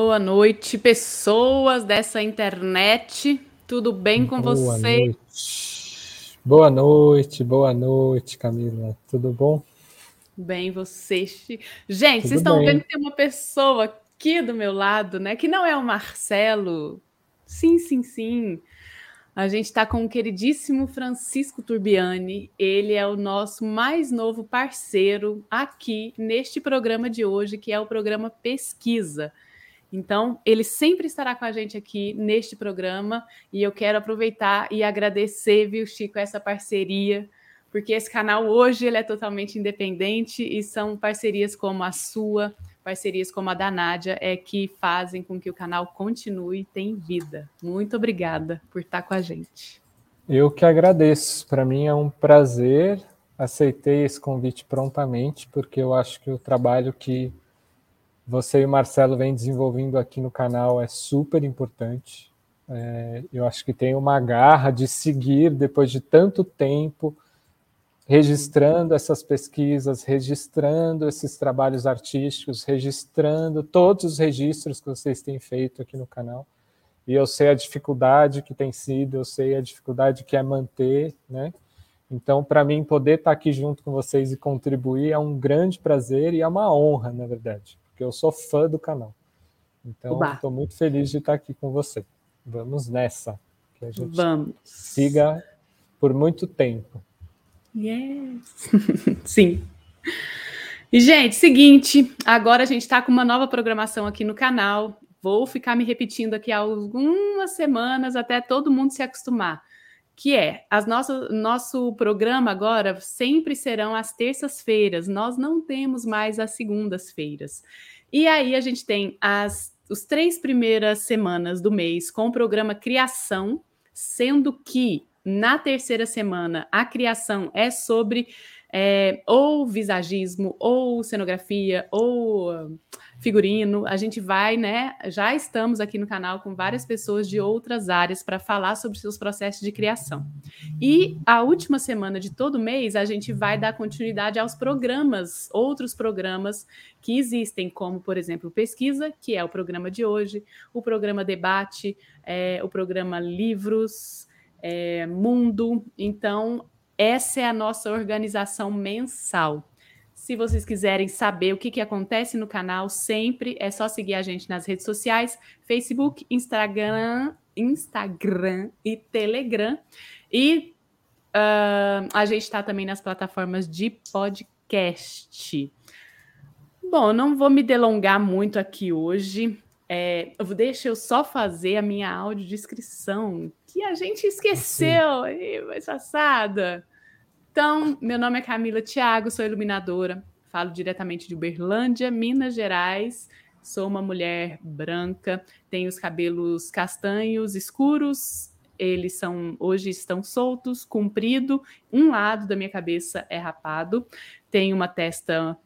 Boa noite, pessoas dessa internet. Tudo bem com boa você? Noite. Boa noite, boa noite, Camila. Tudo bom? Bem, você. Gente, Tudo vocês estão bem. vendo que tem uma pessoa aqui do meu lado, né? Que não é o Marcelo. Sim, sim, sim. A gente está com o queridíssimo Francisco Turbiani. Ele é o nosso mais novo parceiro aqui neste programa de hoje, que é o programa Pesquisa. Então, ele sempre estará com a gente aqui neste programa e eu quero aproveitar e agradecer, viu, Chico, essa parceria, porque esse canal hoje ele é totalmente independente e são parcerias como a sua, parcerias como a da Nádia, é que fazem com que o canal continue e tenha vida. Muito obrigada por estar com a gente. Eu que agradeço. Para mim é um prazer. Aceitei esse convite prontamente, porque eu acho que o trabalho que você e o Marcelo vem desenvolvendo aqui no canal é super importante. É, eu acho que tem uma garra de seguir depois de tanto tempo registrando essas pesquisas, registrando esses trabalhos artísticos, registrando todos os registros que vocês têm feito aqui no canal. E eu sei a dificuldade que tem sido, eu sei a dificuldade que é manter, né? Então, para mim, poder estar aqui junto com vocês e contribuir é um grande prazer e é uma honra, na verdade porque eu sou fã do canal. Então, estou muito feliz de estar aqui com você. Vamos nessa, que a gente Vamos. siga por muito tempo. Yes! Sim. E, gente, seguinte, agora a gente está com uma nova programação aqui no canal. Vou ficar me repetindo aqui há algumas semanas até todo mundo se acostumar. Que é, as nossas, nosso programa agora sempre serão às terças-feiras. Nós não temos mais as segundas-feiras. E aí a gente tem as os três primeiras semanas do mês com o programa Criação, sendo que na terceira semana a criação é sobre é, ou visagismo, ou cenografia, ou figurino. A gente vai, né? Já estamos aqui no canal com várias pessoas de outras áreas para falar sobre seus processos de criação. E a última semana de todo mês a gente vai dar continuidade aos programas, outros programas que existem, como, por exemplo, Pesquisa, que é o programa de hoje, o programa Debate, é, o programa Livros, é, Mundo. Então, essa é a nossa organização mensal. Se vocês quiserem saber o que, que acontece no canal, sempre é só seguir a gente nas redes sociais: Facebook, Instagram, Instagram e Telegram. E uh, a gente está também nas plataformas de podcast. Bom, não vou me delongar muito aqui hoje. É, deixa eu só fazer a minha audiodescrição, que a gente esqueceu, mas passada. Então, meu nome é Camila Thiago, sou iluminadora, falo diretamente de Uberlândia, Minas Gerais. Sou uma mulher branca, tenho os cabelos castanhos escuros, eles são hoje estão soltos, comprido, um lado da minha cabeça é rapado, tenho uma testa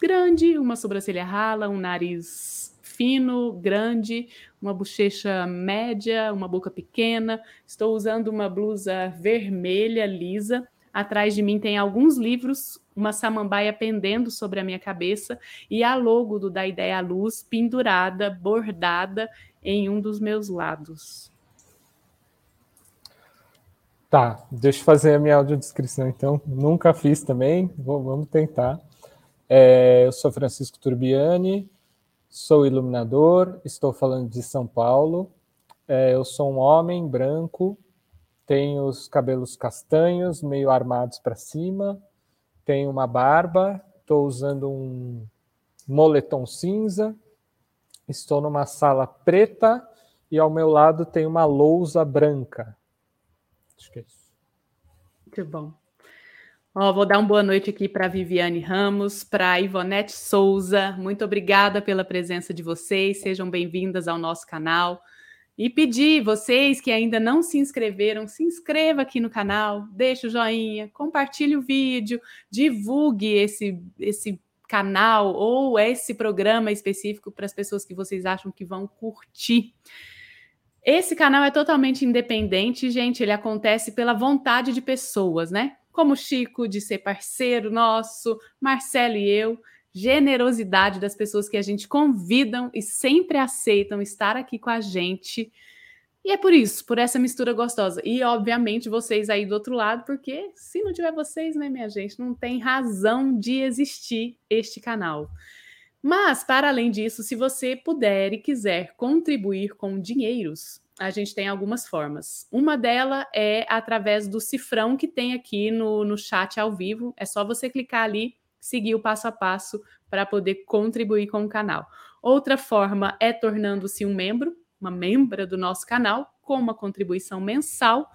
grande, uma sobrancelha rala, um nariz fino, grande, uma bochecha média, uma boca pequena. Estou usando uma blusa vermelha lisa Atrás de mim tem alguns livros, uma samambaia pendendo sobre a minha cabeça e a logo do Da Ideia à Luz pendurada, bordada em um dos meus lados. Tá, deixa eu fazer a minha audiodescrição então. Nunca fiz também, Vou, vamos tentar. É, eu sou Francisco Turbiani, sou iluminador, estou falando de São Paulo. É, eu sou um homem branco, tem os cabelos castanhos, meio armados para cima, tem uma barba, estou usando um moletom cinza, estou numa sala preta e ao meu lado tem uma lousa branca. Acho que é isso. Muito bom. Ó, vou dar uma boa noite aqui para Viviane Ramos, para Ivonete Souza. Muito obrigada pela presença de vocês. Sejam bem-vindas ao nosso canal. E pedir vocês que ainda não se inscreveram, se inscreva aqui no canal, deixe o joinha, compartilhe o vídeo, divulgue esse, esse canal ou esse programa específico para as pessoas que vocês acham que vão curtir. Esse canal é totalmente independente, gente. Ele acontece pela vontade de pessoas, né? Como Chico, de ser parceiro nosso, Marcelo e eu. generosidade das pessoas que a gente convidam e sempre aceitam estar aqui com a gente. E é por isso, por essa mistura gostosa. E, obviamente, vocês aí do outro lado, porque se não tiver vocês, né, minha gente, não tem razão de existir este canal. Mas, para além disso, se você puder e quiser contribuir com dinheiros, a gente tem algumas formas. Uma delas é através do cifrão que tem aqui no, no chat ao vivo. É só você clicar ali, seguir o passo a passo para poder contribuir com o canal. Outra forma é tornando-se um membro uma membra do nosso canal, com uma contribuição mensal.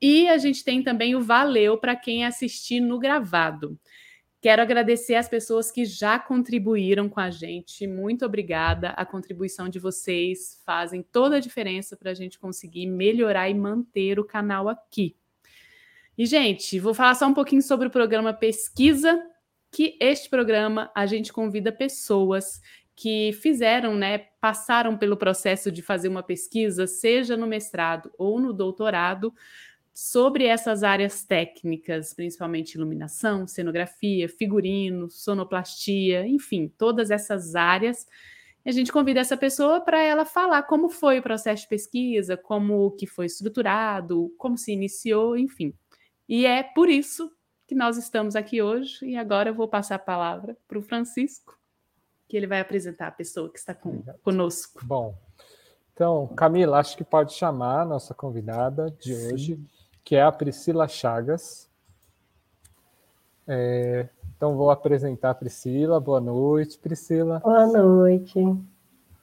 E a gente tem também o Valeu para quem assistir no gravado. Quero agradecer as pessoas que já contribuíram com a gente. Muito obrigada. A contribuição de vocês fazem toda a diferença para a gente conseguir melhorar e manter o canal aqui. E, gente, vou falar só um pouquinho sobre o programa Pesquisa, que este programa a gente convida pessoas que fizeram, né, passaram pelo processo de fazer uma pesquisa, seja no mestrado ou no doutorado, sobre essas áreas técnicas, principalmente iluminação, cenografia, figurino, sonoplastia, enfim, todas essas áreas. A gente convida essa pessoa para ela falar como foi o processo de pesquisa, como que foi estruturado, como se iniciou, enfim. E é por isso que nós estamos aqui hoje. E agora eu vou passar a palavra para o Francisco que ele vai apresentar a pessoa que está com, conosco. Bom, então, Camila, acho que pode chamar a nossa convidada de Sim. hoje, que é a Priscila Chagas. É, então, vou apresentar a Priscila. Boa noite, Priscila. Boa noite.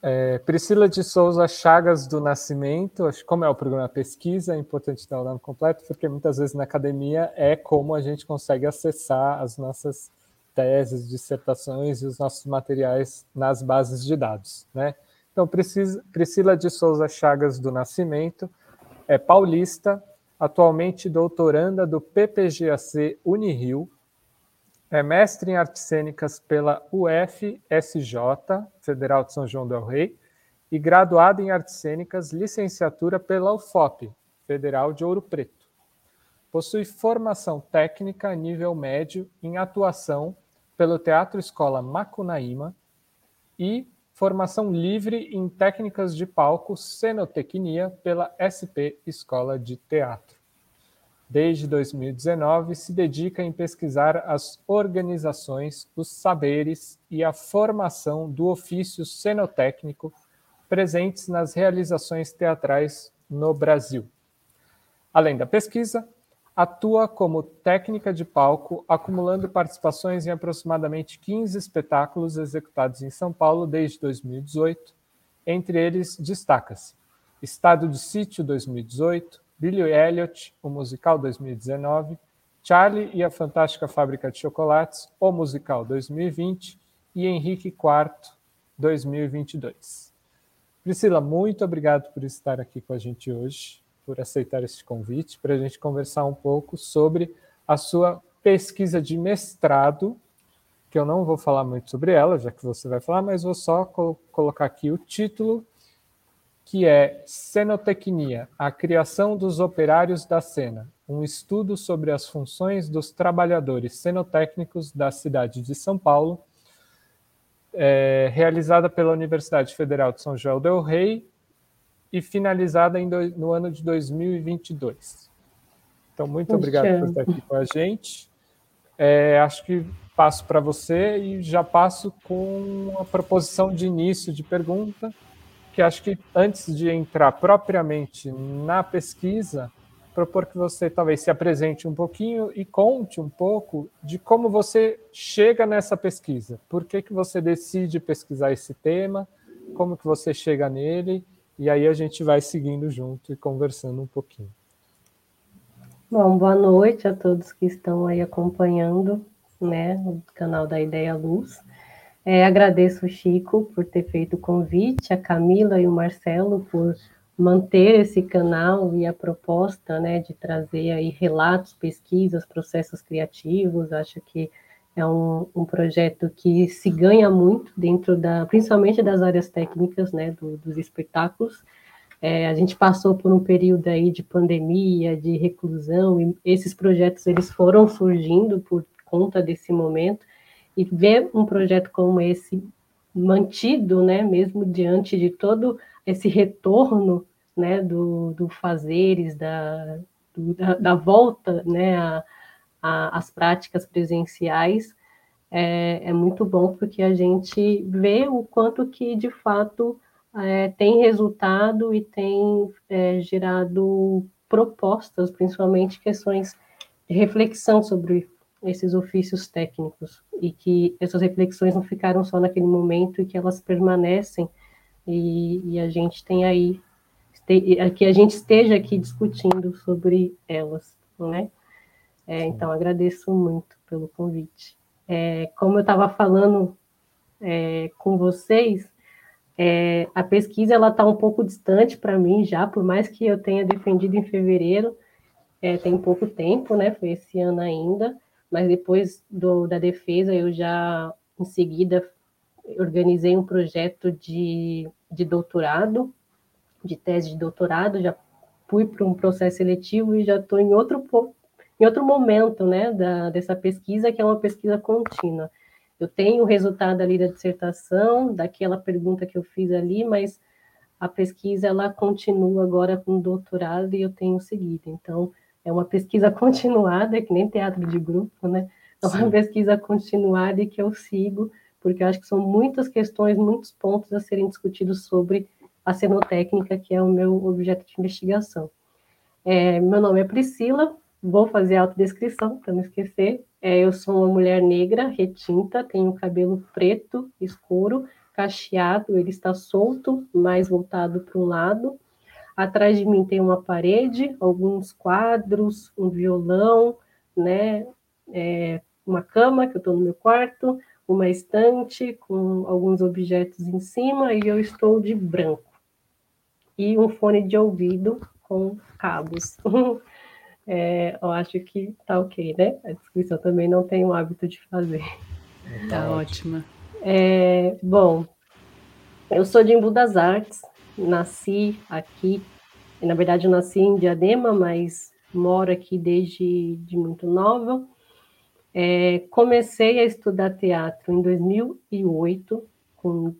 É, Priscila de Souza Chagas do Nascimento, acho como é o programa pesquisa, é importante dar o nome completo, porque muitas vezes na academia é como a gente consegue acessar as nossas teses, dissertações e os nossos materiais nas bases de dados. Né? Então, Priscila de Souza Chagas do Nascimento é paulista, atualmente doutoranda do PPGAC Unirio, é mestre em artes cênicas pela UFSJ, Federal de São João del Rei, e graduada em artes cênicas, licenciatura pela UFOP, Federal de Ouro Preto. Possui formação técnica nível médio em atuação pelo Teatro Escola Macunaíma e formação livre em técnicas de palco cenotecnia pela SP Escola de Teatro. Desde 2019, se dedica em pesquisar as organizações, os saberes e a formação do ofício cenotécnico presentes nas realizações teatrais no Brasil. Além da pesquisa, Atua como técnica de palco, acumulando participações em aproximadamente 15 espetáculos executados em São Paulo desde 2018. Entre eles, destaca-se Estado de Sítio 2018, Billy Elliot, o musical 2019, Charlie e a Fantástica Fábrica de Chocolates, o musical 2020 e Henrique IV 2022. Priscila, muito obrigado por estar aqui com a gente hoje por aceitar este convite para a gente conversar um pouco sobre a sua pesquisa de mestrado, que eu não vou falar muito sobre ela, já que você vai falar, mas vou só col colocar aqui o título, que é Cenotecnia, a criação dos operários da cena, um estudo sobre as funções dos trabalhadores cenotécnicos da cidade de São Paulo, é, realizada pela Universidade Federal de São João del Rei e finalizada do, no ano de 2022. Então, muito obrigado por estar aqui com a gente. É, acho que passo para você e já passo com a proposição de início de pergunta, que acho que antes de entrar propriamente na pesquisa, propor que você talvez se apresente um pouquinho e conte um pouco de como você chega nessa pesquisa. Por que, que você decide pesquisar esse tema? Como que você chega nele? E aí a gente vai seguindo junto e conversando um pouquinho. Bom, boa noite a todos que estão aí acompanhando, né, o canal da Ideia Luz. É, agradeço o Chico por ter feito o convite, a Camila e o Marcelo por manter esse canal e a proposta, né, de trazer aí relatos, pesquisas, processos criativos. Acho que é um, um, projeto que se ganha muito dentro da, principalmente das áreas técnicas, né, do, dos espetáculos. É, a gente passou por um período aí de pandemia, de reclusão, e esses projetos eles foram surgindo por conta desse momento. e ver um projeto como esse mantido, né, mesmo diante de todo esse retorno, né, do, do fazeres, da, do, da, da, volta, né, a, a, às práticas presenciais, é, é, muito bom porque a gente vê o quanto que, de fato, é, tem resultado e tem é, gerado propostas, principalmente questões de reflexão sobre esses ofícios técnicos e que essas reflexões não ficaram só naquele momento e que elas permanecem e, e a gente tem aí que a gente esteja aqui discutindo sobre elas, né? É, então agradeço muito pelo convite. É, como eu estava falando é, com vocês, é, a pesquisa ela está um pouco distante para mim já, por mais que eu tenha defendido em fevereiro, é, tem pouco tempo, né? Foi esse ano ainda mas depois do, da defesa eu já, em seguida, organizei um projeto de, de doutorado, de tese de doutorado, já fui para um processo seletivo e já estou em outro, em outro momento né, da, dessa pesquisa, que é uma pesquisa contínua. Eu tenho o resultado ali da dissertação, daquela pergunta que eu fiz ali, mas a pesquisa ela continua agora com o doutorado e eu tenho seguido. Então, é uma pesquisa continuada, que nem teatro de grupo, né? É uma Sim. pesquisa continuada e que eu sigo, porque eu acho que são muitas questões, muitos pontos a serem discutidos sobre a cenotécnica, que é o meu objeto de investigação. É, meu nome é Priscila, vou fazer a autodescrição, para não esquecer. É, eu sou uma mulher negra, retinta, tenho cabelo preto, escuro, cacheado, ele está solto, mais voltado para um lado. Atrás de mim tem uma parede, alguns quadros, um violão, né? É, uma cama, que eu estou no meu quarto, uma estante com alguns objetos em cima e eu estou de branco. E um fone de ouvido com cabos. é, eu acho que tá ok, né? A descrição também não tenho o hábito de fazer. Tá ótima. É, bom, eu sou de Embu das Artes, nasci aqui, na verdade eu nasci em Diadema, mas moro aqui desde de muito nova. É, comecei a estudar teatro em 2008, com,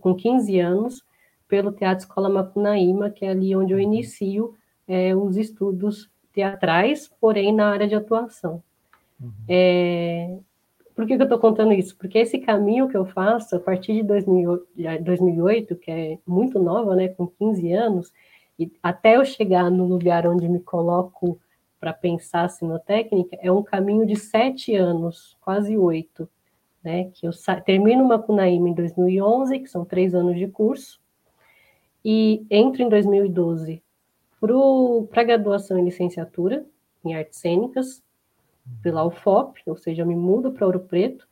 com 15 anos, pelo Teatro Escola Macunaíma, que é ali onde eu inicio é, os estudos teatrais, porém na área de atuação. Uhum. É, por que, que eu estou contando isso? Porque esse caminho que eu faço, a partir de 2008, que é muito nova, né, com 15 anos, e até eu chegar no lugar onde me coloco para pensar a sinotécnica, é um caminho de sete anos, quase oito, né, que eu termino uma Cunaíma em 2011, que são três anos de curso, e entro em 2012 para a graduação em licenciatura em artes cênicas, pela UFOP, ou seja, eu me mudo para Ouro Preto.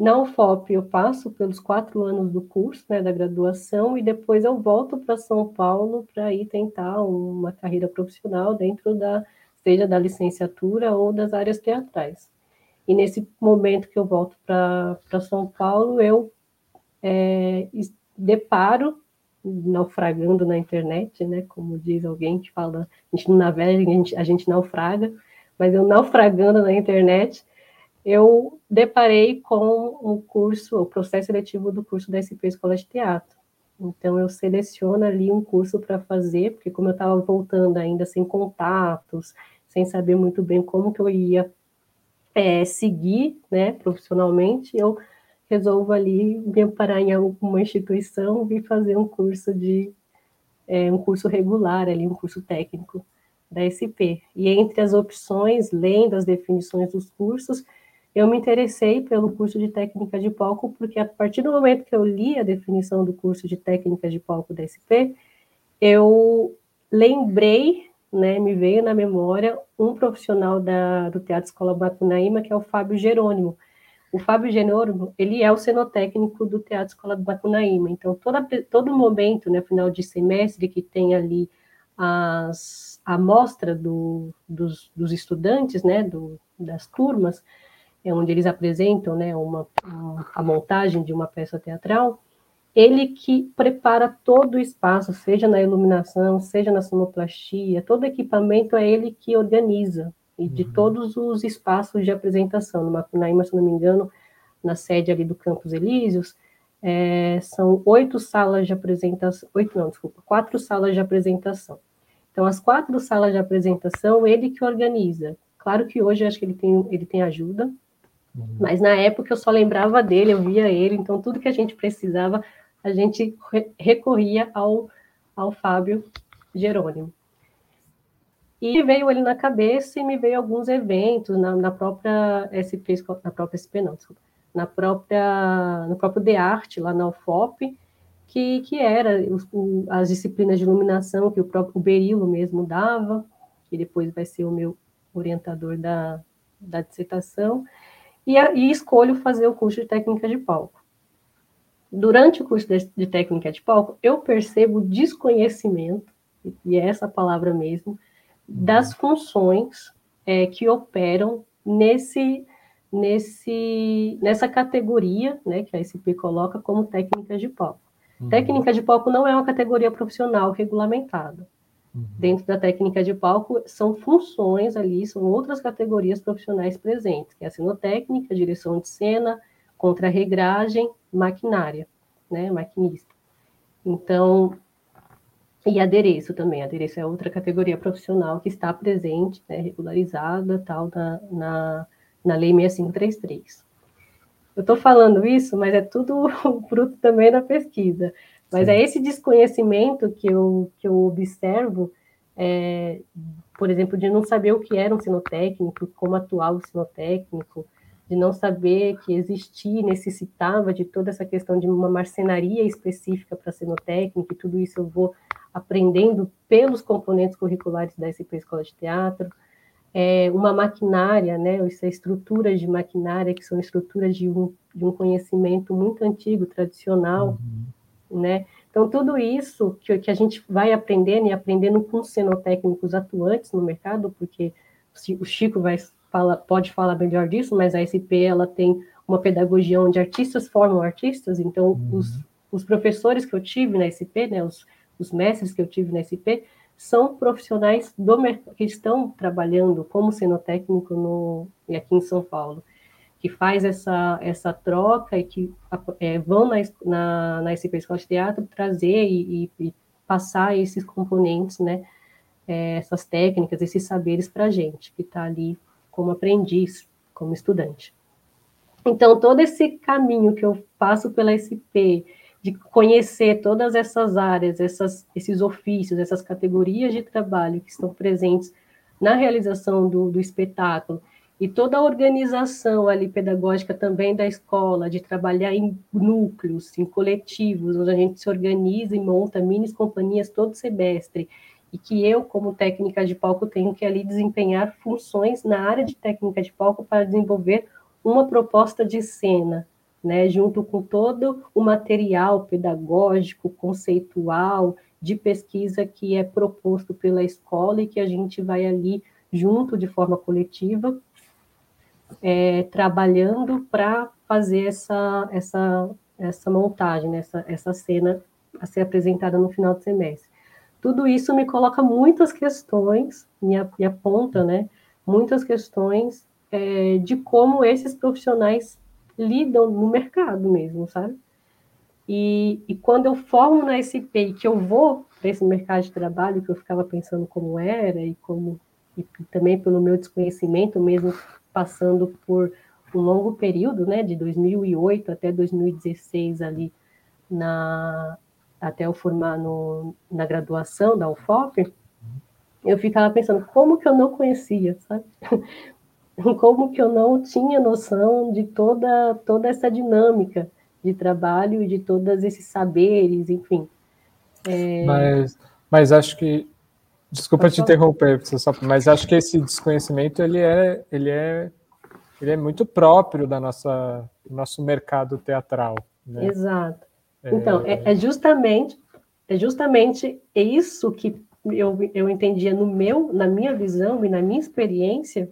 Na UFOP eu passo pelos quatro anos do curso, né, da graduação, e depois eu volto para São Paulo para ir tentar uma carreira profissional dentro da, seja da licenciatura ou das áreas teatrais. E nesse momento que eu volto para São Paulo, eu é, deparo, naufragando na internet, né, como diz alguém que fala, a gente não navega, a gente, a gente naufraga, mas eu naufragando na internet, eu deparei com um curso, o processo seletivo do curso da SP Escola de Teatro. Então, eu seleciono ali um curso para fazer, porque como eu estava voltando ainda sem contatos, sem saber muito bem como que eu ia é, seguir, né, profissionalmente, eu resolvo ali me amparar em alguma instituição e fazer um curso de, é, um curso regular ali, um curso técnico da SP. E entre as opções, lendo as definições dos cursos, eu me interessei pelo curso de técnica de palco, porque a partir do momento que eu li a definição do curso de técnica de palco da SP, eu lembrei, né, me veio na memória um profissional da, do Teatro Escola Bacunaíma, que é o Fábio Jerônimo. O Fábio Jerônimo, ele é o cenotécnico do Teatro Escola do Bacunaíma. Então, toda, todo momento, né, final de semestre, que tem ali as a amostra do, dos, dos, estudantes, né, do, das turmas, é onde eles apresentam né, uma, a montagem de uma peça teatral, ele que prepara todo o espaço, seja na iluminação, seja na sonoplastia, todo equipamento é ele que organiza, e de uhum. todos os espaços de apresentação. No Macunaíma, se não me engano, na sede ali do Campos Elíseos, é, são oito salas de apresentação, oito não, desculpa, quatro salas de apresentação. Então, as quatro salas de apresentação, ele que organiza. Claro que hoje eu acho que ele tem, ele tem ajuda, uhum. mas na época eu só lembrava dele, eu via ele, então tudo que a gente precisava, a gente recorria ao, ao Fábio Jerônimo. E veio ele na cabeça e me veio alguns eventos na, na própria SP, na própria SP não, desculpa, na própria, no próprio de lá na UFOP, que, que era o, as disciplinas de iluminação que o próprio Berilo mesmo dava, que depois vai ser o meu orientador da, da dissertação, e, a, e escolho fazer o curso de técnica de palco. Durante o curso de, de técnica de palco, eu percebo desconhecimento, e é essa palavra mesmo, das funções é, que operam nesse nesse, nessa categoria, né, que a SP coloca como técnicas de palco. Uhum. Técnica de palco não é uma categoria profissional regulamentada. Uhum. Dentro da técnica de palco, são funções ali, são outras categorias profissionais presentes, que é a cenotécnica, direção de cena, contra-regragem, maquinária, né, maquinista. Então, e adereço também, adereço é outra categoria profissional que está presente, né, regularizada, tal, na, na na Lei 6533. Eu estou falando isso, mas é tudo fruto também da pesquisa. Mas Sim. é esse desconhecimento que eu, que eu observo, é, por exemplo, de não saber o que era um sinotécnico, como atuava o sinotécnico, de não saber que existia, necessitava de toda essa questão de uma marcenaria específica para sinotécnico, e tudo isso eu vou aprendendo pelos componentes curriculares da SP Escola de Teatro é, uma maquinária, né, essas estruturas de maquinária, que são estruturas de um, de um conhecimento muito antigo, tradicional, uhum. né? Então, tudo isso que, que a gente vai aprendendo e aprendendo com cenotécnicos atuantes no mercado, porque o Chico vai fala, pode falar melhor disso, mas a SP ela tem uma pedagogia onde artistas formam artistas, então uhum. os, os professores que eu tive na SP, né, os, os mestres que eu tive na SP, são profissionais do que estão trabalhando como cenotécnico no, aqui em São Paulo, que faz essa, essa troca e que é, vão na, na, na SP Escola de Teatro trazer e, e passar esses componentes, né, é, essas técnicas, esses saberes para a gente, que está ali como aprendiz, como estudante. Então, todo esse caminho que eu passo pela SP, de conhecer todas essas áreas, essas, esses ofícios, essas categorias de trabalho que estão presentes na realização do, do espetáculo e toda a organização ali pedagógica também da escola, de trabalhar em núcleos, em coletivos, onde a gente se organiza e monta mini companhias todo semestre, e que eu, como técnica de palco, tenho que ali desempenhar funções na área de técnica de palco para desenvolver uma proposta de cena, né, junto com todo o material pedagógico, conceitual, de pesquisa que é proposto pela escola e que a gente vai ali junto de forma coletiva, é, trabalhando para fazer essa, essa, essa montagem, né, essa, essa cena a ser apresentada no final do semestre. Tudo isso me coloca muitas questões, me, aponta, né, muitas questões é, de como esses profissionais lidam no mercado mesmo, sabe? E, e quando eu formo na SP e que eu vou para esse mercado de trabalho, que eu ficava pensando como era e como e também pelo meu desconhecimento mesmo passando por um longo período, né, de 2008 até 2016 ali na até eu formar no, na graduação da UFOP, eu ficava pensando como que eu não conhecia, sabe? como que eu não tinha noção de toda, toda essa dinâmica de trabalho e de todos esses saberes, enfim. É... Mas, mas acho que desculpa Pode te falar? interromper, mas acho que esse desconhecimento ele é, ele é, ele é muito próprio da nossa do nosso mercado teatral. Né? Exato. É... Então é, é justamente é justamente isso que eu, eu entendia no meu, na minha visão e na minha experiência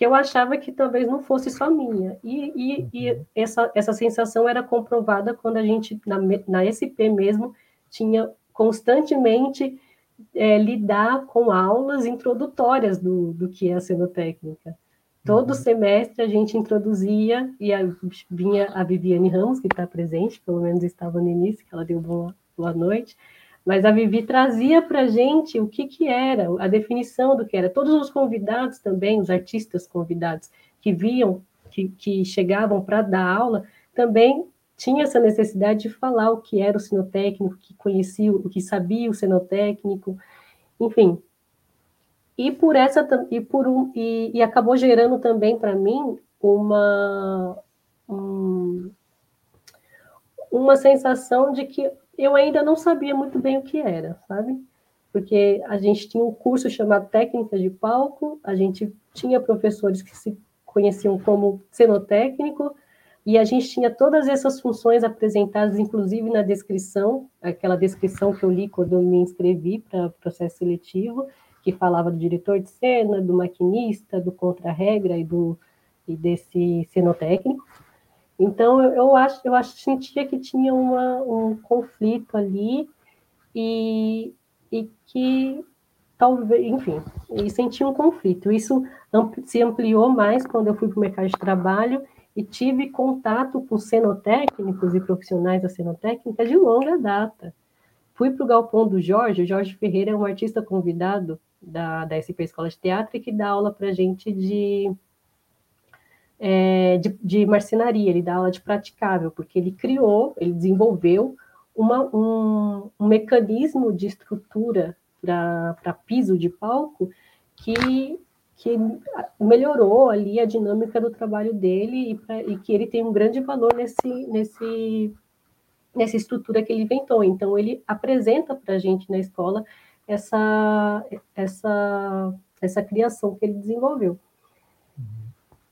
que eu achava que talvez não fosse só minha. E, e, e uhum. essa, essa sensação era comprovada quando a gente, na, na SP mesmo, tinha constantemente é, lidar com aulas introdutórias do, do que é a cenotécnica. Todo uhum. semestre a gente introduzia, e a, vinha a Viviane Ramos, que está presente, pelo menos estava no início, que ela deu boa, boa noite, mas a Vivi trazia para a gente o que, que era, a definição do que era. Todos os convidados também, os artistas convidados que viam, que, que chegavam para dar aula, também tinha essa necessidade de falar o que era o sinotécnico, que conhecia, o que sabia o sinotécnico, enfim, e por essa e por um e, e acabou gerando também para mim uma um, uma sensação de que eu ainda não sabia muito bem o que era, sabe? Porque a gente tinha um curso chamado Técnica de Palco, a gente tinha professores que se conheciam como cenotécnico, e a gente tinha todas essas funções apresentadas, inclusive na descrição, aquela descrição que eu li quando eu me inscrevi para o processo seletivo, que falava do diretor de cena, do maquinista, do contra-regra e, do, e desse cenotécnico. Então, eu, eu acho, eu acho, sentia que tinha uma, um conflito ali e, e que talvez, enfim, e sentia um conflito. Isso se ampliou mais quando eu fui para o mercado de trabalho e tive contato com cenotécnicos e profissionais da cenotécnica de longa data. Fui para o galpão do Jorge, o Jorge Ferreira é um artista convidado da, da SP Escola de Teatro e que dá aula para gente de, é, de, de, marcenaria, ele dá aula de praticável, porque ele criou, ele desenvolveu uma, um, um mecanismo de estrutura para piso de palco que, que melhorou ali a dinâmica do trabalho dele e, pra, e que ele tem um grande valor nesse, nesse, nessa estrutura que ele inventou. Então, ele apresenta para a gente na escola essa, essa, essa criação que ele desenvolveu.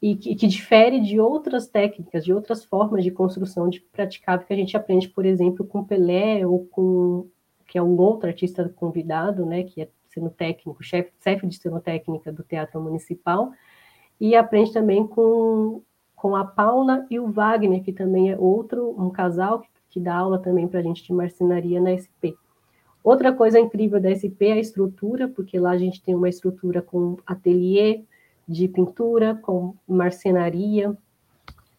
E que, que, difere de outras técnicas, de outras formas de construção de praticável que a gente aprende, por exemplo, com Pelé ou com que é um outro artista convidado, né, que é sendo técnico, chefe, chefe de cenotécnica do Teatro Municipal, e aprende também com, com a Paula e o Wagner, que também é outro, um casal que, que dá aula também para a gente de marcenaria na SP. Outra coisa incrível da SP é a estrutura, porque lá a gente tem uma estrutura com ateliê de pintura, com marcenaria.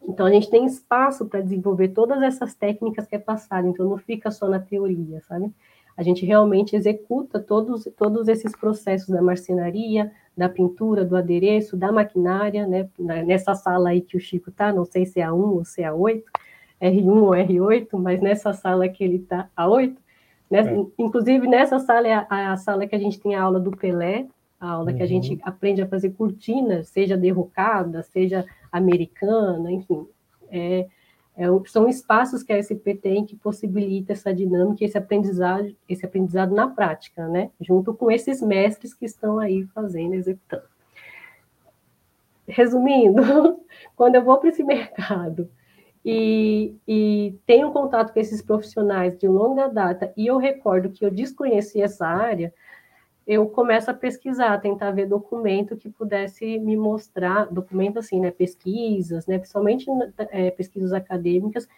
Então a gente tem espaço para desenvolver todas essas técnicas que é passado, então não fica só na teoria, sabe? A gente realmente executa todos, todos esses processos da marcenaria, da pintura, do adereço, da maquinária, né? Nessa sala aí que o Chico tá, não sei se é a 1 ou se é a 8, R1 ou R8, mas nessa sala que ele tá, a 8, Nessa, é. Inclusive, nessa sala é a, a, sala que a gente tem a aula do Pelé, a aula uhum. que a gente uhum. aprende a fazer cortinas, seja derrocada, seja americana, enfim. É, é, são espaços que a SP tem que possibilita essa dinâmica, esse aprendizado, esse aprendizado na prática, né? Junto com esses mestres que estão aí fazendo, executando. Resumindo, quando eu vou para esse mercado e, e tenho contato com esses profissionais de longa data e eu recordo que eu desconhecia essa área, eu começo a pesquisar, tentar ver documento que pudesse me mostrar, documento assim, né, pesquisas, né, principalmente é, pesquisas acadêmicas,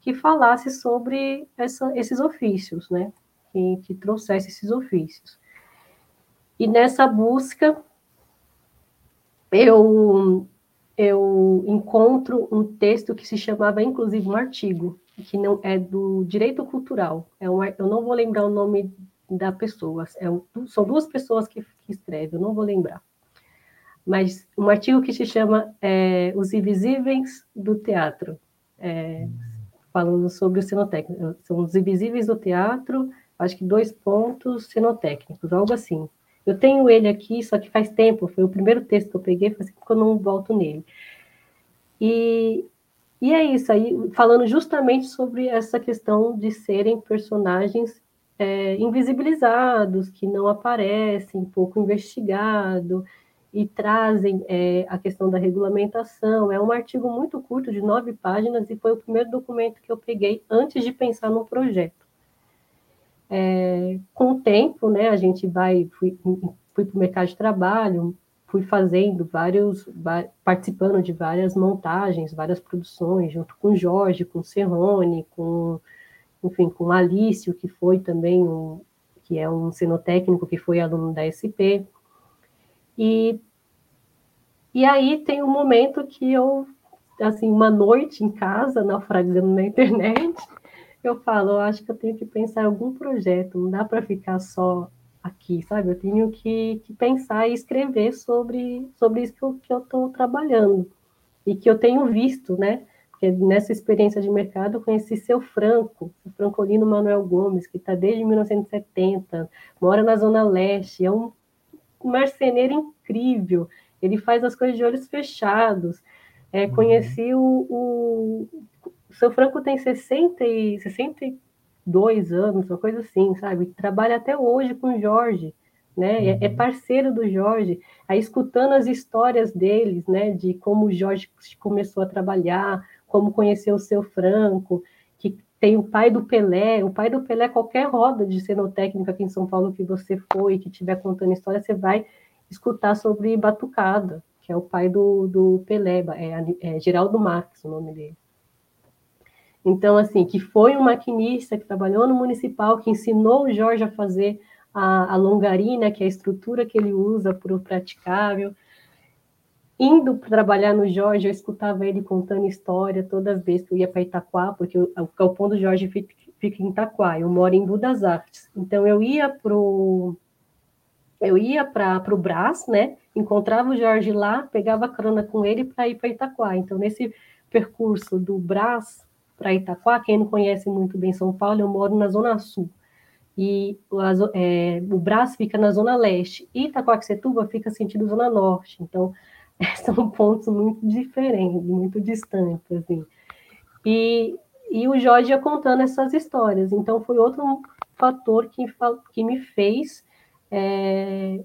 que falasse sobre essa, esses ofícios, né, que, que trouxesse esses ofícios. E nessa busca, eu eu encontro um texto que se chamava, inclusive, um artigo, que não é do direito cultural. É um, eu não vou lembrar o nome da pessoa, é são duas pessoas que, que escrevem, eu não vou lembrar. Mas um artigo que se chama é, Os Invisíveis do Teatro, é, falando sobre o cenotécnico. São os invisíveis do teatro, acho que dois pontos cenotécnicos, algo assim. Eu tenho ele aqui, só que faz tempo, foi o primeiro texto que eu peguei, faz tempo que eu não volto nele. E, e é isso aí, falando justamente sobre essa questão de serem personagens é, invisibilizados, que não aparecem, pouco investigado, e trazem é, a questão da regulamentação. É um artigo muito curto, de nove páginas, e foi o primeiro documento que eu peguei antes de pensar no projeto. É, com o tempo, né, a gente vai, fui, fui para o mercado de trabalho, fui fazendo vários, participando de várias montagens, várias produções, junto com Jorge, com Serrone, com, enfim, com Alício, que foi também um, que é um cenotécnico que foi aluno da SP, e, E aí tem um momento que eu, assim, uma noite em casa, naufragando na internet, eu falo, eu acho que eu tenho que pensar em algum projeto, não dá para ficar só aqui, sabe? Eu tenho que, que, pensar e escrever sobre, sobre isso que eu estou trabalhando e que eu tenho visto, né? Porque nessa experiência de mercado eu conheci seu Franco, o Francolino Manuel Gomes, que está desde 1970, mora na Zona Leste, é um marceneiro incrível, ele faz as coisas de olhos fechados. É, uhum. Conheci o, o, o, seu Franco tem 60 e, 62 anos, uma coisa assim, sabe? Trabalha até hoje com o Jorge, né? É, é, uhum. parceiro do Jorge, aí escutando as histórias deles, né? De como o Jorge começou a trabalhar, como conheceu o seu Franco, que tem o pai do Pelé, o pai do Pelé, qualquer roda de cenotécnica aqui em São Paulo que você foi, que estiver contando história, você vai escutar sobre Batucada, que é o pai do, do Pelé, é, é Geraldo Marques o nome dele. Então, assim, que foi um maquinista que trabalhou no municipal, que ensinou o Jorge a fazer a, a longarina, que é a estrutura que ele usa para o praticável, indo trabalhar no Jorge, eu escutava ele contando história toda vez que eu ia para Itaquá, porque o, o galpão do Jorge fica, fica, em Itaquá, eu moro em Budas Artes. Então eu ia pro eu ia para o Brás, né? Encontrava o Jorge lá, pegava carona com ele para ir para Itaquá. Então nesse percurso do Brás para Itaquá, quem não conhece muito bem São Paulo, eu moro na Zona Sul. E é, o Brás fica na Zona Leste. E Itaquaquecetuba fica sentido Zona Norte. Então, são pontos muito diferentes, muito distantes, assim. E, e o Jorge ia contando essas histórias, então foi outro fator que, que me fez é,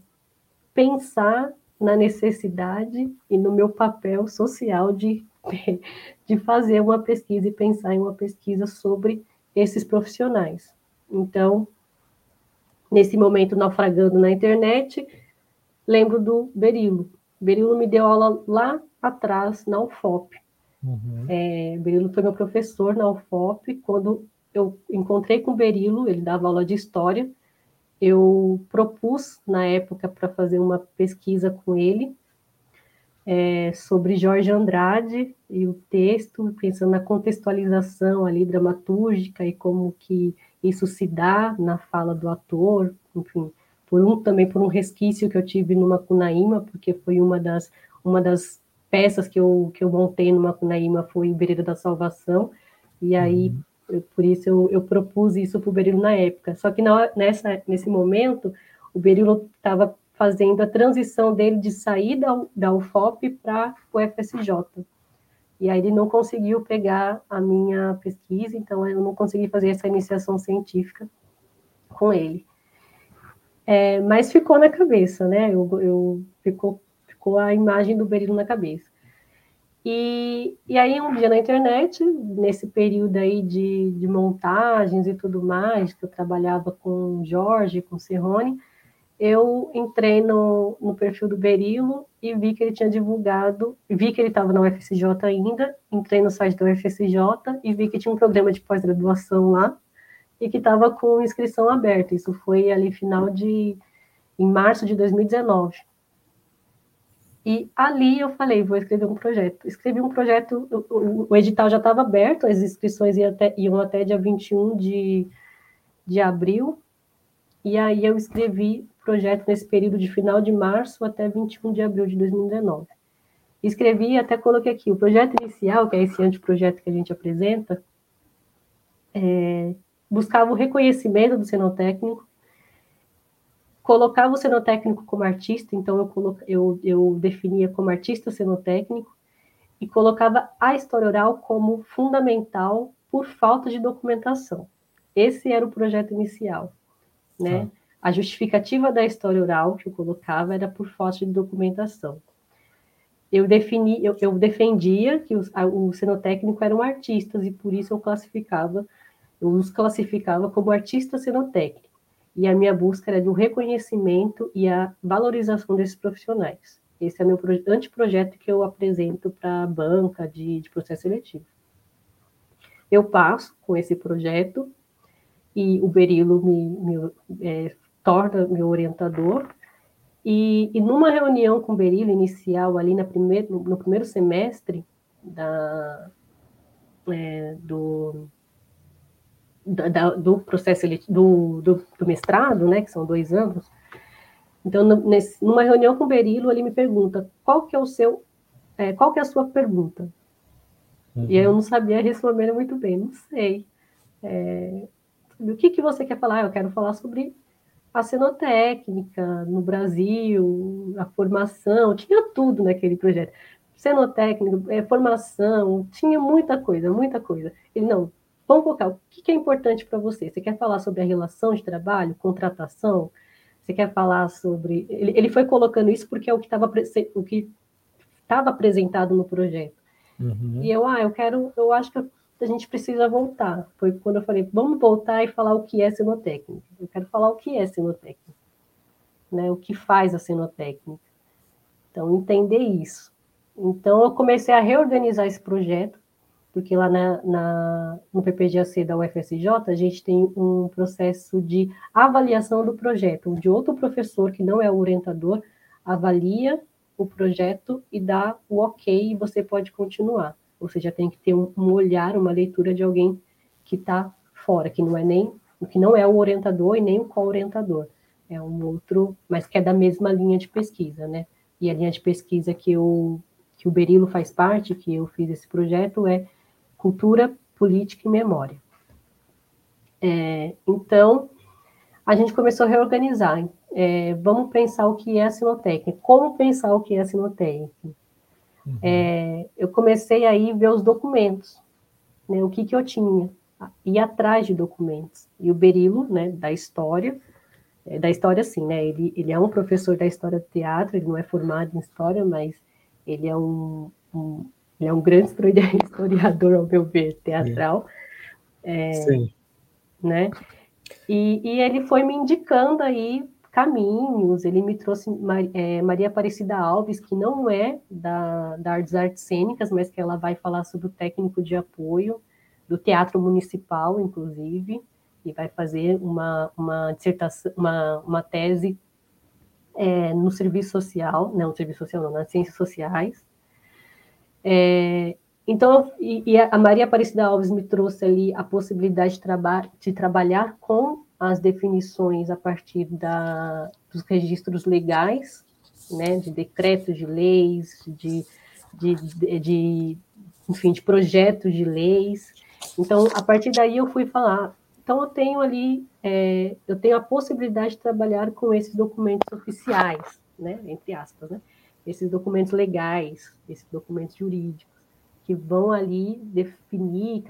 pensar na necessidade e no meu papel social de, de fazer uma pesquisa e pensar em uma pesquisa sobre esses profissionais. Então, nesse momento naufragando na internet, lembro do Berilo, Berilo me deu aula lá atrás, na UFOP. Uhum. É, Berilo foi meu professor na UFOP. Quando eu encontrei com o Berilo, ele dava aula de história, eu propus, na época, para fazer uma pesquisa com ele é, sobre Jorge Andrade e o texto, pensando na contextualização ali dramatúrgica e como que isso se dá na fala do ator, enfim, por um também por um resquício que eu tive no Macunaíma, porque foi uma das uma das peças que eu que eu montei no Macunaíma foi o Bereiro da Salvação, e aí uhum. eu, por isso eu, eu propus isso para o Berilo na época. Só que na, nessa nesse momento o Berilo estava fazendo a transição dele de sair da, da UFOP para o FSJ. E aí ele não conseguiu pegar a minha pesquisa, então eu não consegui fazer essa iniciação científica com ele. É, mas ficou na cabeça, né? Eu, eu, ficou, ficou a imagem do Berilo na cabeça. E, e aí, um dia na internet, nesse período aí de, de montagens e tudo mais, que eu trabalhava com Jorge, com Serrone, eu entrei no, no perfil do Berilo e vi que ele tinha divulgado, vi que ele estava na UFSJ ainda, entrei no site da UFSJ e vi que tinha um programa de pós-graduação lá, e que estava com inscrição aberta. Isso foi ali final de em março de 2019. E ali eu falei, vou escrever um projeto. Escrevi um projeto, o, edital já estava aberto, as inscrições iam até, iam até dia 21 de, de abril, e aí eu escrevi o projeto nesse período de final de março até 21 de abril de 2019. Escrevi e até coloquei aqui, o projeto inicial, que é esse anteprojeto que a gente apresenta, é, buscava o reconhecimento do cenotécnico, colocava o cenotécnico como artista, então eu, colo... eu, eu definia como artista cenotécnico, e colocava a história oral como fundamental por falta de documentação. Esse era o projeto inicial, né? Ah. A justificativa da história oral que eu colocava era por falta de documentação. Eu, defini, eu, eu defendia que os, a, o cenotécnico eram artistas e por isso eu classificava eu os classificava como artista cenotécnico, e a minha busca era do reconhecimento e a valorização desses profissionais. Esse é meu anteprojeto que eu apresento para a banca de, de processo seletivo. Eu passo com esse projeto e o Berilo me, me é, torna meu orientador E, e numa reunião com o Berilo inicial, ali na primeiro, no, no primeiro semestre da, é, do, da, do processo do, do, do, mestrado, né, que são dois anos, então, nesse, numa reunião com o Berilo, ele me pergunta qual que é o seu, é, qual que é a sua pergunta? Uhum. E eu não sabia responder muito bem, não sei. É, o que, que você quer falar? Eu quero falar sobre a cenotécnica no Brasil, a formação, tinha tudo naquele projeto. Cenotécnica, é, formação, tinha muita coisa, muita coisa. Ele, não, vamos focar, o que, que é importante para você? Você quer falar sobre a relação de trabalho, contratação? Você quer falar sobre... Ele, ele foi colocando isso porque é o que estava o que estava apresentado no projeto. Uhum. E eu, ah, eu quero, eu acho que a gente precisa voltar. Foi quando eu falei, vamos voltar e falar o que é sinotécnica. Eu quero falar o que é sinotécnica, né? O que faz a sinotécnica. Então, entender isso. Então, eu comecei a reorganizar esse projeto, porque lá na, na, no PPGAC da UFSJ, a gente tem um processo de avaliação do projeto, onde outro professor, que não é o orientador, avalia o projeto e dá o ok e você pode continuar. Você já tem que ter um, um olhar, uma leitura de alguém que está fora, que não é nem que não é o orientador e nem o co-orientador. É um outro, mas que é da mesma linha de pesquisa, né? E a linha de pesquisa que, eu, que o Berilo faz parte, que eu fiz esse projeto, é cultura, política e memória. É, então, a gente começou a reorganizar. É, vamos pensar o que é a sinotécnica. Como pensar o que é a sinotécnica? Uhum. É, eu comecei aí ver os documentos, né, o que, que eu tinha, ir atrás de documentos. E o Berilo, né, da história, é, da história sim, né, ele, ele é um professor da história do teatro, ele não é formado em história, mas ele é um, um ele é um grande historiador, ao meu ver, teatral. É, sim. Né? E, e ele foi me indicando aí caminhos, ele me trouxe é, Maria Aparecida Alves, que não é da, da Artes Artes Cênicas, mas que ela vai falar sobre o técnico de apoio do Teatro Municipal, inclusive, e vai fazer uma, uma dissertação, uma, uma tese é, no serviço social, não, no serviço social não, nas ciências sociais. É, então, e, e, a Maria Aparecida Alves me trouxe ali a possibilidade de, traba de trabalhar com as definições a partir da, dos registros legais, né, de decretos de leis, de, de, de, de, enfim, de projetos de leis. Então, a partir daí eu fui falar, então eu tenho ali, é, eu tenho a possibilidade de trabalhar com esses documentos oficiais, né, entre aspas, né, esses documentos legais, esses documentos jurídicos, que vão ali definir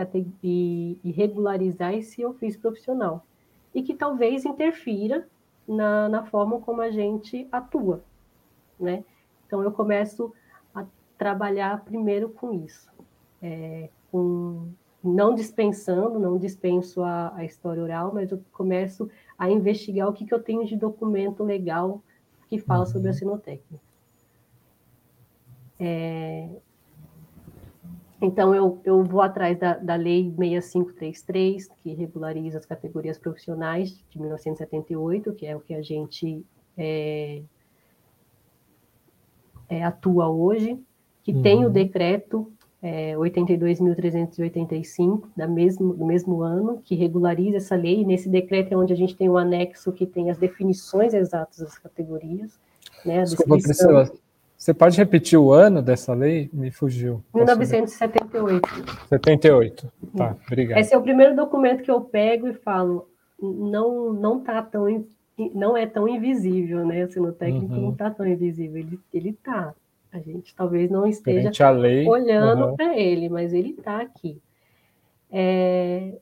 e, regularizar esse ofício profissional e que talvez interfira na, na forma como a gente atua, né? Então, eu começo a trabalhar primeiro com isso, é, com, não dispensando, não dispenso a, a, história oral, mas eu começo a investigar o que, que eu tenho de documento legal que fala sobre a uhum. sinotécnica. É, então, eu, eu vou atrás da, da Lei 6533, que regulariza as categorias profissionais de 1978, que é o que a gente é, é, atua hoje, que uhum. tem o decreto é, 82.385, da mesmo, do mesmo ano, que regulariza essa lei, e nesse decreto é onde a gente tem um anexo que tem as definições exatas das categorias. Né, Desculpa, Priscila, você pode repetir o ano dessa lei? Me fugiu. 1978. 78. Tá, obrigado. Esse é o primeiro documento que eu pego e falo, não não tá tão não é tão invisível, né? Assim, no técnico uhum. não tá tão invisível, ele ele tá. A gente talvez não esteja lei, olhando uhum. para ele, mas ele está aqui. É,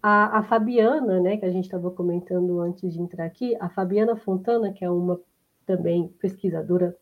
a, a, Fabiana, né, que a gente estava comentando antes de entrar aqui, a Fabiana Fontana, que é uma também pesquisadora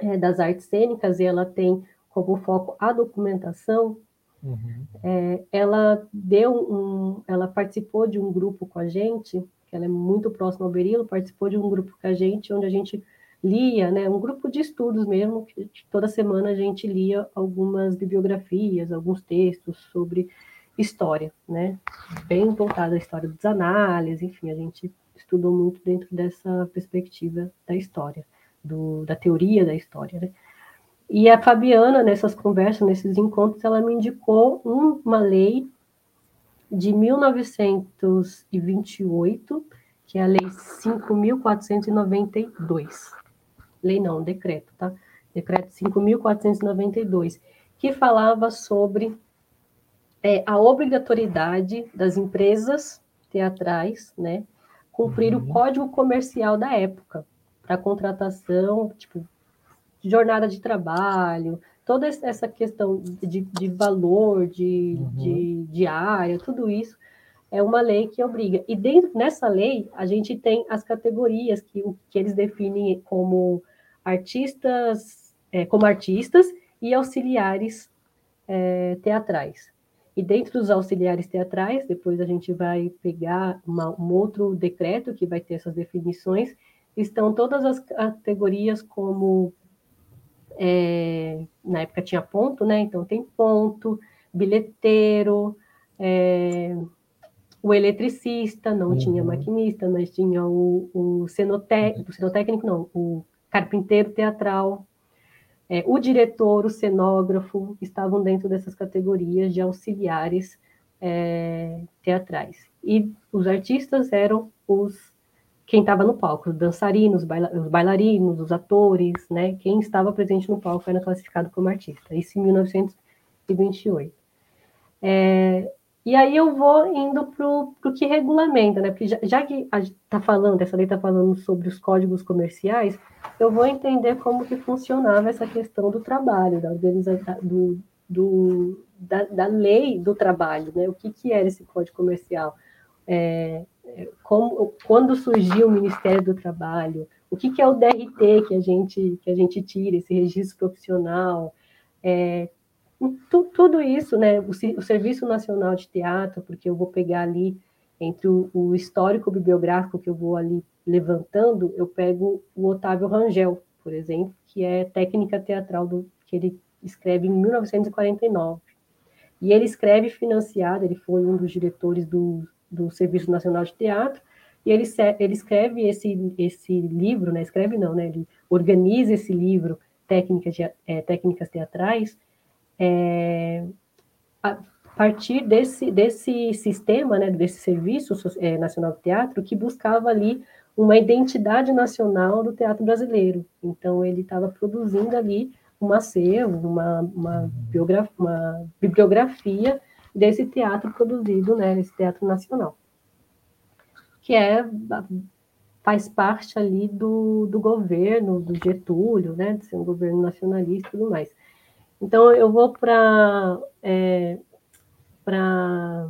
é, das artes cênicas e ela tem como foco a documentação, uhum. é, ela deu um, ela participou de um grupo com a gente, que ela é muito próxima ao Berilo, participou de um grupo com a gente, onde a gente lia, né, um grupo de estudos mesmo, que toda semana a gente lia algumas bibliografias, alguns textos sobre história, né, bem voltado à história dos análises, enfim, a gente estudou muito dentro dessa perspectiva da história, do, da teoria da história. Né? E a Fabiana, nessas conversas, nesses encontros, ela me indicou uma lei de 1928, que é a Lei 5.492. Lei não, decreto, tá? Decreto 5.492, que falava sobre é, a obrigatoriedade das empresas teatrais, né, cumprir uhum. o código comercial da época para contratação, tipo, jornada de trabalho, toda essa questão de, de valor, de, uhum. de, de área, tudo isso é uma lei que obriga. E dentro nessa lei, a gente tem as categorias que, que eles definem como artistas, é, como artistas e auxiliares é, teatrais. E dentro dos auxiliares teatrais, depois a gente vai pegar uma, um outro decreto que vai ter essas definições, estão todas as categorias como é, na época tinha ponto, né? Então tem ponto, bilheteiro, é, o eletricista, não uhum. tinha maquinista, mas tinha o, o, cenotécnico, o cenotécnico não, o carpinteiro teatral, é, o diretor, o cenógrafo, estavam dentro dessas categorias de auxiliares é, teatrais. E os artistas eram os quem estava no palco, os dançarinos, os bailarinos, os atores, né? Quem estava presente no palco era classificado como artista. Isso em 1928. É, e aí eu vou indo para o que regulamenta, né? Porque já, já que está falando, essa lei está falando sobre os códigos comerciais, eu vou entender como que funcionava essa questão do trabalho, da organização, do, do da, da, lei do trabalho, né? O que, que era esse código comercial? É, como, quando surgiu o Ministério do Trabalho, o que, que é o DRT que a gente, que a gente tira, esse registro profissional, é, tu, tudo isso, né, o, o, Serviço Nacional de Teatro, porque eu vou pegar ali entre o, o, histórico bibliográfico que eu vou ali levantando, eu pego o Otávio Rangel, por exemplo, que é técnica teatral do, que ele escreve em 1949. E ele escreve financiado, ele foi um dos diretores do do Serviço Nacional de Teatro, e ele, ele escreve esse, esse livro, né? escreve não, né? ele organiza esse livro, Técnicas, de, é, Técnicas Teatrais, é, a partir desse, desse sistema, né? desse Serviço é, Nacional de Teatro, que buscava ali uma identidade nacional do teatro brasileiro. Então, ele estava produzindo ali um acervo, uma, uma, uma bibliografia desse teatro produzido, né, esse teatro nacional, que é faz parte ali do, do governo, do Getúlio, né, de ser um governo nacionalista e tudo mais. Então, eu vou para é, para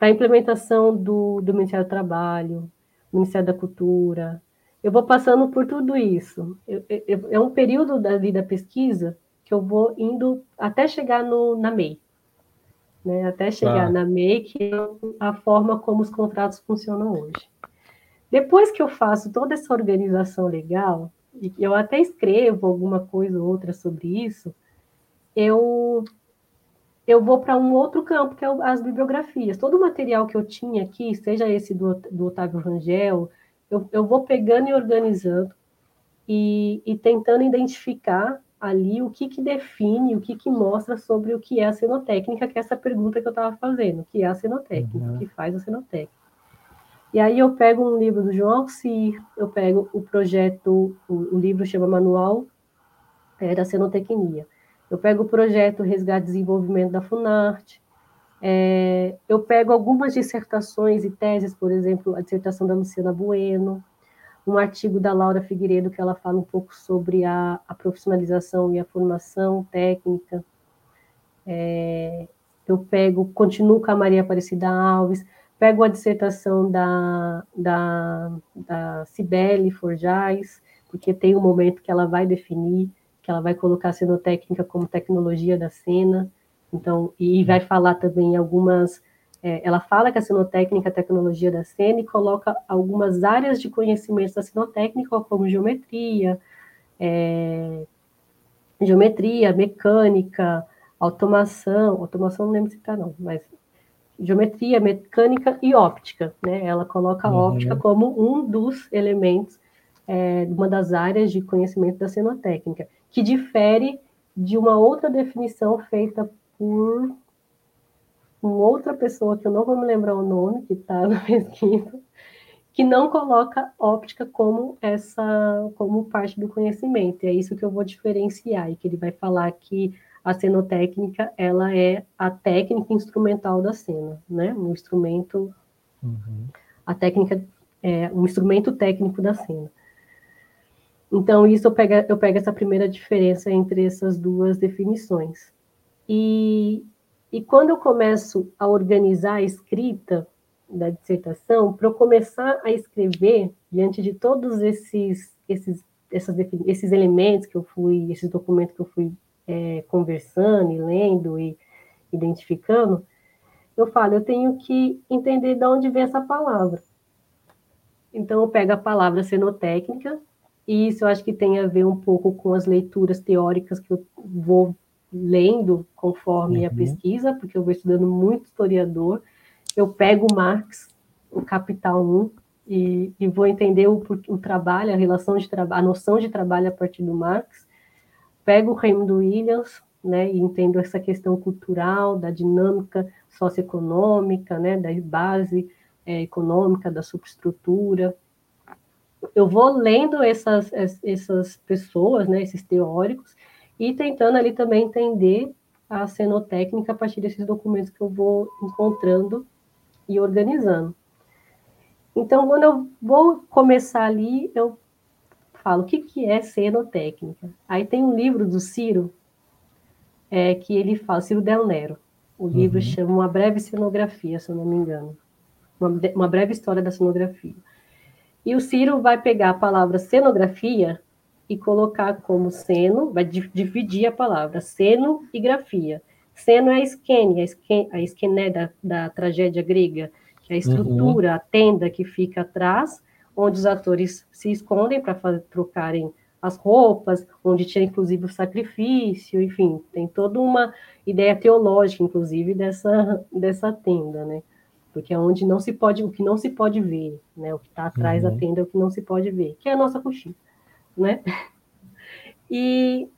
a implementação do, do Ministério do Trabalho, Ministério da Cultura, eu vou passando por tudo isso. Eu, eu, é um período da vida pesquisa que eu vou indo até chegar no, na MEI né, até chegar ah. na MEI, que é a forma como os contratos funcionam hoje. Depois que eu faço toda essa organização legal, e eu até escrevo alguma coisa ou outra sobre isso, eu eu vou para um outro campo, que é as bibliografias. Todo o material que eu tinha aqui, seja esse do, do Otávio Rangel, eu, eu vou pegando e organizando e, e tentando identificar ali o que, que define, o que, que mostra sobre o que é a cenotécnica, que é essa pergunta que eu estava fazendo, o que é a cenotécnica, uhum. o que faz a cenotécnica. E aí eu pego um livro do João Alcir, eu pego o projeto, o, o livro chama Manual é, da Cenotecnia. Eu pego o projeto Resgate e Desenvolvimento da Funarte, é, eu pego algumas dissertações e teses, por exemplo, a dissertação da Luciana Bueno, um artigo da Laura Figueiredo que ela fala um pouco sobre a, a profissionalização e a formação técnica. É, eu pego, continuo com a Maria Aparecida Alves, pego a dissertação da, da, da Cibele Forjais, porque tem um momento que ela vai definir, que ela vai colocar a cenotécnica como tecnologia da cena, então, e vai falar também algumas é, ela fala que a sinotécnica é a tecnologia da cena e coloca algumas áreas de conhecimento da sinotécnica, como geometria, é, geometria, mecânica, automação, automação não lembro se está não, mas geometria, mecânica e óptica. Né? Ela coloca a uhum. óptica como um dos elementos, é, uma das áreas de conhecimento da cenotécnica, que difere de uma outra definição feita por uma outra pessoa, que eu não vou me lembrar o nome, que está na pesquisa, que não coloca óptica como essa como parte do conhecimento. E é isso que eu vou diferenciar, e que ele vai falar que a cenotécnica ela é a técnica instrumental da cena, né? Um instrumento, uhum. a técnica é um instrumento técnico da cena. Então isso eu pego, eu pego essa primeira diferença entre essas duas definições. E, e quando eu começo a organizar a escrita da dissertação, para eu começar a escrever diante de todos esses esses essas, esses elementos que eu fui, esses documentos que eu fui é, conversando e lendo e identificando, eu falo, eu tenho que entender de onde vem essa palavra. Então, eu pego a palavra cenotécnica, e isso eu acho que tem a ver um pouco com as leituras teóricas que eu vou lendo conforme uhum. a pesquisa, porque eu vou estudando muito historiador. Eu pego Marx, o Capital 1, e, e vou entender o, o trabalho, a relação de trabalho, a noção de trabalho a partir do Marx pego o Raymond Williams, né, e entendo essa questão cultural, da dinâmica socioeconômica, né, da base é, econômica, da subestrutura. Eu vou lendo essas, essas pessoas, né, esses teóricos, e tentando ali também entender a cenotécnica a partir desses documentos que eu vou encontrando e organizando. Então, quando eu vou começar ali, eu fala o que, que é cenotécnica. Aí tem um livro do Ciro, é, que ele fala, Ciro Del Nero. O livro uhum. chama Uma Breve Cenografia, se eu não me engano. Uma, uma breve história da cenografia. E o Ciro vai pegar a palavra cenografia e colocar como seno, vai dividir a palavra, seno e grafia. Seno é a esquene, a esquene da, da tragédia grega, que é a uhum. estrutura, uhum. a tenda que fica atrás, onde os atores se escondem para trocarem as roupas, onde tinha inclusive o sacrifício, enfim, tem toda uma ideia teológica, inclusive, dessa, dessa tenda, né? Porque é onde não se pode, o que não se pode ver, né? O que está atrás uhum. da tenda é o que não se pode ver, que é a nossa coxinha, né? E,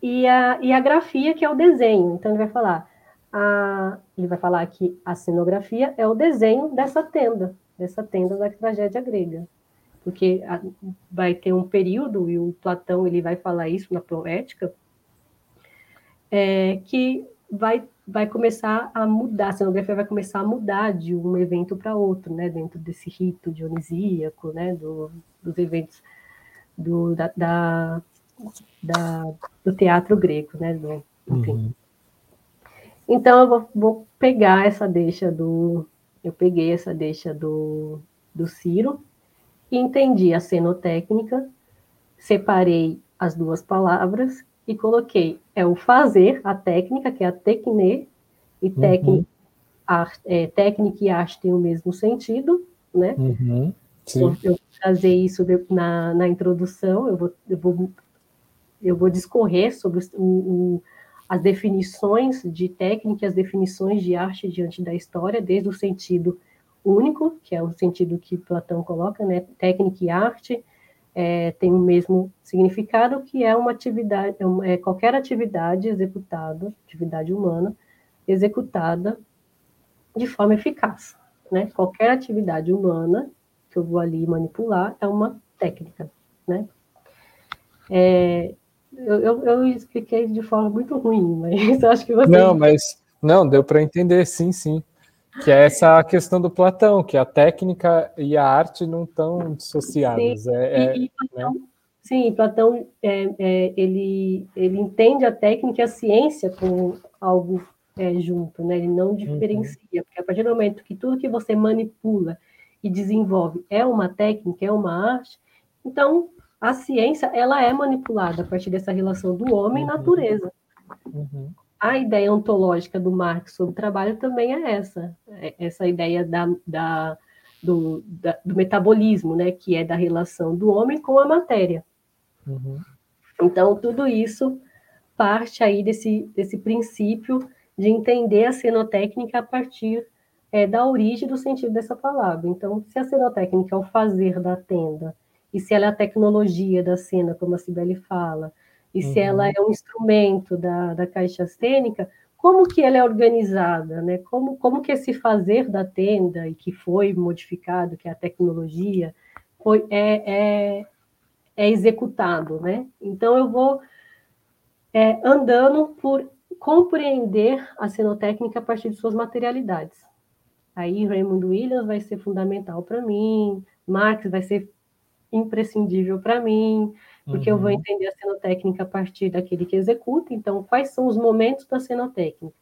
e, a, e a grafia, que é o desenho, então ele vai falar, a, ele vai falar que a cenografia é o desenho dessa tenda, dessa tenda da tragédia grega. Porque a, vai ter um período, e o Platão ele vai falar isso na Poética, é, que vai, vai começar a mudar, a cenografia vai começar a mudar de um evento para outro, né, dentro desse rito dionisíaco, né, do, dos eventos do, da, da, da, do teatro grego, né, do, enfim. Uhum. Então, eu vou, vou pegar essa deixa do, eu peguei essa deixa do, do Ciro e entendi a cenotécnica, separei as duas palavras e coloquei é o fazer, a técnica, que é a tecne, e técnica, uhum. é, técnica e arte têm o mesmo sentido, né? Uhum. Sim. Eu vou trazer isso na, na introdução, eu vou, eu, vou, eu vou discorrer sobre o, o as definições de técnica, as definições de arte diante da história, desde o sentido único, que é o sentido que Platão coloca, né? Técnica e arte é, tem o mesmo significado, que é uma atividade, é, é qualquer atividade executada, atividade humana, executada de forma eficaz, né? Qualquer atividade humana que eu vou ali manipular é uma técnica, né? É, eu, eu, eu, expliquei de forma muito ruim, mas acho que você. Não, mas não, deu para entender, sim, sim. Que é essa questão do Platão, que a técnica e a arte não estão dissociadas. Sim, é, e, e Platão, né? sim Platão é, é, ele, ele entende a técnica e a ciência como algo é, junto, né? ele não uhum. diferencia, uhum. porque a partir do momento que tudo que você manipula e desenvolve é uma técnica, é uma arte, então a ciência ela é manipulada a partir dessa relação do homem e uhum. natureza. Uhum. A ideia ontológica do Marx sobre o trabalho também é essa, é essa ideia da, da, do, da, do, metabolismo, né, que é da relação do homem com a matéria. Uhum. Então, tudo isso parte aí desse, desse princípio de entender a cenotécnica a partir é, da origem do sentido dessa palavra. Então, se a cenotécnica é o fazer da tenda, e se ela é a tecnologia da cena, como a Cibele fala, e uhum. se ela uhum. é um instrumento da, da caixa cênica, como que ela é organizada, né? Como, como que esse fazer da tenda, e que foi modificado, que é a tecnologia, foi, é, é, é executado, né? Então, eu vou é, andando por compreender a cenotécnica a partir de suas materialidades. Aí Raymond Williams vai ser fundamental para mim, Marx vai ser imprescindível para mim, porque uhum. eu vou uhum. entender a cenotécnica a partir daquele que executa. Então, quais são os momentos da cenotécnica?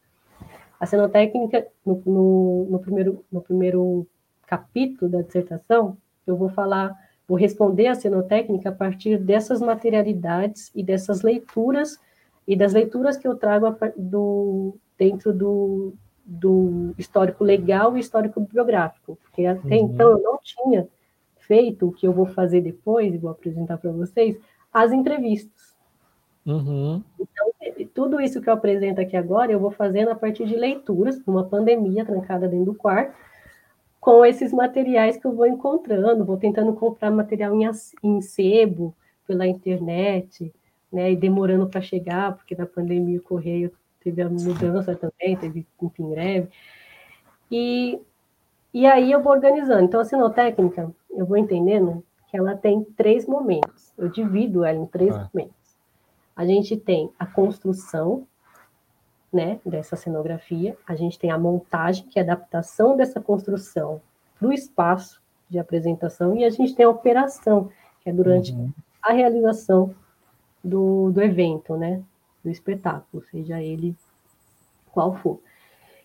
A cenotécnica, no, no, no, primeiro, no primeiro capítulo da dissertação, eu vou falar, vou responder a cenotécnica a partir dessas materialidades e dessas leituras, e das leituras que eu trago do, dentro do, do histórico legal e histórico biográfico, porque até uhum. então eu não tinha feito o que eu vou fazer depois, e vou apresentar para vocês, as entrevistas. Uhum. Então, tudo isso que eu apresento aqui agora, eu vou fazendo a partir de leituras, uma pandemia trancada dentro do quarto, com esses materiais que eu vou encontrando, vou tentando comprar material em, em sebo, pela internet, né, e demorando para chegar, porque na pandemia o correio teve a mudança também, teve enfim, greve. E, e aí eu vou organizando. Então, a sinotécnica, eu vou entendendo que ela tem três momentos. Eu divido ela em três ah. momentos. A gente tem a construção, né, dessa cenografia, a gente tem a montagem, que é a adaptação dessa construção para o espaço de apresentação, e a gente tem a operação, que é durante uhum. a realização do, do evento, né, do espetáculo, seja ele qual for.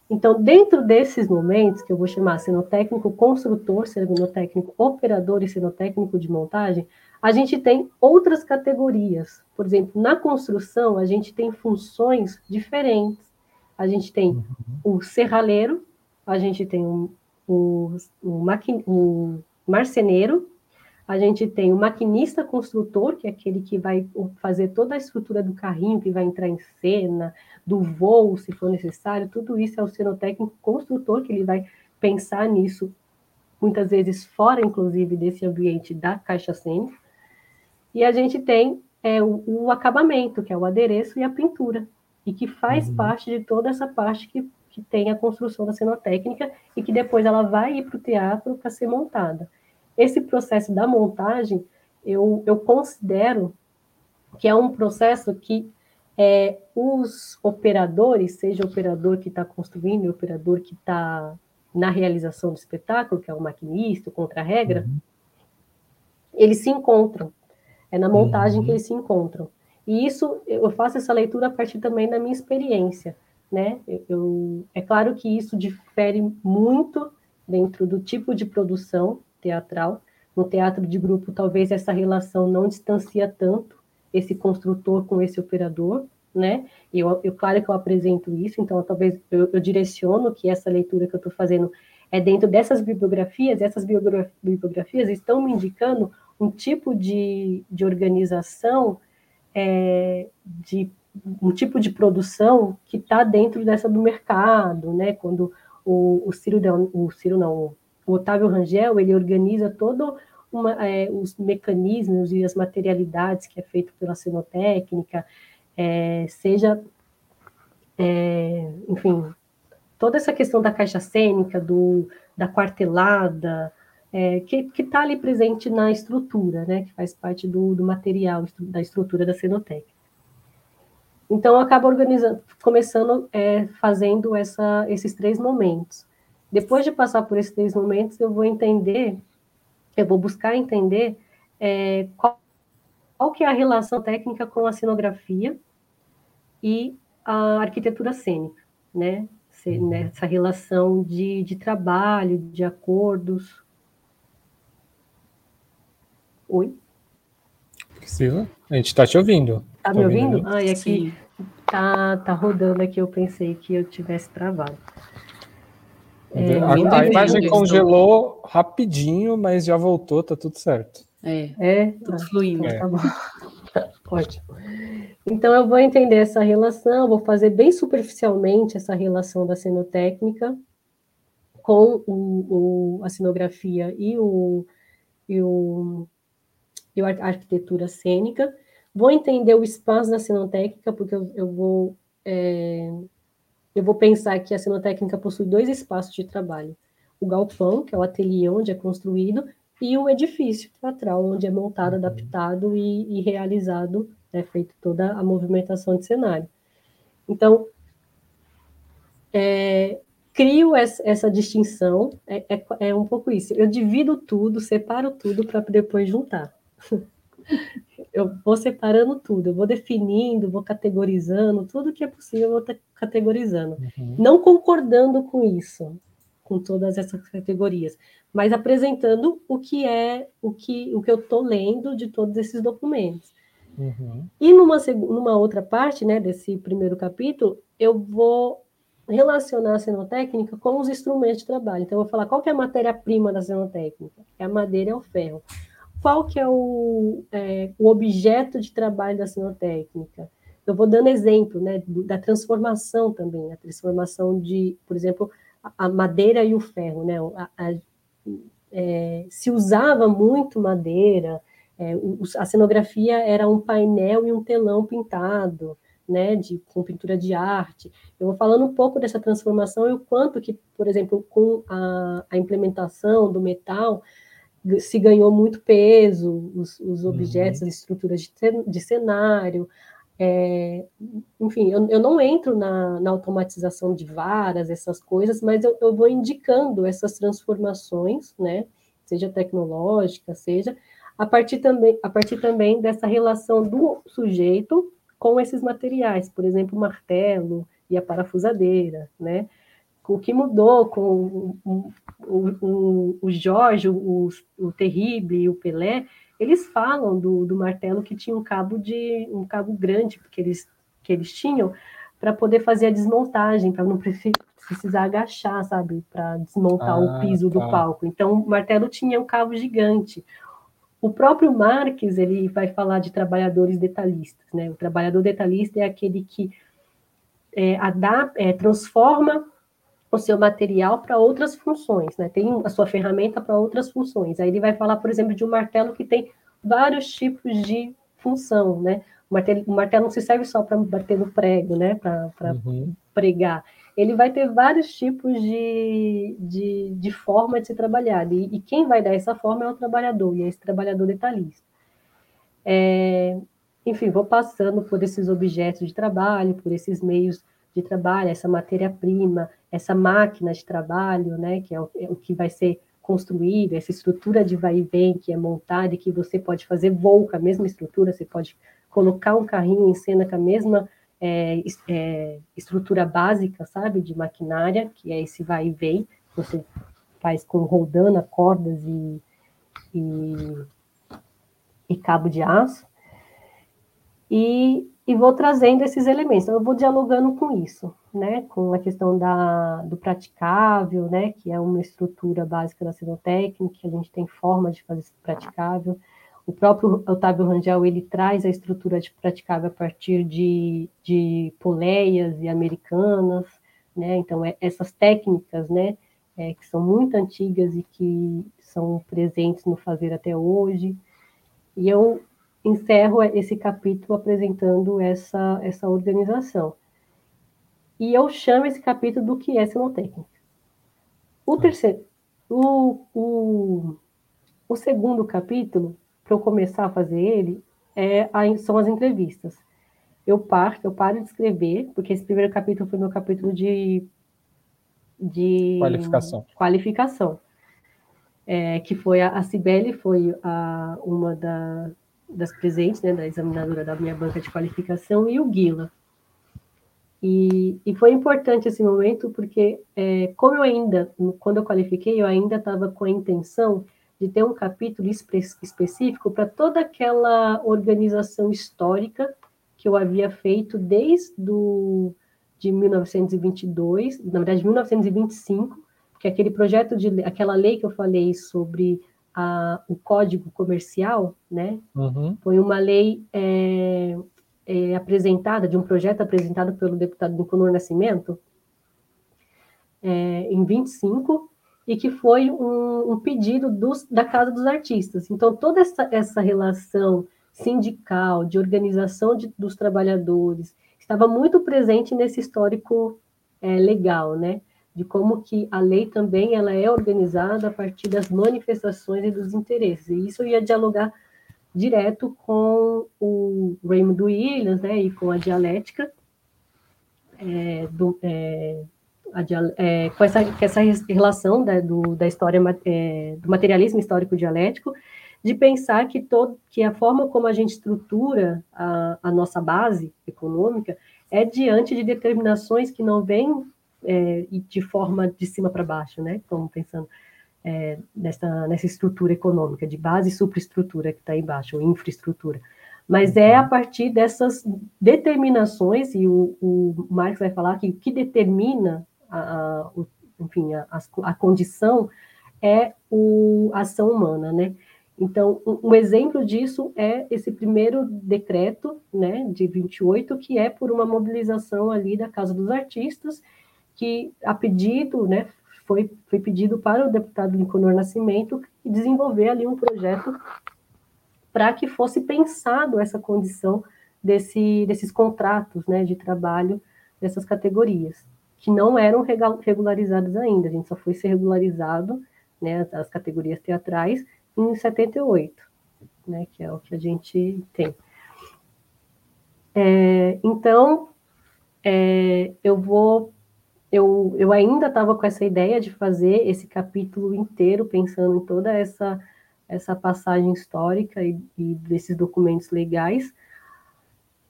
Então, dentro desses momentos, que eu vou chamar cenotécnico construtor, cenotécnico operador e cenotécnico de montagem, a gente tem outras categorias. Por exemplo, na construção, a gente tem funções diferentes. A gente tem uhum. o serralheiro, a gente tem o, o, o, o marceneiro, a gente tem o maquinista construtor, que é aquele que vai fazer toda a estrutura do carrinho, que vai entrar em cena, do voo, se for necessário, tudo isso é o cenotécnico construtor, que ele vai pensar nisso, muitas vezes fora, inclusive, desse ambiente da caixa cênica. E a gente tem é, o, o, acabamento, que é o adereço e a pintura, e que faz uhum. parte de toda essa parte que, que tem a construção da cenotécnica e que depois ela vai ir para o teatro para ser montada. Esse processo da montagem, eu, eu considero que é um processo que é, os operadores, seja o operador que está construindo, o operador que está na realização do espetáculo, que é o maquinista, o contra-regra, uhum. eles se encontram. É na montagem uhum. que eles se encontram. E isso, eu faço essa leitura a partir também da minha experiência, né? Eu, eu, é claro que isso difere muito dentro do tipo de produção teatral. No teatro de grupo, talvez essa relação não distancia tanto esse construtor com esse operador, né? E eu, eu claro que eu apresento isso, então talvez eu, eu direciono que essa leitura que eu estou fazendo é dentro dessas bibliografias, essas bibliografias estão me indicando um tipo de, de organização, é, de um tipo de produção que está dentro dessa do mercado, né? Quando o, o Ciro, o Ciro não, o Otávio Rangel, ele organiza todo uma, é, os mecanismos e as materialidades que é feito pela cenotécnica, é, seja, é, enfim, toda essa questão da caixa cênica, do, da quartelada, é, que está ali presente na estrutura, né, que faz parte do, do material, da estrutura da cenotécnica. Então, eu acabo organizando, começando é, fazendo essa, esses três momentos. Depois de passar por esses três momentos, eu vou entender, eu vou buscar entender é, qual, qual que é a relação técnica com a cenografia e a arquitetura cênica, né? Nessa relação de, de trabalho, de acordos. Oi? Priscila, a gente está te ouvindo. Está me ouvindo? ouvindo? Ah, e aqui tá, tá rodando aqui, eu pensei que eu tivesse travado. É, a, a imagem congelou rapidinho, mas já voltou, tá tudo certo. É, é tudo ah, fluindo. É. Tá bom. Ótimo. Então, eu vou entender essa relação, vou fazer bem superficialmente essa relação da cenotécnica com o, o, a cenografia e, o, e, o, e a arquitetura cênica. Vou entender o espaço da cenotécnica, porque eu, eu vou, é, eu vou pensar que a cenotécnica possui dois espaços de trabalho. O galpão, que é o ateliê onde é construído, e o edifício teatral, onde é montado, uhum. adaptado e, e realizado, é feito toda a movimentação de cenário. Então, é, crio essa, essa distinção, é, é, é, um pouco isso. Eu divido tudo, separo tudo para depois juntar. eu vou separando tudo, eu vou definindo, vou categorizando, tudo que é possível eu vou categorizando. Uhum. Não concordando com isso, com todas essas categorias, mas apresentando o que é o que, o que eu estou lendo de todos esses documentos. Uhum. E numa, numa outra parte né, desse primeiro capítulo, eu vou relacionar a cenotécnica com os instrumentos de trabalho. Então, eu vou falar qual é a matéria-prima da cenotécnica, é a madeira e o ferro. Qual que é o, é o objeto de trabalho da cenotécnica? Eu vou dando exemplo né, da transformação também, a transformação de, por exemplo, a, madeira e o ferro. Né? A, a, é, se usava muito madeira, é, a cenografia era um painel e um telão pintado, né, de, com pintura de arte. Eu vou falando um pouco dessa transformação e o quanto que, por exemplo, com a, a implementação do metal, se ganhou muito peso, os, os objetos, uhum. as estruturas de, de cenário. É, enfim, eu, eu, não entro na, na, automatização de varas, essas coisas, mas eu, eu vou indicando essas transformações, né, seja tecnológica, seja, a partir também, a partir também dessa relação do sujeito com esses materiais, por exemplo, o martelo e a parafusadeira, né? O que mudou com o, o, o Jorge, o, o Terrible e o Pelé, eles falam do, do martelo que tinha um cabo de um cabo grande que eles que eles tinham para poder fazer a desmontagem, para não precisar agachar, sabe, para desmontar ah, o piso tá. do palco. Então, o martelo tinha um cabo gigante. O próprio Marx ele vai falar de trabalhadores detalhistas, né? O trabalhador detalhista é aquele que é, adapta, é, transforma o seu material para outras funções, né? Tem a sua ferramenta para outras funções. Aí ele vai falar, por exemplo, de um martelo que tem vários tipos de função, né? O martelo, o martelo não se serve só para bater no prego, né? Para uhum. pregar ele vai ter vários tipos de, de, de forma de ser trabalhado. E, e, quem vai dar essa forma é o trabalhador, e é esse trabalhador detalhista. É, enfim, vou passando por esses objetos de trabalho, por esses meios de trabalho, essa matéria-prima, essa máquina de trabalho, né, que é o, é o que vai ser construído, essa estrutura de vai e vem que é montada e que você pode fazer voo com a mesma estrutura, você pode colocar um carrinho em cena com a mesma é, é, estrutura básica, sabe, de maquinária, que é esse vai e vem, você faz com rodana, cordas e, e, e cabo de aço, e, e, vou trazendo esses elementos, então eu vou dialogando com isso, né, com a questão da, do praticável, né, que é uma estrutura básica da cenotécnica, a gente tem forma de fazer isso praticável, o próprio Otávio Rangel ele traz a estrutura de praticável a partir de, de poleias e americanas, né? Então é, essas técnicas, né, é, que são muito antigas e que são presentes no fazer até hoje. E eu encerro esse capítulo apresentando essa essa organização. E eu chamo esse capítulo do que é cenotécnica. O tá. terceiro, o, o, o segundo capítulo para eu começar a fazer ele é a, são as entrevistas. Eu paro, eu paro de escrever, porque esse primeiro capítulo foi meu capítulo de, de qualificação. qualificação é, que foi a, a Cibele, foi a, uma da, das presentes, né, da examinadora da minha banca de qualificação, e o Guila. E, e foi importante esse momento, porque é, como eu ainda, quando eu qualifiquei, eu ainda estava com a intenção de ter um capítulo espe específico para toda aquela organização histórica que eu havia feito desde do, de 1922, na verdade 1925, que é aquele projeto de aquela lei que eu falei sobre a, o Código Comercial, né? Uhum. Foi uma lei é, é, apresentada, de um projeto apresentado pelo deputado Nicanor Nascimento, é, em 25, e que foi um, um pedido dos, da Casa dos Artistas. Então, toda essa, essa relação sindical, de organização de, dos trabalhadores, estava muito presente nesse histórico é, legal, né? De como que a lei também ela é organizada a partir das manifestações e dos interesses. E isso ia dialogar direto com o Raymond Williams, né? E com a dialética é, do, é, a, é, com essa, essa relação da, do, da história é, do materialismo histórico dialético de pensar que, todo, que a forma como a gente estrutura a, a nossa base econômica é diante de determinações que não vêm é, de forma de cima para baixo, né? Como pensando é, nessa, nessa estrutura econômica, de base e superestrutura que está aí embaixo, ou infraestrutura. Mas é a partir dessas determinações, e o, o Marx vai falar que o que determina, a, a, o, enfim, a, a condição é o, a ação humana, né? Então, um exemplo disso é esse primeiro decreto, né, de 28, que é por uma mobilização ali da Casa dos Artistas, que a pedido, né, foi, foi pedido para o deputado Nicanor Nascimento desenvolver ali um projeto para que fosse pensado essa condição desse, desses contratos, né, de trabalho dessas categorias, que não eram regularizadas ainda, a gente só foi ser regularizado, né, as categorias teatrais, em 78, né, que é o que a gente tem. É, então, é, eu vou, eu, eu ainda estava com essa ideia de fazer esse capítulo inteiro, pensando em toda essa, essa passagem histórica e, e desses documentos legais,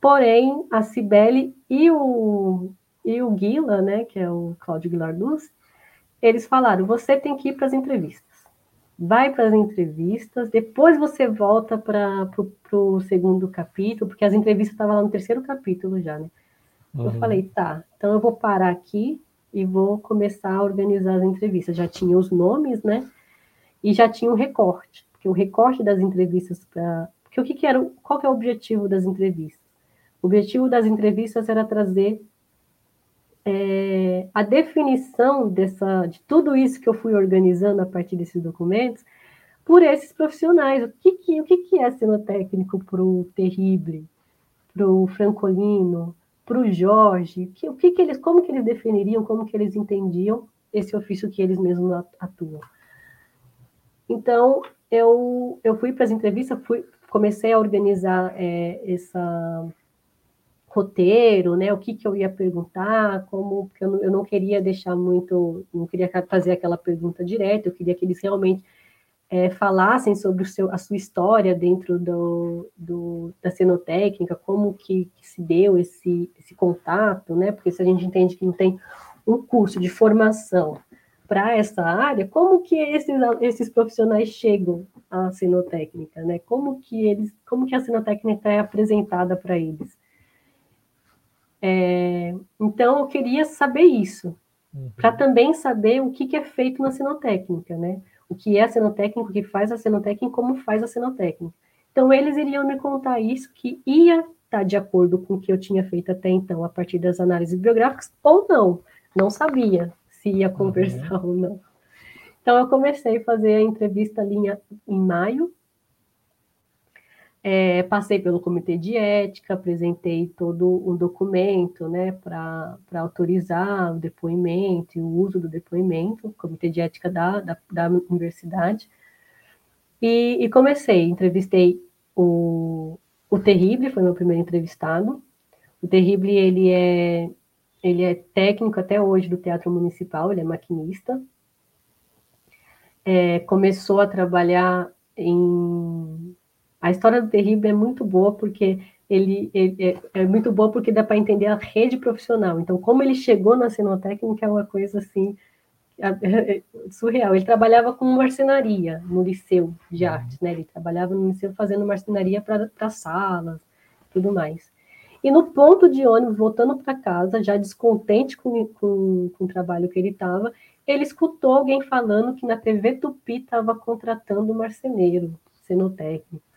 porém, a Cibele e o, e o Guila, né, que é o Cláudio Guilar Luz, eles falaram, você tem que ir para as entrevistas vai para as entrevistas, depois você volta para o segundo capítulo, porque as entrevistas estavam lá no terceiro capítulo já, né? Uhum. Eu falei, tá, então eu vou parar aqui e vou começar a organizar as entrevistas. Já tinha os nomes, né? E já tinha o recorte, porque o recorte das entrevistas para. Porque o que, que era. Qual que é o objetivo das entrevistas? O objetivo das entrevistas era trazer é, a definição dessa, de tudo isso que eu fui organizando a partir desses documentos por esses profissionais. O que, que, o que, que é técnico para o Terrible, para o Francolino, para o Jorge? Que, o que, que eles, como que eles definiriam, como que eles entendiam esse ofício que eles mesmos atuam? Então, eu, eu fui para as entrevistas, fui, comecei a organizar é, essa roteiro, né? O que, que eu ia perguntar, como porque eu não, eu não queria deixar muito, não queria fazer aquela pergunta direta, eu queria que eles realmente é, falassem sobre seu, a sua história dentro do, do da cenotécnica, como que, que, se deu esse, esse contato, né? Porque se a gente entende que não tem um curso de formação para essa área, como que esses, esses profissionais chegam à cenotécnica, né? Como que eles, como que a cenotécnica é apresentada para eles? É, então, eu queria saber isso, uhum. para também saber o que, que, é feito na cenotécnica, né? O que é a cenotécnica, o que faz a cenotécnica e como faz a cenotécnica. Então, eles iriam me contar isso, que ia estar tá de acordo com o que eu tinha feito até então, a partir das análises biográficas, ou não. Não sabia se ia conversar uhum. ou não. Então, eu comecei a fazer a entrevista ali em maio é, passei pelo comitê de ética, apresentei todo um documento né, para autorizar o depoimento e o uso do depoimento, comitê de ética da, da, da universidade. E, e, comecei, entrevistei o, o Terrible, foi meu primeiro entrevistado. O Terrible, ele é, ele é técnico até hoje do Teatro Municipal, ele é maquinista. É, começou a trabalhar em a história do Terrível é muito boa porque ele, ele é, é, muito boa porque dá para entender a rede profissional. Então, como ele chegou na cenotécnica é uma coisa assim surreal. Ele trabalhava com marcenaria no liceu de uhum. artes, né? Ele trabalhava no liceu fazendo marcenaria para salas, tudo mais. E no ponto de ônibus, voltando para casa, já descontente com, com, com o trabalho que ele estava, ele escutou alguém falando que na TV Tupi estava contratando um marceneiro, cenotécnico.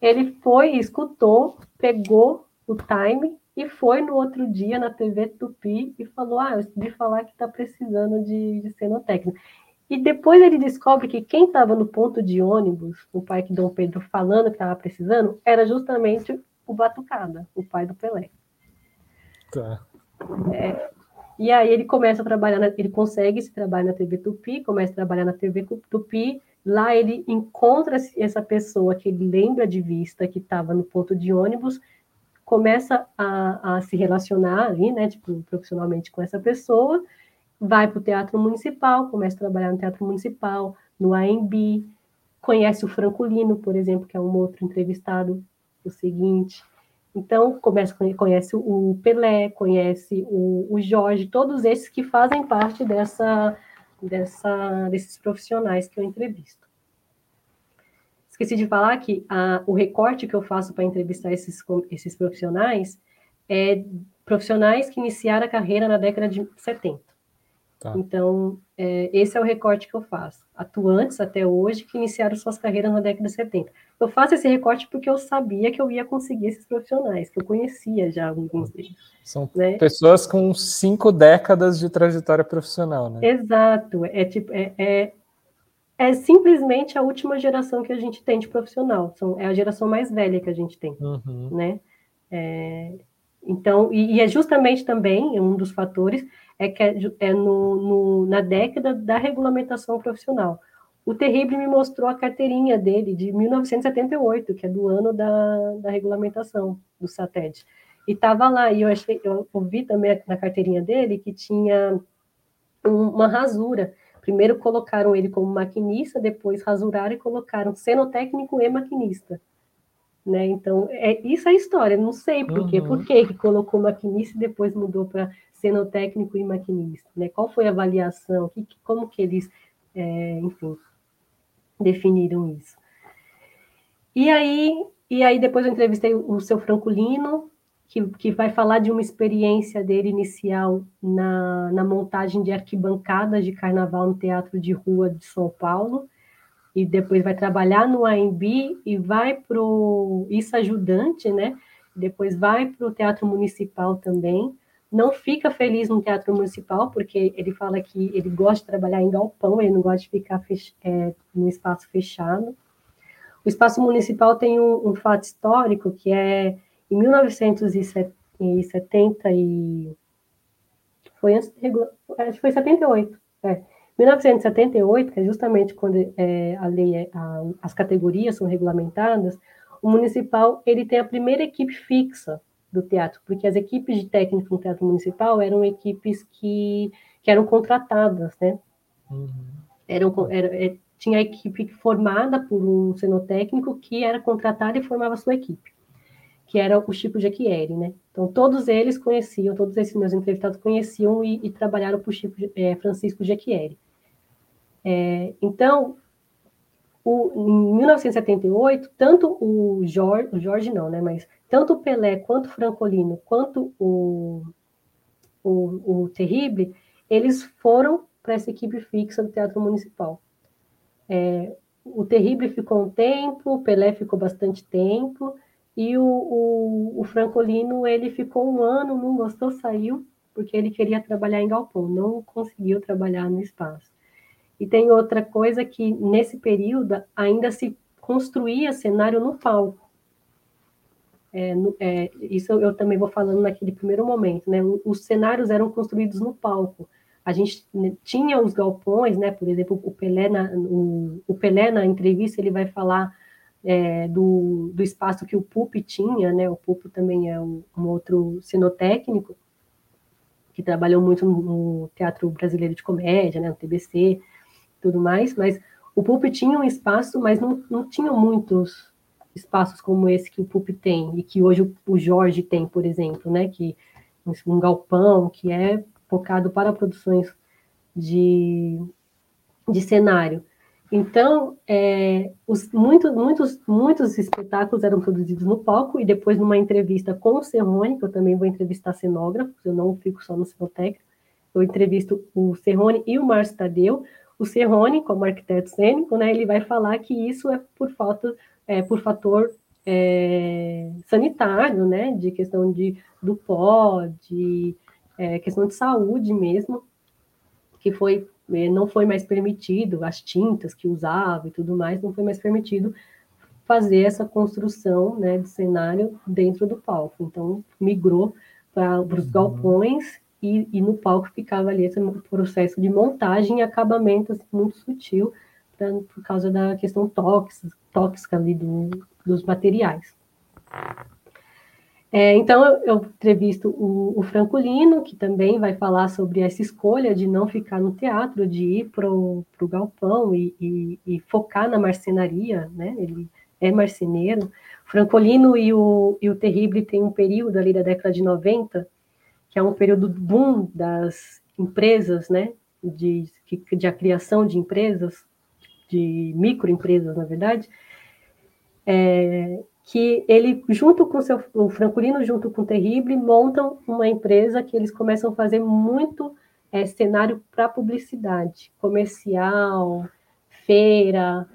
Ele foi, escutou, pegou o time e foi no outro dia na TV Tupi e falou: Ah, eu de falar que está precisando de, de cenotécnico. E depois ele descobre que quem estava no ponto de ônibus, no Parque Dom Pedro, falando que estava precisando, era justamente o Batucada, o pai do Pelé. Tá. É, e aí ele começa a trabalhar, na, ele consegue esse trabalho na TV Tupi, começa a trabalhar na TV Tupi, lá ele encontra essa pessoa que ele lembra de vista, que estava no ponto de ônibus, começa a, a se relacionar ali, né, tipo, profissionalmente com essa pessoa, vai para o Teatro Municipal, começa a trabalhar no Teatro Municipal, no AMB, conhece o Francolino, por exemplo, que é um outro entrevistado, o seguinte. Então, começa, conhece o Pelé, conhece o, o Jorge, todos esses que fazem parte dessa, dessa, desses profissionais que eu entrevisto. Esqueci de falar que a, o recorte que eu faço para entrevistar esses, esses profissionais é profissionais que iniciaram a carreira na década de 70. Tá. Então, é, esse é o recorte que eu faço. Atuantes até hoje que iniciaram suas carreiras na década de 70. Eu faço esse recorte porque eu sabia que eu ia conseguir esses profissionais, que eu conhecia já alguns deles. São né? pessoas com cinco décadas de trajetória profissional, né? Exato. É, tipo, é, é, é, simplesmente a última geração que a gente tem de profissional. São, é a geração mais velha que a gente tem, uhum. né? É, então, e, e, é justamente também um dos fatores é que é, é no, no, na década da regulamentação profissional. O Terrible me mostrou a carteirinha dele de 1978, que é do ano da, da regulamentação do SATED. E estava lá, e eu achei, eu ouvi também na carteirinha dele que tinha uma rasura. Primeiro colocaram ele como maquinista, depois rasuraram e colocaram cenotécnico e maquinista. Né? Então, é, isso é a história, não sei por quê. Uhum. Por que colocou maquinista e depois mudou para cenotécnico e maquinista? Né? Qual foi a avaliação? Que, como que eles, é, enfim, definiram isso? E aí, e aí depois eu entrevistei o seu Francolino, que, que vai falar de uma experiência dele inicial na, na montagem de arquibancadas de carnaval no Teatro de Rua de São Paulo, e depois vai trabalhar no AMB e vai para o isso ajudante, né? Depois vai para o Teatro Municipal também. Não fica feliz no Teatro Municipal, porque ele fala que ele gosta de trabalhar em galpão, ele não gosta de ficar é, no espaço fechado. O espaço municipal tem um, um fato histórico que é em 1970 e foi antes de acho que foi 78, é. 1978, que é justamente quando é, a lei, é, a, as categorias são regulamentadas, o municipal ele tem a primeira equipe fixa do teatro, porque as equipes de técnico no teatro municipal eram equipes que, que eram contratadas, né? Uhum. Eram, era, é, tinha a equipe formada por um cenotécnico que era contratado e formava sua equipe, que era o Chico Jequieri, né? Então, todos eles conheciam, todos esses meus entrevistados conheciam e, e trabalharam para o Chico é, Francisco Jequieri. É, então, o, em 1978, tanto o Jorge, o Jorge não, né, mas tanto o Pelé, quanto o Francolino, quanto o, o, o Terrible, eles foram para essa equipe fixa do Teatro Municipal. É, o Terrible ficou um tempo, o Pelé ficou bastante tempo, e o, o, o, Francolino, ele ficou um ano, não gostou, saiu, porque ele queria trabalhar em galpão, não conseguiu trabalhar no espaço. E tem outra coisa que, nesse período, ainda se construía cenário no palco. É, é, isso eu também vou falando naquele primeiro momento, né? Os cenários eram construídos no palco. A gente né, tinha os galpões, né? Por exemplo, o Pelé na, o, o Pelé na entrevista ele vai falar é, do, do espaço que o PUP tinha, né? O PUP também é um, um outro cenotécnico que trabalhou muito no, no Teatro Brasileiro de Comédia, né? No TBC tudo mais, mas o PUP tinha um espaço, mas não, não tinha muitos espaços como esse que o PUP tem, e que hoje o, Jorge tem, por exemplo, né, que um galpão que é focado para produções de, de cenário. Então, é, os, muito, muitos, muitos espetáculos eram produzidos no palco, e depois numa entrevista com o Serrone, que eu também vou entrevistar cenógrafos, eu não fico só no cenotécnico, eu entrevisto o Serrone e o Márcio Tadeu, o Serrone, como arquiteto cênico, né, ele vai falar que isso é por falta, é, por fator é, sanitário, né, de questão de, do pó, de é, questão de saúde mesmo, que foi é, não foi mais permitido, as tintas que usava e tudo mais, não foi mais permitido fazer essa construção né, de cenário dentro do palco. Então, migrou para os uhum. galpões e, e, no palco ficava ali esse processo de montagem e acabamento assim, muito sutil, pra, por causa da questão tóxica, tóxica ali do, dos materiais. É, então, eu, entrevisto o, o, Francolino, que também vai falar sobre essa escolha de não ficar no teatro, de ir para o galpão e, e, e, focar na marcenaria, né? Ele é marceneiro. Francolino e o, e o Terrible tem um período ali da década de 90, que é um período boom das empresas, né? De, de, de a criação de empresas, de microempresas, na verdade, é, que ele, junto com seu, o Francolino, junto com o Terrible, montam uma empresa que eles começam a fazer muito é, cenário para publicidade, comercial, feira,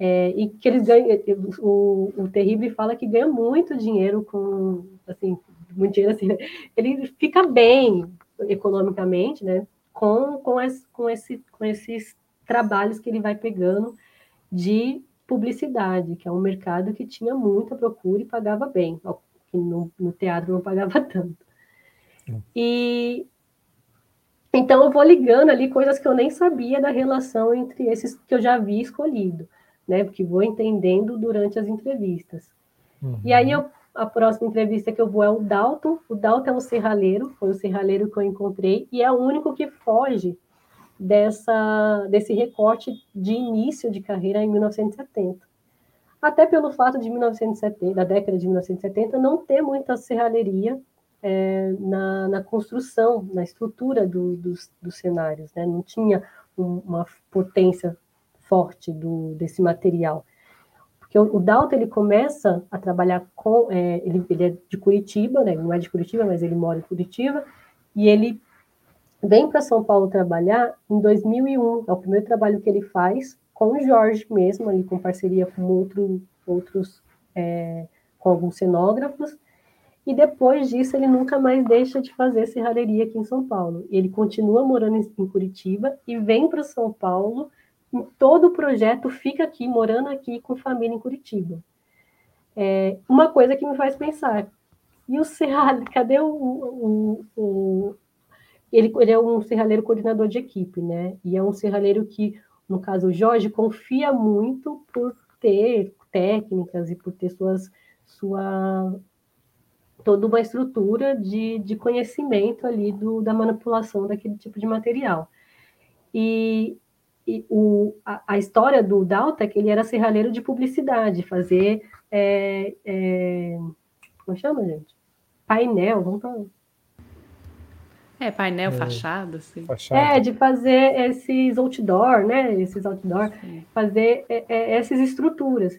é, e que eles ganham, o, o Terrible fala que ganha muito dinheiro com, assim, muito dinheiro assim, ele fica bem economicamente, né, com, com, esse, com, esse, com esses trabalhos que ele vai pegando de publicidade, que é um mercado que tinha muita procura e pagava bem, que no, no teatro não pagava tanto. E então eu vou ligando ali coisas que eu nem sabia da relação entre esses que eu já vi escolhido, né? Porque vou entendendo durante as entrevistas. Uhum. E aí eu, a próxima entrevista que eu vou é o Dalton. O Dalton é um serralheiro, foi o serralheiro que eu encontrei e é o único que foge dessa, desse recorte de início de carreira em 1970. Até pelo fato de 1970, da década de 1970, não ter muita serralheria é, na, na, construção, na estrutura do, dos, dos, cenários, né? não tinha um, uma potência forte do, desse material. Porque o, o Dalton ele começa a trabalhar com. É, ele, ele, é de Curitiba, né? não é de Curitiba, mas ele mora em Curitiba, e ele vem para São Paulo trabalhar em 2001. É o primeiro trabalho que ele faz com o Jorge mesmo, ali com parceria com outro, outros, é, com alguns cenógrafos. E depois disso, ele nunca mais deixa de fazer serralheria aqui em São Paulo. Ele continua morando em Curitiba e vem para São Paulo. Todo o projeto fica aqui, morando aqui com família em Curitiba. É, uma coisa que me faz pensar, e o serralho, cadê o, o, o, ele, ele é um serralheiro coordenador de equipe, né? E é um serralheiro que, no caso, o Jorge confia muito por ter técnicas e por ter suas, sua toda uma estrutura de, de conhecimento ali do, da manipulação daquele tipo de material. E, e o, a, a, história do Dalta é que ele era serralheiro de publicidade, fazer é, é, como chama, gente? Painel, vamos falar é, painel, é, fachada, assim. Fachada. É, de fazer esses outdoor, né? Esses outdoor, Sim. fazer é, é, essas estruturas.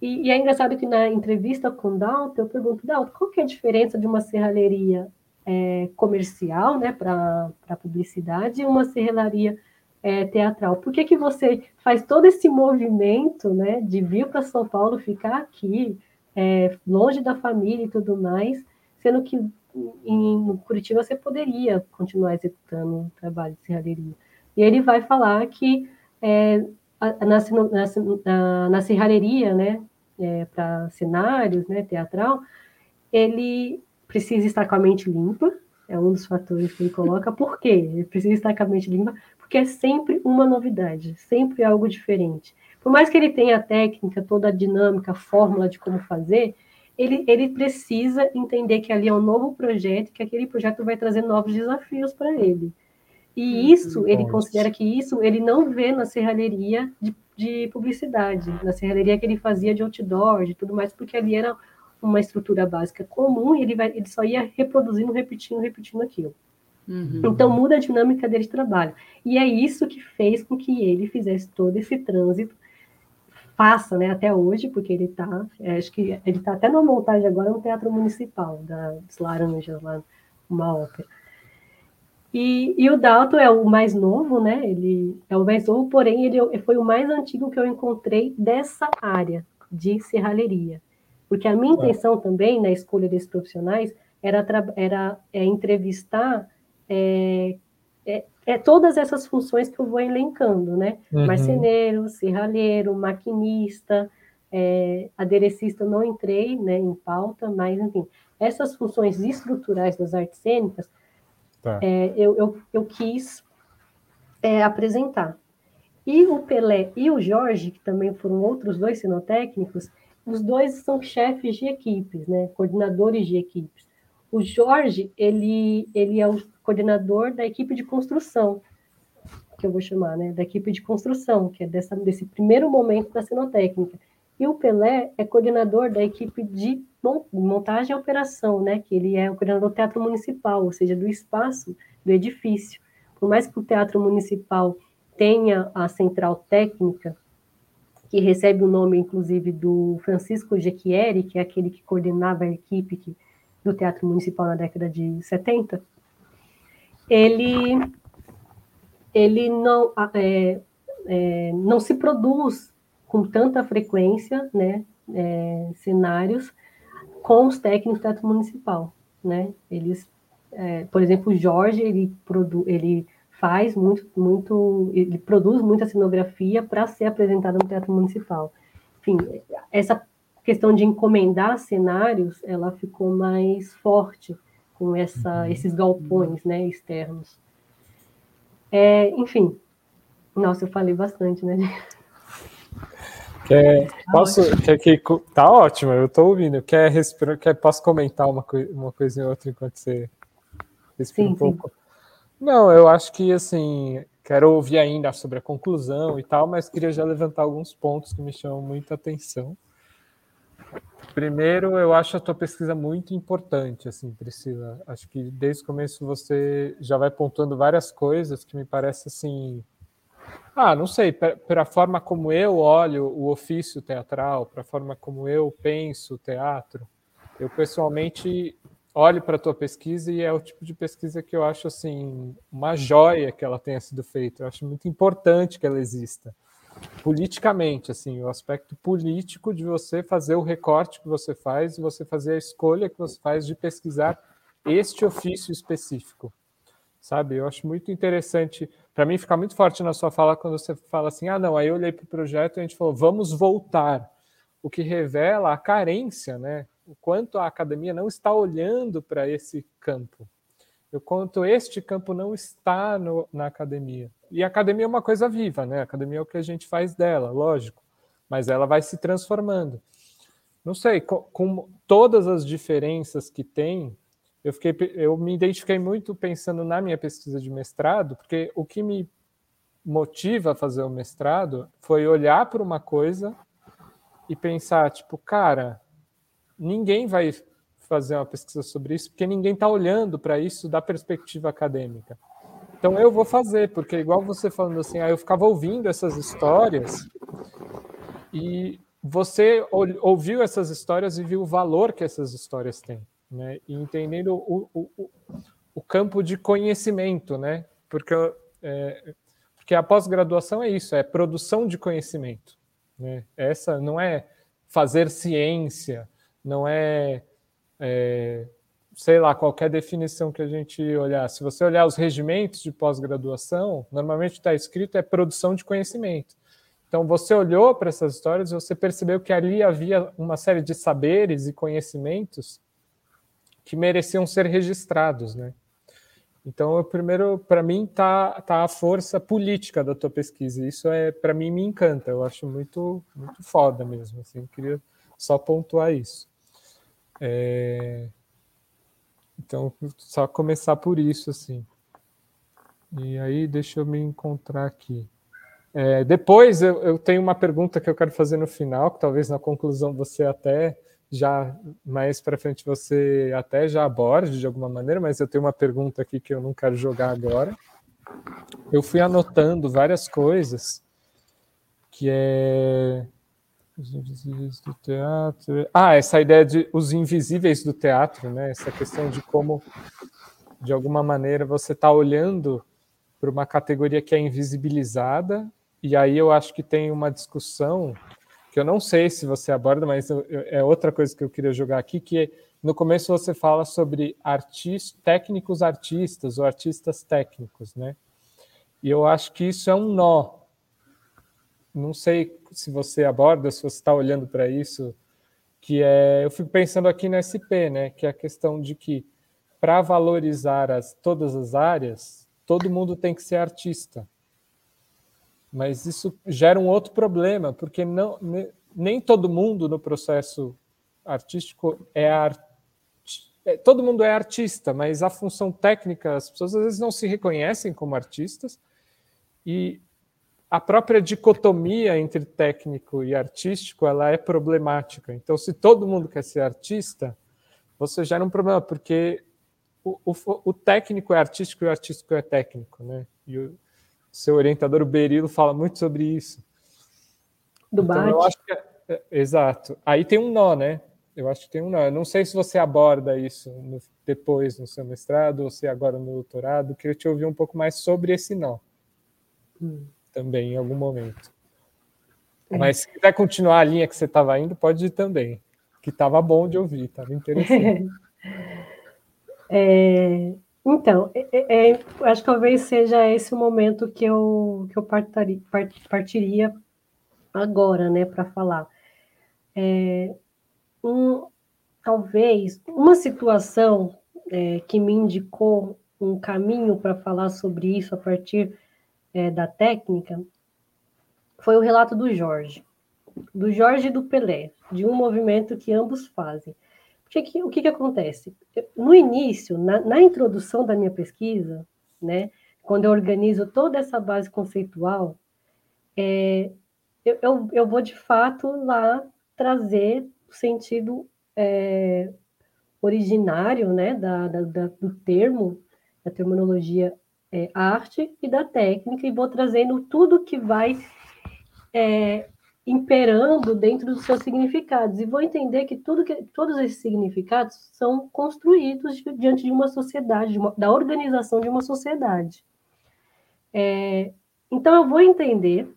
E, e, é engraçado que na entrevista com o Dalton, eu pergunto, Dalton, qual que é a diferença de uma serralheria é, comercial, né, para publicidade, e uma serralheria é, teatral? Por que, que você faz todo esse movimento, né, de vir para São Paulo, ficar aqui, é, longe da família e tudo mais, sendo que em Curitiba você poderia continuar executando um trabalho de serralheria. E ele vai falar que é, na, na, na serralheria, né, é, para cenários, né, teatral, ele precisa estar com a mente limpa, é um dos fatores que ele coloca. Por quê? Ele precisa estar com a mente limpa, porque é sempre uma novidade, sempre algo diferente. Por mais que ele tenha a técnica, toda a dinâmica, a fórmula de como fazer, ele, ele precisa entender que ali é um novo projeto, que aquele projeto vai trazer novos desafios para ele. E isso, ele considera que isso ele não vê na serralheria de, de, publicidade, na serralheria que ele fazia de outdoor, de tudo mais, porque ali era uma estrutura básica comum e ele, vai, ele só ia reproduzindo, repetindo, repetindo aquilo. Uhum. Então muda a dinâmica dele de trabalho. E é isso que fez com que ele fizesse todo esse trânsito passa, né, até hoje, porque ele está, é, acho que ele está até na montagem agora no Teatro Municipal, das Laranjas, lá, uma ópera. E, e, o Dalton é o mais novo, né, ele é o mais novo, porém ele foi o mais antigo que eu encontrei dessa área de serralheria. Porque a minha intenção também na escolha desses profissionais era, era é, entrevistar é, é, é, todas essas funções que eu vou elencando, né? Uhum. Marceneiro, serralheiro, maquinista, é, aderecista não entrei né, em pauta, mas enfim, essas funções estruturais das artes cênicas tá. é, eu, eu, eu, quis é, apresentar. E o Pelé e o Jorge, que também foram outros dois sinotécnicos, os dois são chefes de equipes, né, coordenadores de equipes. O Jorge, ele, ele é o coordenador da equipe de construção, que eu vou chamar, né, da equipe de construção, que é dessa, desse primeiro momento da sinotécnica. E o Pelé é coordenador da equipe de montagem e operação, né, que ele é o coordenador do Teatro Municipal, ou seja, do espaço do edifício. Por mais que o Teatro Municipal tenha a central técnica, que recebe o nome, inclusive, do Francisco Jequieri, que é aquele que coordenava a equipe que, do Teatro Municipal na década de 70, ele, ele não, é, é, não se produz com tanta frequência, né, é, cenários com os técnicos do Teatro Municipal, né, eles, é, por exemplo, o Jorge, ele, produ, ele faz muito, muito, ele produz muita cenografia para ser apresentada no Teatro Municipal. Enfim, essa questão de encomendar cenários, ela ficou mais forte com essa, uhum. esses galpões, né, externos. É, enfim, nossa, eu falei bastante, né? Quer, tá posso, ótimo. quer que, tá ótimo, eu estou ouvindo. Quer quer, posso comentar uma, uma coisa em outra enquanto você respira sim, um pouco? Sim. Não, eu acho que assim, quero ouvir ainda sobre a conclusão e tal, mas queria já levantar alguns pontos que me chamam muita atenção. Primeiro, eu acho a tua pesquisa muito importante, assim, Priscila. Acho que desde o começo você já vai pontuando várias coisas que me parece assim. Ah, não sei, para a forma como eu olho o ofício teatral, para a forma como eu penso o teatro, eu pessoalmente olho para a tua pesquisa e é o tipo de pesquisa que eu acho assim uma joia que ela tenha sido feita. Eu acho muito importante que ela exista politicamente, assim, o aspecto político de você fazer o recorte que você faz, você fazer a escolha que você faz de pesquisar este ofício específico. Sabe? Eu acho muito interessante, para mim fica muito forte na sua fala quando você fala assim: "Ah, não, aí eu olhei para o projeto e a gente falou: "Vamos voltar". O que revela a carência, né? o quanto a academia não está olhando para esse campo, o quanto este campo não está no, na academia. E a academia é uma coisa viva, né? A academia é o que a gente faz dela, lógico, mas ela vai se transformando. Não sei, com, com todas as diferenças que tem, eu, fiquei, eu me identifiquei muito pensando na minha pesquisa de mestrado, porque o que me motiva a fazer o mestrado foi olhar para uma coisa e pensar, tipo, cara, ninguém vai fazer uma pesquisa sobre isso, porque ninguém está olhando para isso da perspectiva acadêmica. Então eu vou fazer, porque igual você falando assim, aí eu ficava ouvindo essas histórias e você ouviu essas histórias e viu o valor que essas histórias têm, né? E entendendo o, o, o campo de conhecimento, né? Porque, é, porque a pós-graduação é isso, é produção de conhecimento. Né? Essa não é fazer ciência, não é, é, sei lá, qualquer definição que a gente olhar. Se você olhar os regimentos de pós-graduação, normalmente está escrito é produção de conhecimento. Então você olhou para essas histórias você percebeu que ali havia uma série de saberes e conhecimentos que mereciam ser registrados, né? Então, primeiro, para mim, tá, tá a força política da tua pesquisa. Isso é, para mim, me encanta. Eu acho muito, muito foda mesmo. Assim, queria só pontuar isso. É... Então, só começar por isso, assim. E aí, deixa eu me encontrar aqui. É, depois, eu, eu, tenho uma pergunta que eu quero fazer no final, que talvez na conclusão você até já, mais para frente, você até já aborde de alguma maneira, mas eu tenho uma pergunta aqui que eu não quero jogar agora. Eu fui anotando várias coisas, que é os invisíveis do teatro. Ah, essa ideia de os invisíveis do teatro, né? Essa questão de como, de alguma maneira, você está olhando para uma categoria que é invisibilizada, e aí eu acho que tem uma discussão que eu não sei se você aborda, mas é outra coisa que eu queria jogar aqui, que é, no começo você fala sobre artist, técnicos artistas ou artistas técnicos, né? E eu acho que isso é um nó. Não sei se você aborda, se você está olhando para isso, que é, eu fico pensando aqui na SP, né? Que é a questão de que para valorizar as, todas as áreas, todo mundo tem que ser artista. Mas isso gera um outro problema, porque não, nem todo mundo no processo artístico é art... É, todo mundo é artista, mas a função técnica, as pessoas às vezes não se reconhecem como artistas, e a própria dicotomia entre técnico e artístico ela é problemática. Então, se todo mundo quer ser artista, você gera um problema, porque o, o, o técnico é artístico e o artístico é técnico, né? E o seu orientador, o Berilo, fala muito sobre isso. Do então, eu acho que é, é, exato. Aí tem um nó, né? Eu acho que tem um nó. Eu não sei se você aborda isso no, depois no seu mestrado ou se agora no doutorado. Queria te ouvir um pouco mais sobre esse nó. Hum. Também, em algum momento. É. Mas se quiser continuar a linha que você estava indo, pode ir também. Que estava bom de ouvir, estava interessante. É, então, é, é, é, acho que talvez seja esse o momento que eu, que eu partiria, partiria agora, né, para falar. É, um, talvez uma situação é, que me indicou um caminho para falar sobre isso a partir é, da técnica foi o relato do Jorge, do Jorge e do Pelé, de um movimento que ambos fazem. Porque o que, que acontece? No início, na, na, introdução da minha pesquisa, né, quando eu organizo toda essa base conceitual, é, eu, eu, eu, vou de fato lá trazer o sentido é, originário né, da, da, da, do termo, da terminologia é, arte e da técnica, e vou trazendo tudo que vai é, imperando dentro dos seus significados. E vou entender que, tudo que todos esses significados são construídos diante de uma sociedade, de uma, da organização de uma sociedade. É, então, eu vou entender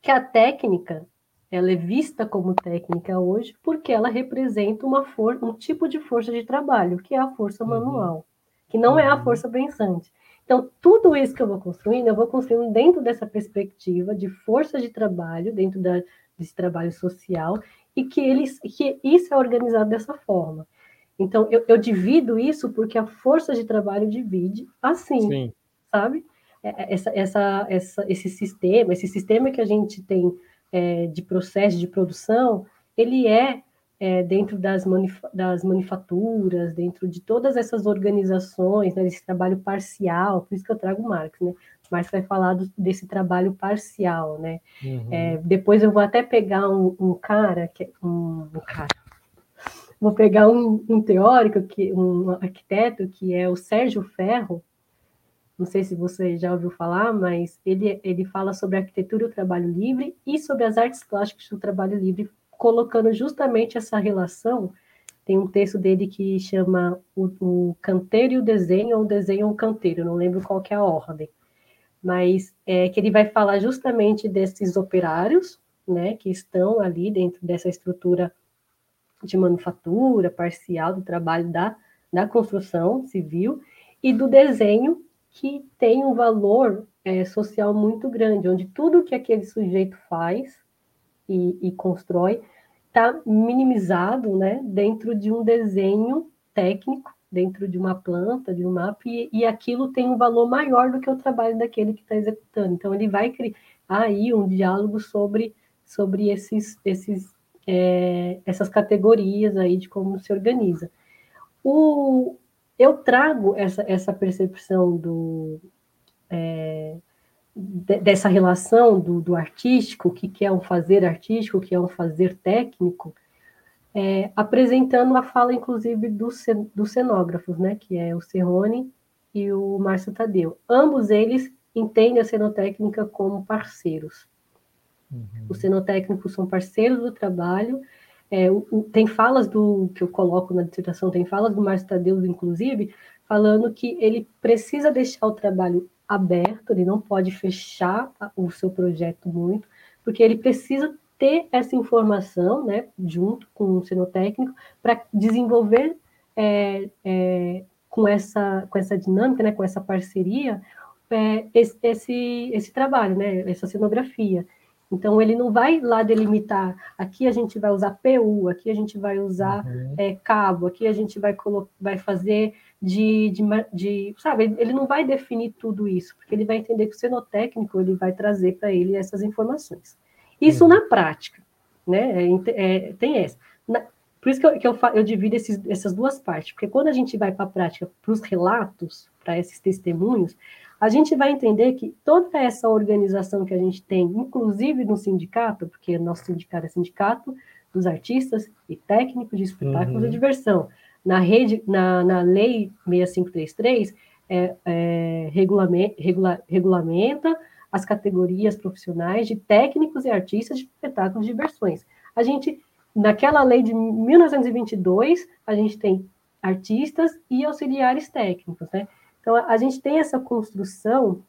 que a técnica ela é vista como técnica hoje porque ela representa uma for um tipo de força de trabalho, que é a força uhum. manual, que não é a uhum. força pensante. Então, tudo isso que eu vou construindo, eu vou construindo dentro dessa perspectiva de força de trabalho, dentro da, desse trabalho social, e que, eles, que isso é organizado dessa forma. Então, eu, eu divido isso porque a força de trabalho divide assim, Sim. sabe? É, é, essa, essa, essa, esse sistema, esse sistema que a gente tem é, de processo de produção, ele é é, dentro das, manif das manufaturas, dentro de todas essas organizações, né, desse trabalho parcial, por isso que eu trago Marx, né? Marx vai falar do, desse trabalho parcial, né? Uhum. É, depois eu vou até pegar um, um cara, que, um, um, cara, vou pegar um, um teórico, que, um arquiteto, que é o Sérgio Ferro, não sei se você já ouviu falar, mas ele, ele fala sobre a arquitetura e o trabalho livre e sobre as artes plásticas do trabalho livre colocando justamente essa relação. Tem um texto dele que chama o, o canteiro e o desenho, ou o desenho e o canteiro, não lembro qual que é a ordem. Mas é que ele vai falar justamente desses operários, né, que estão ali dentro dessa estrutura de manufatura parcial do trabalho da, da construção civil e do desenho que tem um valor é, social muito grande, onde tudo que aquele sujeito faz e, e constrói está minimizado né, dentro de um desenho técnico, dentro de uma planta, de um mapa, e, e aquilo tem um valor maior do que o trabalho daquele que está executando. Então, ele vai criar aí um diálogo sobre, sobre esses, esses, é, essas categorias aí de como se organiza. O, eu trago essa, essa percepção do, é, dessa relação do, do, artístico, o que, que é um fazer artístico, o que é um fazer técnico, é, apresentando a fala, inclusive, dos, dos cenógrafos, né, que é o Serrone e o Márcio Tadeu. Ambos eles entendem a cenotécnica como parceiros. Uhum. Os cenotécnicos são parceiros do trabalho. É, o, o, tem falas do que eu coloco na dissertação, tem falas do Márcio Tadeu, inclusive, falando que ele precisa deixar o trabalho aberto, ele não pode fechar o seu projeto muito, porque ele precisa ter essa informação, né, junto com o cenotécnico, para desenvolver é, é, com, essa, com essa dinâmica, né, com essa parceria, é, esse, esse, esse trabalho, né, essa cenografia. Então, ele não vai lá delimitar, aqui a gente vai usar PU, aqui a gente vai usar uhum. é, cabo, aqui a gente vai, vai fazer de, de, de, sabe, ele não vai definir tudo isso, porque ele vai entender que o cenotécnico ele vai trazer para ele essas informações. Isso uhum. na prática, né, é, é, tem essa. Na, por isso que eu, que eu, eu divido esses, essas duas partes, porque quando a gente vai para a prática, para os relatos, para esses testemunhos, a gente vai entender que toda essa organização que a gente tem, inclusive no sindicato, porque nosso sindicato é sindicato dos artistas e técnicos de espetáculos uhum. e diversão, na, rede, na, na lei 6533, é, é, regulamenta, regula, regulamenta as categorias profissionais de técnicos e artistas de espetáculos de diversões. A gente, naquela lei de 1922, a gente tem artistas e auxiliares técnicos, né? Então, a gente tem essa construção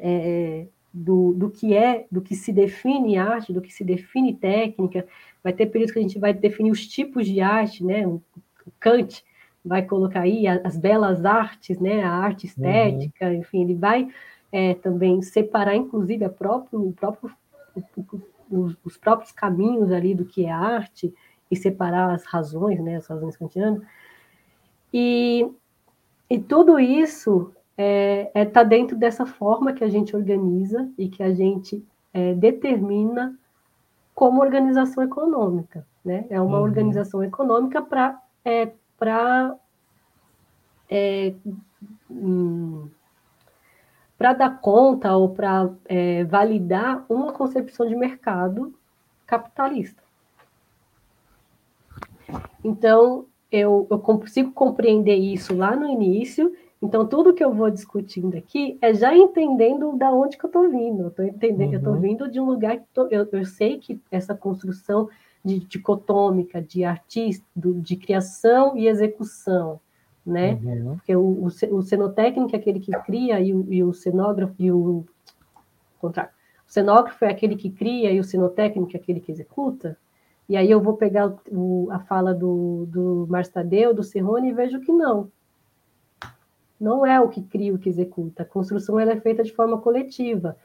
é, do, do que é, do que se define arte, do que se define técnica. Vai ter períodos que a gente vai definir os tipos de arte, né? O Kant vai colocar aí as belas artes, né? A arte estética, uhum. enfim, ele vai é, também separar, inclusive, próprio, o próprio, os, os próprios caminhos ali do que é arte e separar as razões, né? As razões kantianas. E e tudo isso está é, é, tá dentro dessa forma que a gente organiza e que a gente é, determina como organização econômica. Né? É uma uhum. organização econômica para é, para é, hum, para dar conta ou para é, validar uma concepção de mercado capitalista. Então, eu, eu consigo compreender isso lá no início, então tudo que eu vou discutindo aqui é já entendendo da onde que eu estou vindo. Eu estou entendendo, uhum. eu estou vindo de um lugar que tô, eu, eu sei que essa construção de dicotômica, de artista, de criação e execução, né? Uhum. Porque o, o, o cenotécnico é aquele que cria e o, e o cenógrafo e o contrário. O cenógrafo é aquele que cria e o cenotécnico é aquele que executa. E aí eu vou pegar o, a fala do, do Marstadeu, do Serrone, e vejo que não. Não é o que cria o que executa. A construção ela é feita de forma coletiva.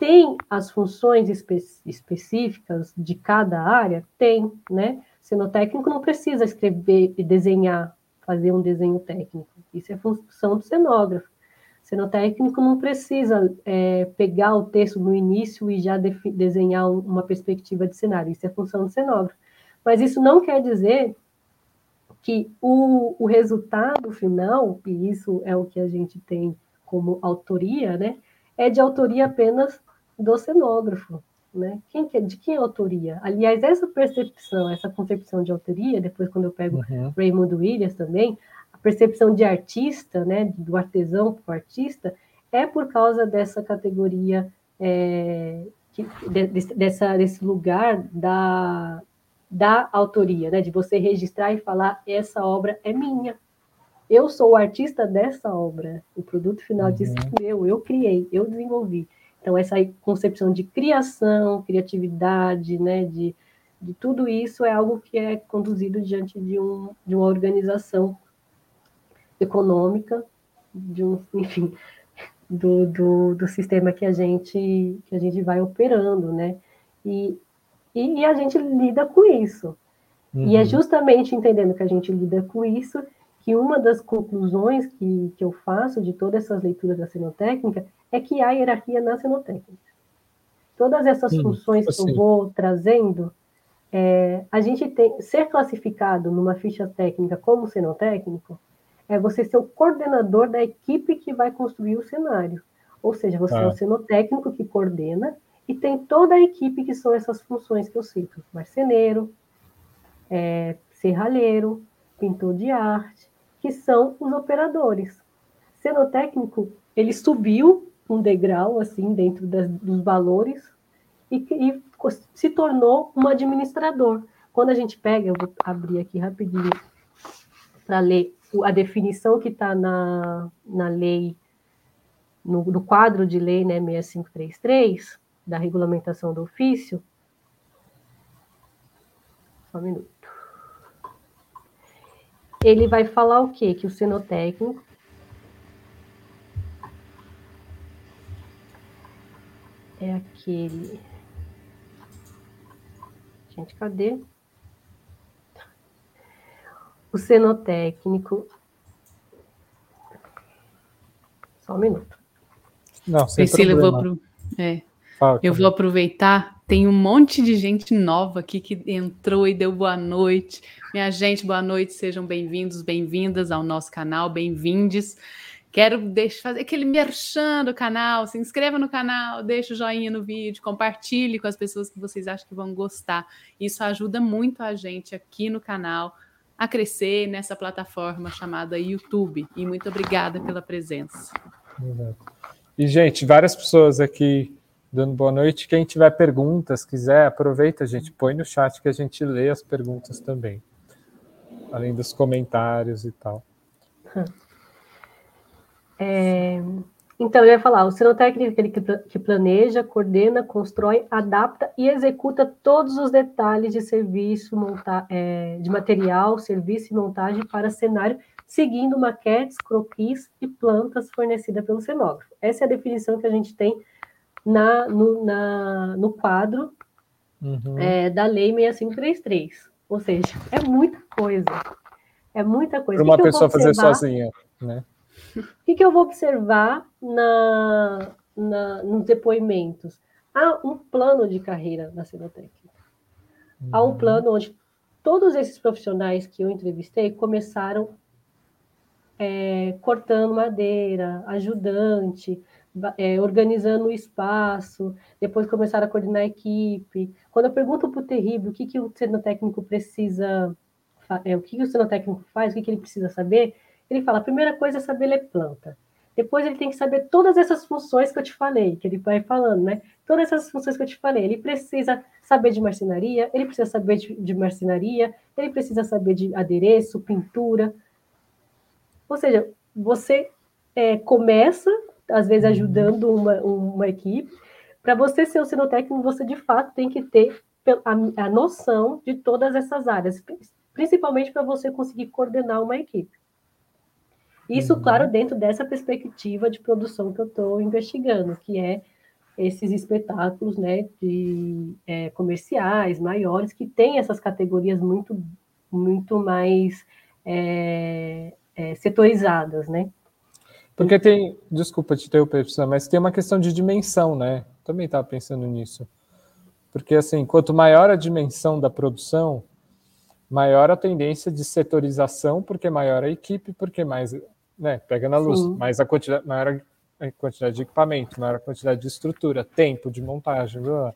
Tem as funções espe específicas de cada área? Tem, né? Cenotécnico não precisa escrever e desenhar, fazer um desenho técnico. Isso é função do cenógrafo cenotécnico não precisa é, pegar o texto no início e já desenhar uma perspectiva de cenário, isso é função do cenógrafo. Mas isso não quer dizer que o, o resultado final, e isso é o que a gente tem como autoria, né, é de autoria apenas do cenógrafo. Né? Quem que é, de quem é a autoria? Aliás, essa percepção, essa concepção de autoria, depois quando eu pego uhum. Raymond Williams também, percepção de artista, né, do artesão para o artista, é por causa dessa categoria, é, que, de, dessa, desse lugar da, da autoria, né, de você registrar e falar: essa obra é minha. Eu sou o artista dessa obra. O produto final uhum. disso é meu, eu criei, eu desenvolvi. Então, essa concepção de criação, criatividade, né, de, de tudo isso é algo que é conduzido diante de, um, de uma organização econômica, de um, enfim, do, do, do, sistema que a gente que a gente vai operando, né? E, e, e a gente lida com isso. Uhum. E é uhum. justamente entendendo que a gente lida com isso que uma das conclusões que, que eu faço de todas essas leituras da cenotécnica é que há hierarquia na cenotécnica. Todas essas Sim, funções que eu vou trazendo, é, a gente tem ser classificado numa ficha técnica como cenotécnico é você ser o coordenador da equipe que vai construir o cenário. Ou seja, você ah. é o cenotécnico que coordena e tem toda a equipe que são essas funções que eu cito: marceneiro, é, serralheiro, pintor de arte, que são os operadores. Cenotécnico, ele subiu um degrau assim dentro das, dos valores e, e se tornou um administrador. Quando a gente pega, eu vou abrir aqui rapidinho para ler a definição que está na, na lei, no, no, quadro de lei né, 6533, da regulamentação do ofício, Só um minuto. Ele vai falar o quê? Que o cenotécnico é aquele. Gente, cadê? O cenotécnico. Só um minuto. Não, sem Priscila, problema. eu vou pro. É. eu vou aproveitar. Tem um monte de gente nova aqui que entrou e deu boa noite. Minha gente, boa noite, sejam bem-vindos, bem-vindas ao nosso canal, bem-vindes. Quero deixar, fazer aquele merchan do canal, se inscreva no canal, deixa o joinha no vídeo, compartilhe com as pessoas que vocês acham que vão gostar. Isso ajuda muito a gente aqui no canal a crescer nessa plataforma chamada YouTube. E muito obrigada pela presença. E, gente, várias pessoas aqui dando boa noite. Quem tiver perguntas, quiser, aproveita, gente, põe no chat que a gente lê as perguntas também. Além dos comentários e tal. É, então, eu ia falar, o cenotécnico é aquele que planeja, coordena, constrói, adapta e executa todos os detalhes de serviço, monta, é, de material, serviço e montagem para cenário, seguindo maquetes, croquis e plantas fornecidas pelo cenógrafo. Essa é a definição que a gente tem na, no, na, no quadro uhum. é, da Lei 6533. Ou seja, é muita coisa. É muita coisa. Para uma pessoa fazer sozinha, né? O que, que eu vou observar na, na, nos depoimentos? Há um plano de carreira na Cenotécnica. Uhum. Há um uhum. plano onde todos esses profissionais que eu entrevistei começaram é, cortando madeira, ajudante, é, organizando o espaço, depois começaram a coordenar a equipe. Quando eu pergunto para o terrível o que, que o cenotécnico precisa, é, o que, que o cenotécnico faz, o que, que ele precisa saber, ele fala: a primeira coisa é saber ler planta. Depois ele tem que saber todas essas funções que eu te falei, que ele vai falando, né? Todas essas funções que eu te falei. Ele precisa saber de marcenaria, ele precisa saber de, de marcenaria, ele precisa saber de adereço, pintura. Ou seja, você é, começa, às vezes, uhum. ajudando uma, uma equipe. Para você ser o cenotécnico, você de fato tem que ter a, a noção de todas essas áreas, principalmente para você conseguir coordenar uma equipe. Isso, uhum. claro, dentro dessa perspectiva de produção que eu estou investigando, que é esses espetáculos né, de, é, comerciais maiores, que têm essas categorias muito, muito mais é, é, setorizadas, né? Porque tem, desculpa te interromper, mas tem uma questão de dimensão, né? Também estava pensando nisso. Porque, assim, quanto maior a dimensão da produção, maior a tendência de setorização, porque maior a equipe, porque mais né, pega na luz, Sim. mas a quantidade, maior a quantidade de equipamento, maior a quantidade de estrutura, tempo de montagem, blá, blá.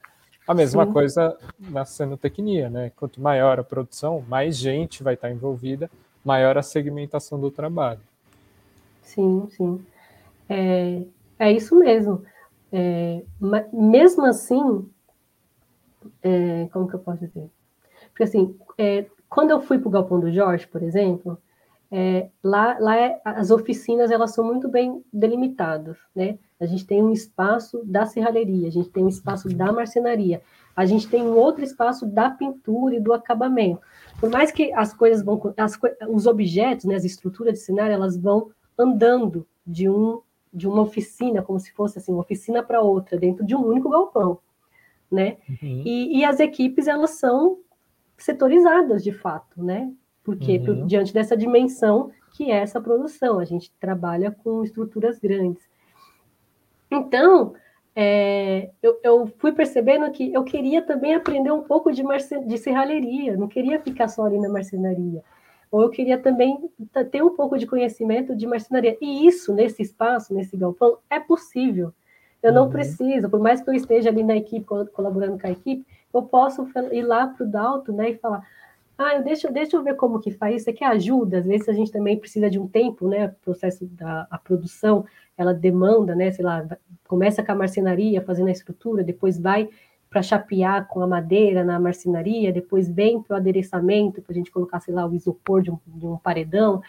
a mesma Sim. coisa na cenotecnia, né? Quanto maior a produção, mais gente vai estar envolvida, maior a segmentação do trabalho. Sim, sim. É, é isso mesmo. É, mesmo assim, é, como que eu posso dizer? Porque assim, é, quando eu fui para o Galpão do Jorge, por exemplo, é, lá, lá é, as oficinas elas são muito bem delimitadas, né? A gente tem um espaço da serralheria, a gente tem um espaço da marcenaria, a gente tem um outro espaço da pintura e do acabamento. Por mais que as coisas vão, as, os objetos, né, as estruturas de cenário, elas vão andando de um de uma oficina, como se fosse assim, uma oficina para outra, dentro de um único galpão, né? Uhum. E, e as equipes elas são setorizadas de fato, né? Porque uhum. diante dessa dimensão que é essa produção, a gente trabalha com estruturas grandes. Então, é, eu, eu, fui percebendo que eu queria também aprender um pouco de, de serralheria, não queria ficar só ali na marcenaria. Ou eu queria também ter um pouco de conhecimento de marcenaria. E isso, nesse espaço, nesse galpão, é possível. Eu não uhum. preciso, por mais que eu esteja ali na equipe, colaborando com a equipe, eu posso ir lá para o Dalto né, e falar: ah, deixa, deixa eu ver como que faz isso aqui ajuda. Às vezes a gente também precisa de um tempo, né? O processo da a produção, ela demanda, né? Sei lá, começa com a marcenaria, fazendo a estrutura, depois vai para chapear com a madeira na marcenaria, depois vem para o adereçamento, para a gente colocar, sei lá, o isopor de um, de um, paredão.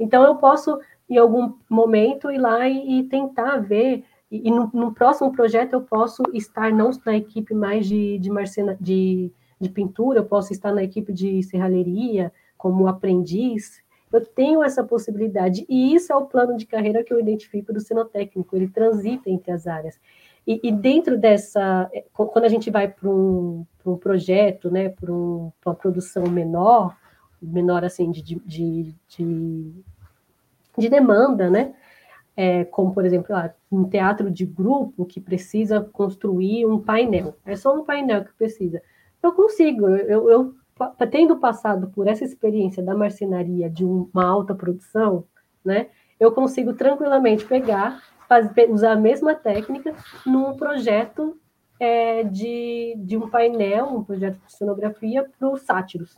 Então eu posso, em algum momento, ir lá e, e tentar ver e, no, no, próximo projeto eu posso estar não na equipe mais de, de, marcena, de de pintura, eu posso estar na equipe de serralheria como aprendiz, eu tenho essa possibilidade, e isso é o plano de carreira que eu identifico do sinotécnico, ele transita entre as áreas. E, e dentro dessa, é, quando a gente vai para um, um projeto, né, para um, uma produção menor, menor assim, de, de, de, de demanda, né, é, como, por exemplo, um teatro de grupo que precisa construir um painel. É só um painel que precisa. Eu consigo, eu, eu tendo passado por essa experiência da marcenaria de uma alta produção, né, eu consigo tranquilamente pegar, fazer, usar a mesma técnica num projeto é, de, de um painel, um projeto de cenografia para os sátiros,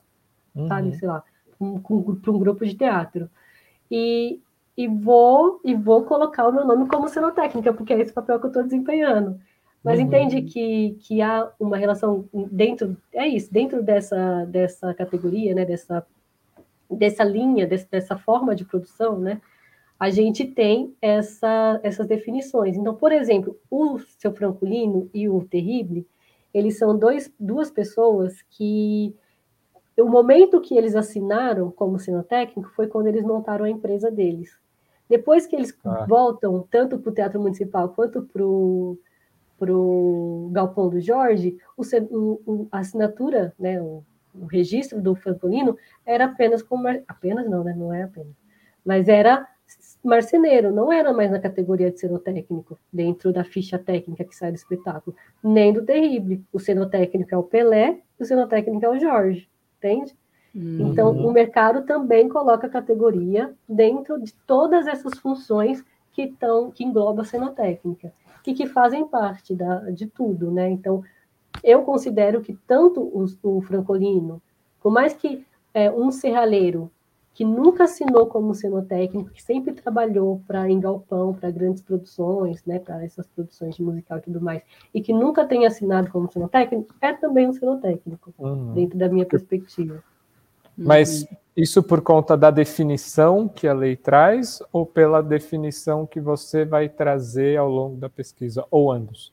uhum. sabe, sei lá, para um, um grupo de teatro. E, e vou e vou colocar o meu nome como cenotécnica, porque é esse papel que eu estou desempenhando. Mas uhum. entende que, que há uma relação dentro, é isso, dentro dessa, dessa categoria, né, dessa, dessa linha, desse, dessa forma de produção, né, a gente tem essa, essas definições. Então, por exemplo, o seu Francolino e o Terrible, eles são dois, duas pessoas que o momento que eles assinaram como sinotécnico foi quando eles montaram a empresa deles. Depois que eles ah. voltam tanto para o Teatro Municipal quanto para o Galpão do Jorge, o, o, a assinatura, né, o, o registro do Francolino era apenas como. Apenas não, né? Não é apenas. Mas era marceneiro, não era mais na categoria de cenotécnico, dentro da ficha técnica que sai do espetáculo, nem do Terrible. O cenotécnico é o Pelé, o cenotécnico é o Jorge, entende? Uhum. Então, o mercado também coloca a categoria dentro de todas essas funções que estão que engloba a cenotécnica e que fazem parte da, de tudo, né? Então, eu considero que tanto o, o francolino, por mais que é, um serralheiro que nunca assinou como cenotécnico, que sempre trabalhou para em galpão, para grandes produções, né, para essas produções de musical e tudo mais, e que nunca tenha assinado como cenotécnico, é também um cenotécnico, uhum. dentro da minha perspectiva. Mas uhum. isso por conta da definição que a lei traz ou pela definição que você vai trazer ao longo da pesquisa, ou ambos?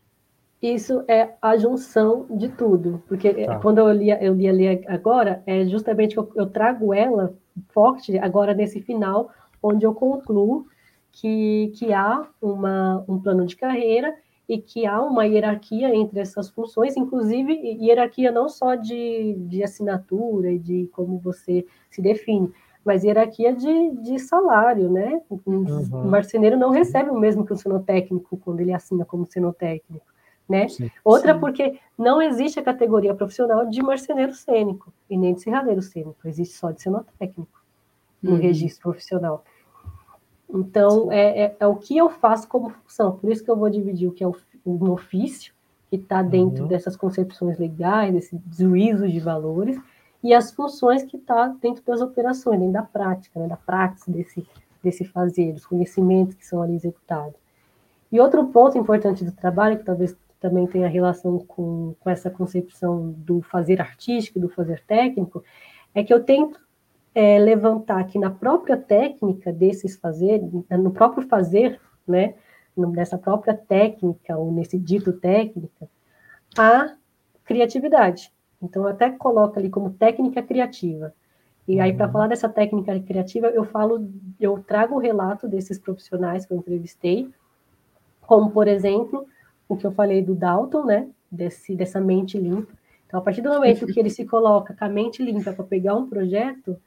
Isso é a junção de tudo, porque tá. quando eu li, eu li ali agora, é justamente que eu, eu trago ela forte agora nesse final, onde eu concluo que, que há uma, um plano de carreira e que há uma hierarquia entre essas funções, inclusive hierarquia não só de, de assinatura e de como você se define, mas hierarquia de, de salário, né? Uhum. O marceneiro não recebe o mesmo que o senotécnico quando ele assina como senotécnico, né? Sim, Outra sim. porque não existe a categoria profissional de marceneiro cênico e nem de serralheiro cênico, existe só de cenotécnico no uhum. registro profissional. Então, é, é, é, o que eu faço como função. Por isso que eu vou dividir o que é o, o ofício, que está dentro uhum. dessas concepções legais, desses juízos de valores, e as funções que está dentro das operações, dentro da prática, né, da prática desse, desse fazer, dos conhecimentos que são ali executados. E outro ponto importante do trabalho, que talvez também tenha relação com, com essa concepção do fazer artístico, do fazer técnico, é que eu tento é, levantar que na própria técnica desses fazer, no próprio fazer, né, nessa própria técnica, ou nesse dito técnica, a criatividade. Então, até coloca ali como técnica criativa. E aí, para uhum. falar dessa técnica criativa, eu falo, eu trago o relato desses profissionais que eu entrevistei, como, por exemplo, o que eu falei do Dalton, né, desse, dessa mente limpa. Então, a partir do momento que ele se coloca com a mente limpa para pegar um projeto,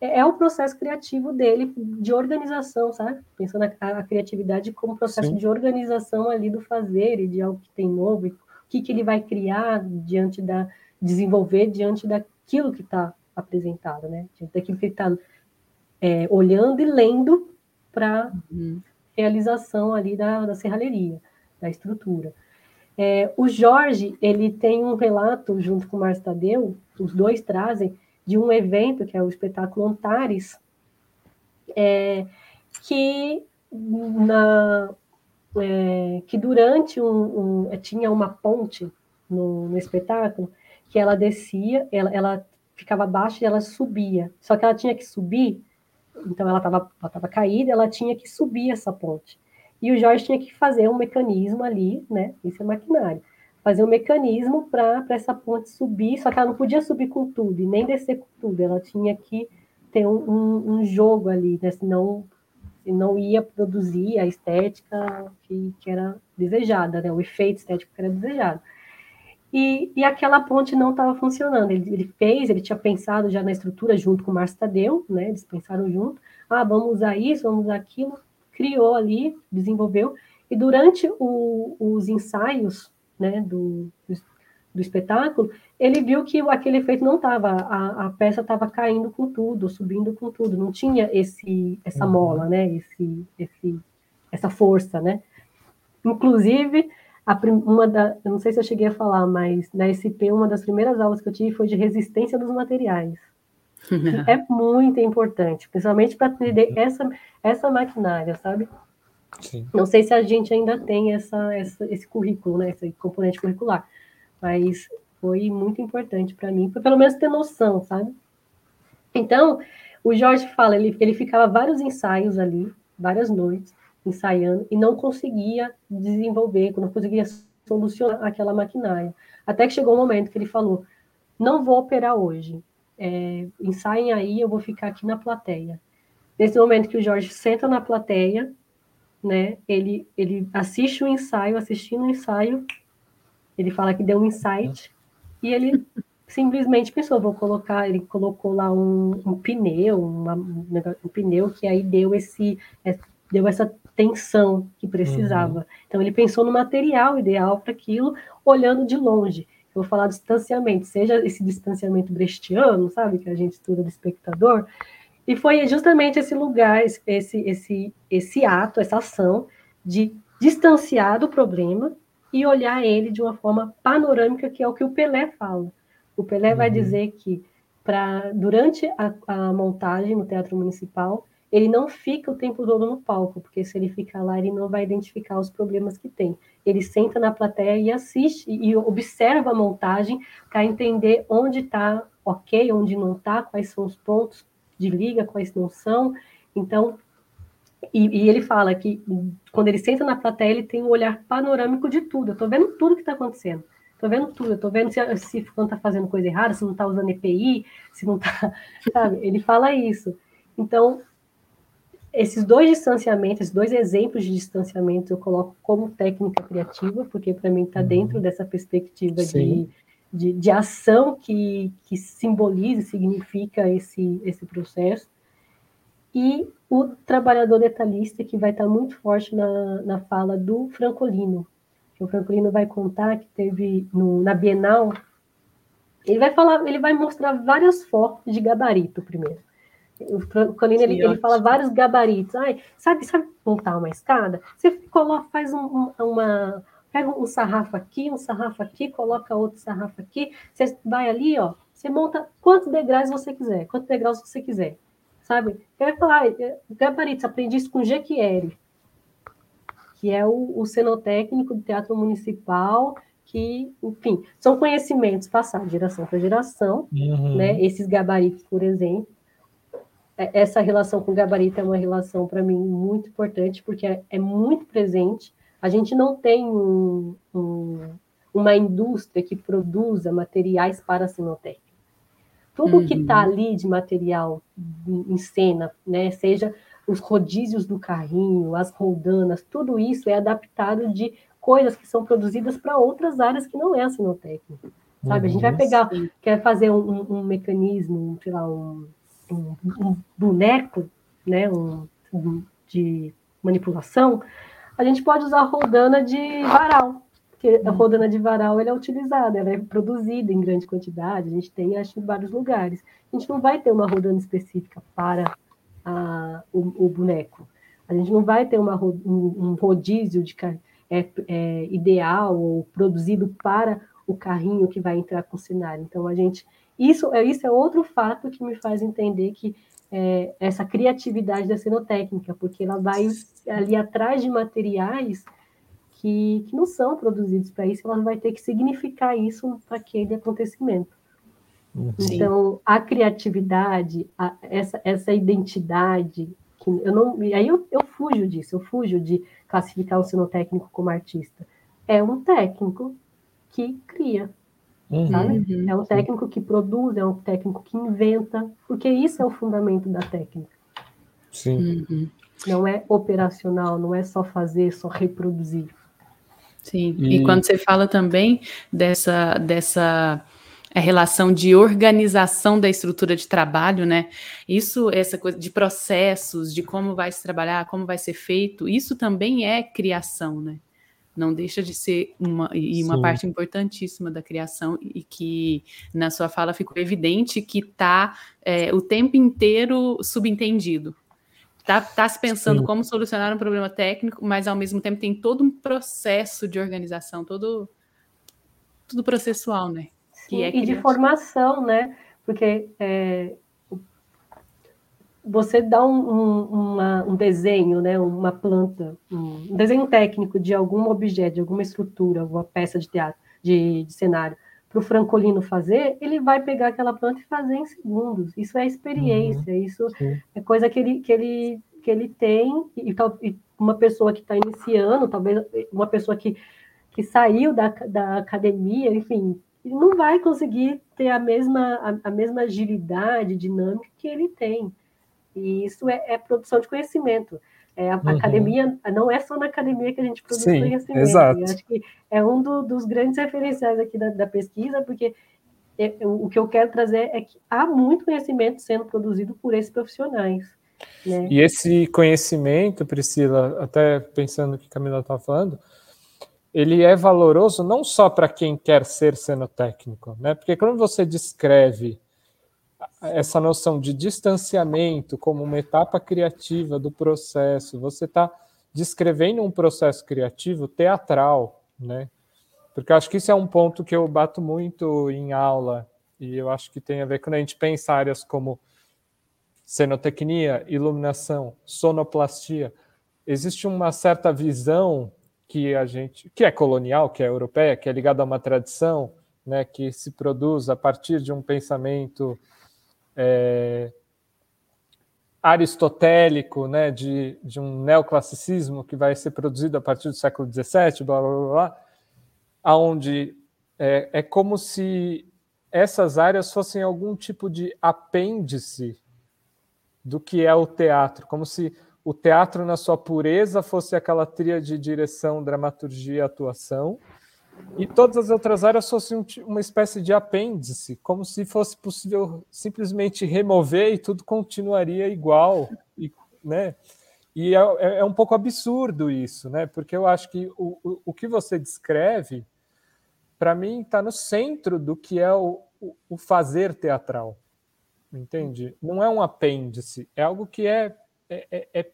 é, é o processo criativo dele de organização, sabe? Pensando a, a criatividade como processo Sim. de organização ali do fazer e de algo que tem novo, e o que, que ele vai criar diante da desenvolver diante daquilo que está apresentado, né? Diante daquilo que ele está é, olhando e lendo para uhum. realização ali da, da serralheria, da estrutura. É, o Jorge, ele tem um relato junto com o Márcio Tadeu, os dois trazem, de um evento, que é o espetáculo Antares, é, que, na, é, que durante um, um, tinha uma ponte no, no, espetáculo que ela descia, ela, ela ficava abaixo e ela subia. Só que ela tinha que subir, então ela estava ela tava caída, ela tinha que subir essa ponte. E o Jorge tinha que fazer um mecanismo ali, né? Isso é maquinário fazer um mecanismo para essa ponte subir, só que ela não podia subir com tudo e nem descer com tudo, ela tinha que ter um, um, um jogo ali, né? senão, senão ia produzir a estética que, que era desejada, né? o efeito estético que era desejado. E, e aquela ponte não estava funcionando. Ele, ele, fez, ele tinha pensado já na estrutura junto com o Márcio Tadeu, né? Eles pensaram junto. Ah, vamos usar isso, vamos usar aquilo. Criou ali, desenvolveu. E durante o, os ensaios né, do, do espetáculo, ele viu que aquele efeito não estava, a, a, peça estava caindo com tudo, subindo com tudo, não tinha esse, essa uhum. mola, né, esse, esse, essa força, né. Inclusive, a, uma da, eu não sei se eu cheguei a falar, mas na SP, uma das primeiras aulas que eu tive foi de resistência dos materiais. É muito importante, principalmente para entender essa, essa maquinária, sabe? Sim. Não sei se a gente ainda tem essa, essa, esse currículo, né, esse componente curricular, mas foi muito importante para mim, para pelo menos ter noção, sabe? Então, o Jorge fala, ele, ele ficava vários ensaios ali, várias noites, ensaiando, e não conseguia desenvolver, não conseguia solucionar aquela maquinária. Até que chegou um momento que ele falou: não vou operar hoje, é, ensaiem aí, eu vou ficar aqui na plateia. Nesse momento que o Jorge senta na plateia, né, ele, ele assiste o ensaio, assistindo o ensaio, ele fala que deu um insight, e ele simplesmente pensou, vou colocar, ele colocou lá um, um pneu, uma, um pneu que aí deu esse, é, deu essa tensão que precisava. Uhum. Então ele pensou no material ideal para aquilo, olhando de longe. Eu vou falar distanciamento, seja esse distanciamento brechtiano, sabe, que a gente estuda do espectador, e foi justamente esse lugar, esse, esse, esse ato, essa ação de distanciar do problema e olhar ele de uma forma panorâmica, que é o que o Pelé fala. O Pelé uhum. vai dizer que para durante a, a, montagem no Teatro Municipal, ele não fica o tempo todo no palco, porque se ele ficar lá, ele não vai identificar os problemas que tem. Ele senta na plateia e assiste e observa a montagem para entender onde está ok, onde não está, quais são os pontos de liga, quais não são. Então, e, e, ele fala que quando ele senta na plateia, ele tem um olhar panorâmico de tudo. Eu estou vendo tudo que está acontecendo. Estou vendo tudo. Estou vendo se, se está fazendo coisa errada, se não está usando EPI, se não está. Ele fala isso. Então, esses dois distanciamentos, esses dois exemplos de distanciamento, eu coloco como técnica criativa, porque para mim está dentro uhum. dessa perspectiva de, de, de, ação que, que simboliza, significa esse, esse processo. E o trabalhador detalhista, que vai estar muito forte na, na fala do Francolino. Que o Francolino vai contar que teve no, na Bienal, ele vai falar, ele vai mostrar várias fotos de gabarito primeiro. O Francolino ele, ele, fala vários gabaritos. Ai, sabe, sabe montar uma escada? Você coloca, faz um, uma. Pega um sarrafo aqui, um sarrafo aqui, coloca outro sarrafo aqui. Você vai ali, ó. Você monta quantos degraus você quiser, quantos degraus você quiser sabe? Eu ia falar, é, gabaritos, aprendi isso com Jequieri, que é o, o cenotécnico do Teatro Municipal, que, enfim, são conhecimentos passados de geração para geração, uhum. né? Esses gabaritos, por exemplo. É, essa relação com o gabarito é uma relação, para mim, muito importante, porque é, é, muito presente. A gente não tem um, um, uma indústria que produza materiais para a cenotécnica. Tudo uhum. que está ali de material em cena, né, seja os rodízios do carrinho, as roldanas, tudo isso é adaptado de coisas que são produzidas para outras áreas que não é a sinotécnica. Sabe? Uhum. A gente vai uhum. pegar, quer fazer um, um, um mecanismo, sei lá, um, um boneco, né, um, de manipulação, a gente pode usar a roldana de varal, porque a rodana de varal ela é utilizada, ela é produzida em grande quantidade, a gente tem, acho, em vários lugares. A gente não vai ter uma rodana específica para a, o, o, boneco. A gente não vai ter uma, um, um rodízio de é, é, ideal ou produzido para o carrinho que vai entrar com o cenário. Então, a gente. Isso, é, isso é outro fato que me faz entender que é, essa criatividade da cenotécnica, porque ela vai ali atrás de materiais que, que não são produzidos para isso, ela vai ter que significar isso para aquele acontecimento. Uhum. Então, a criatividade, a, essa, essa identidade, que eu não, e aí eu, eu fujo disso, eu fujo de classificar o sinotécnico como artista. É um técnico que cria. Uhum. Sabe? É um técnico que produz, é um técnico que inventa, porque isso é o fundamento da técnica. Sim. Uhum. Não é operacional, não é só fazer, só reproduzir. Sim, e, e quando você fala também dessa, dessa a relação de organização da estrutura de trabalho, né? Isso, essa coisa de processos, de como vai se trabalhar, como vai ser feito, isso também é criação, né? Não deixa de ser uma, e uma Sim. parte importantíssima da criação, e que na sua fala ficou evidente que está é, o tempo inteiro subentendido. Está tá se pensando Sim. como solucionar um problema técnico, mas ao mesmo tempo tem todo um processo de organização, todo tudo processual, né? que é e de formação, né? Porque é, você dá um, um, uma, um, desenho, né? Uma planta, um desenho técnico de algum objeto, de alguma estrutura, alguma peça de teatro, de, de cenário, para o Francolino fazer, ele vai pegar aquela planta e fazer em segundos. Isso é experiência, uhum. isso Sim. é coisa que ele, que ele, que ele tem, e, e uma pessoa que está iniciando, talvez uma pessoa que, que saiu da, da academia, enfim, não vai conseguir ter a mesma, a, a mesma agilidade dinâmica que ele tem. E isso é, é produção de conhecimento. É, a uhum. academia não é só na academia que a gente produz Sim, conhecimento. Exato. Eu acho que é um do, dos grandes referenciais aqui da, da pesquisa, porque é, o que eu quero trazer é que há muito conhecimento sendo produzido por esses profissionais. Né? E esse conhecimento, Priscila, até pensando no que a Camila estava falando, ele é valoroso não só para quem quer ser cenotécnico, né? Porque quando você descreve essa noção de distanciamento como uma etapa criativa do processo, você está descrevendo um processo criativo teatral, né? Porque acho que isso é um ponto que eu bato muito em aula e eu acho que tem a ver quando a gente pensa áreas como cenotecnia, iluminação, sonoplastia, existe uma certa visão que a gente, que é colonial, que é europeia, que é ligada a uma tradição, né, que se produz a partir de um pensamento é, aristotélico, né, de, de um neoclassicismo que vai ser produzido a partir do século XVII, blá blá blá, blá aonde é, é como se essas áreas fossem algum tipo de apêndice do que é o teatro, como se o teatro na sua pureza fosse aquela tria de direção, dramaturgia atuação, e todas as outras áreas fossem uma espécie de apêndice, como se fosse possível simplesmente remover e tudo continuaria igual, e, né? E é, é, é um pouco absurdo isso, né? Porque eu acho que o, o, o que você descreve, para mim, está no centro do que é o, o fazer teatral, entende? Não é um apêndice, é algo que é, é, é, é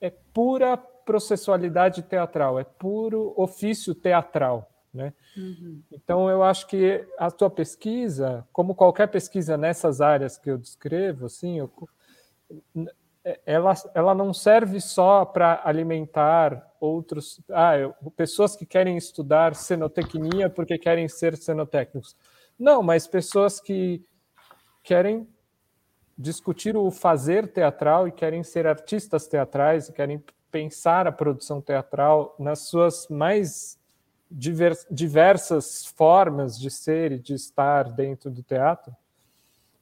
é pura processualidade teatral, é puro ofício teatral. Né? Uhum. Então, eu acho que a tua pesquisa, como qualquer pesquisa nessas áreas que eu descrevo, assim, eu, ela, ela não serve só para alimentar outros. Ah, eu, pessoas que querem estudar cenotecnia porque querem ser cenotécnicos. Não, mas pessoas que querem discutir o fazer teatral e querem ser artistas teatrais e querem pensar a produção teatral nas suas mais diversas formas de ser e de estar dentro do teatro,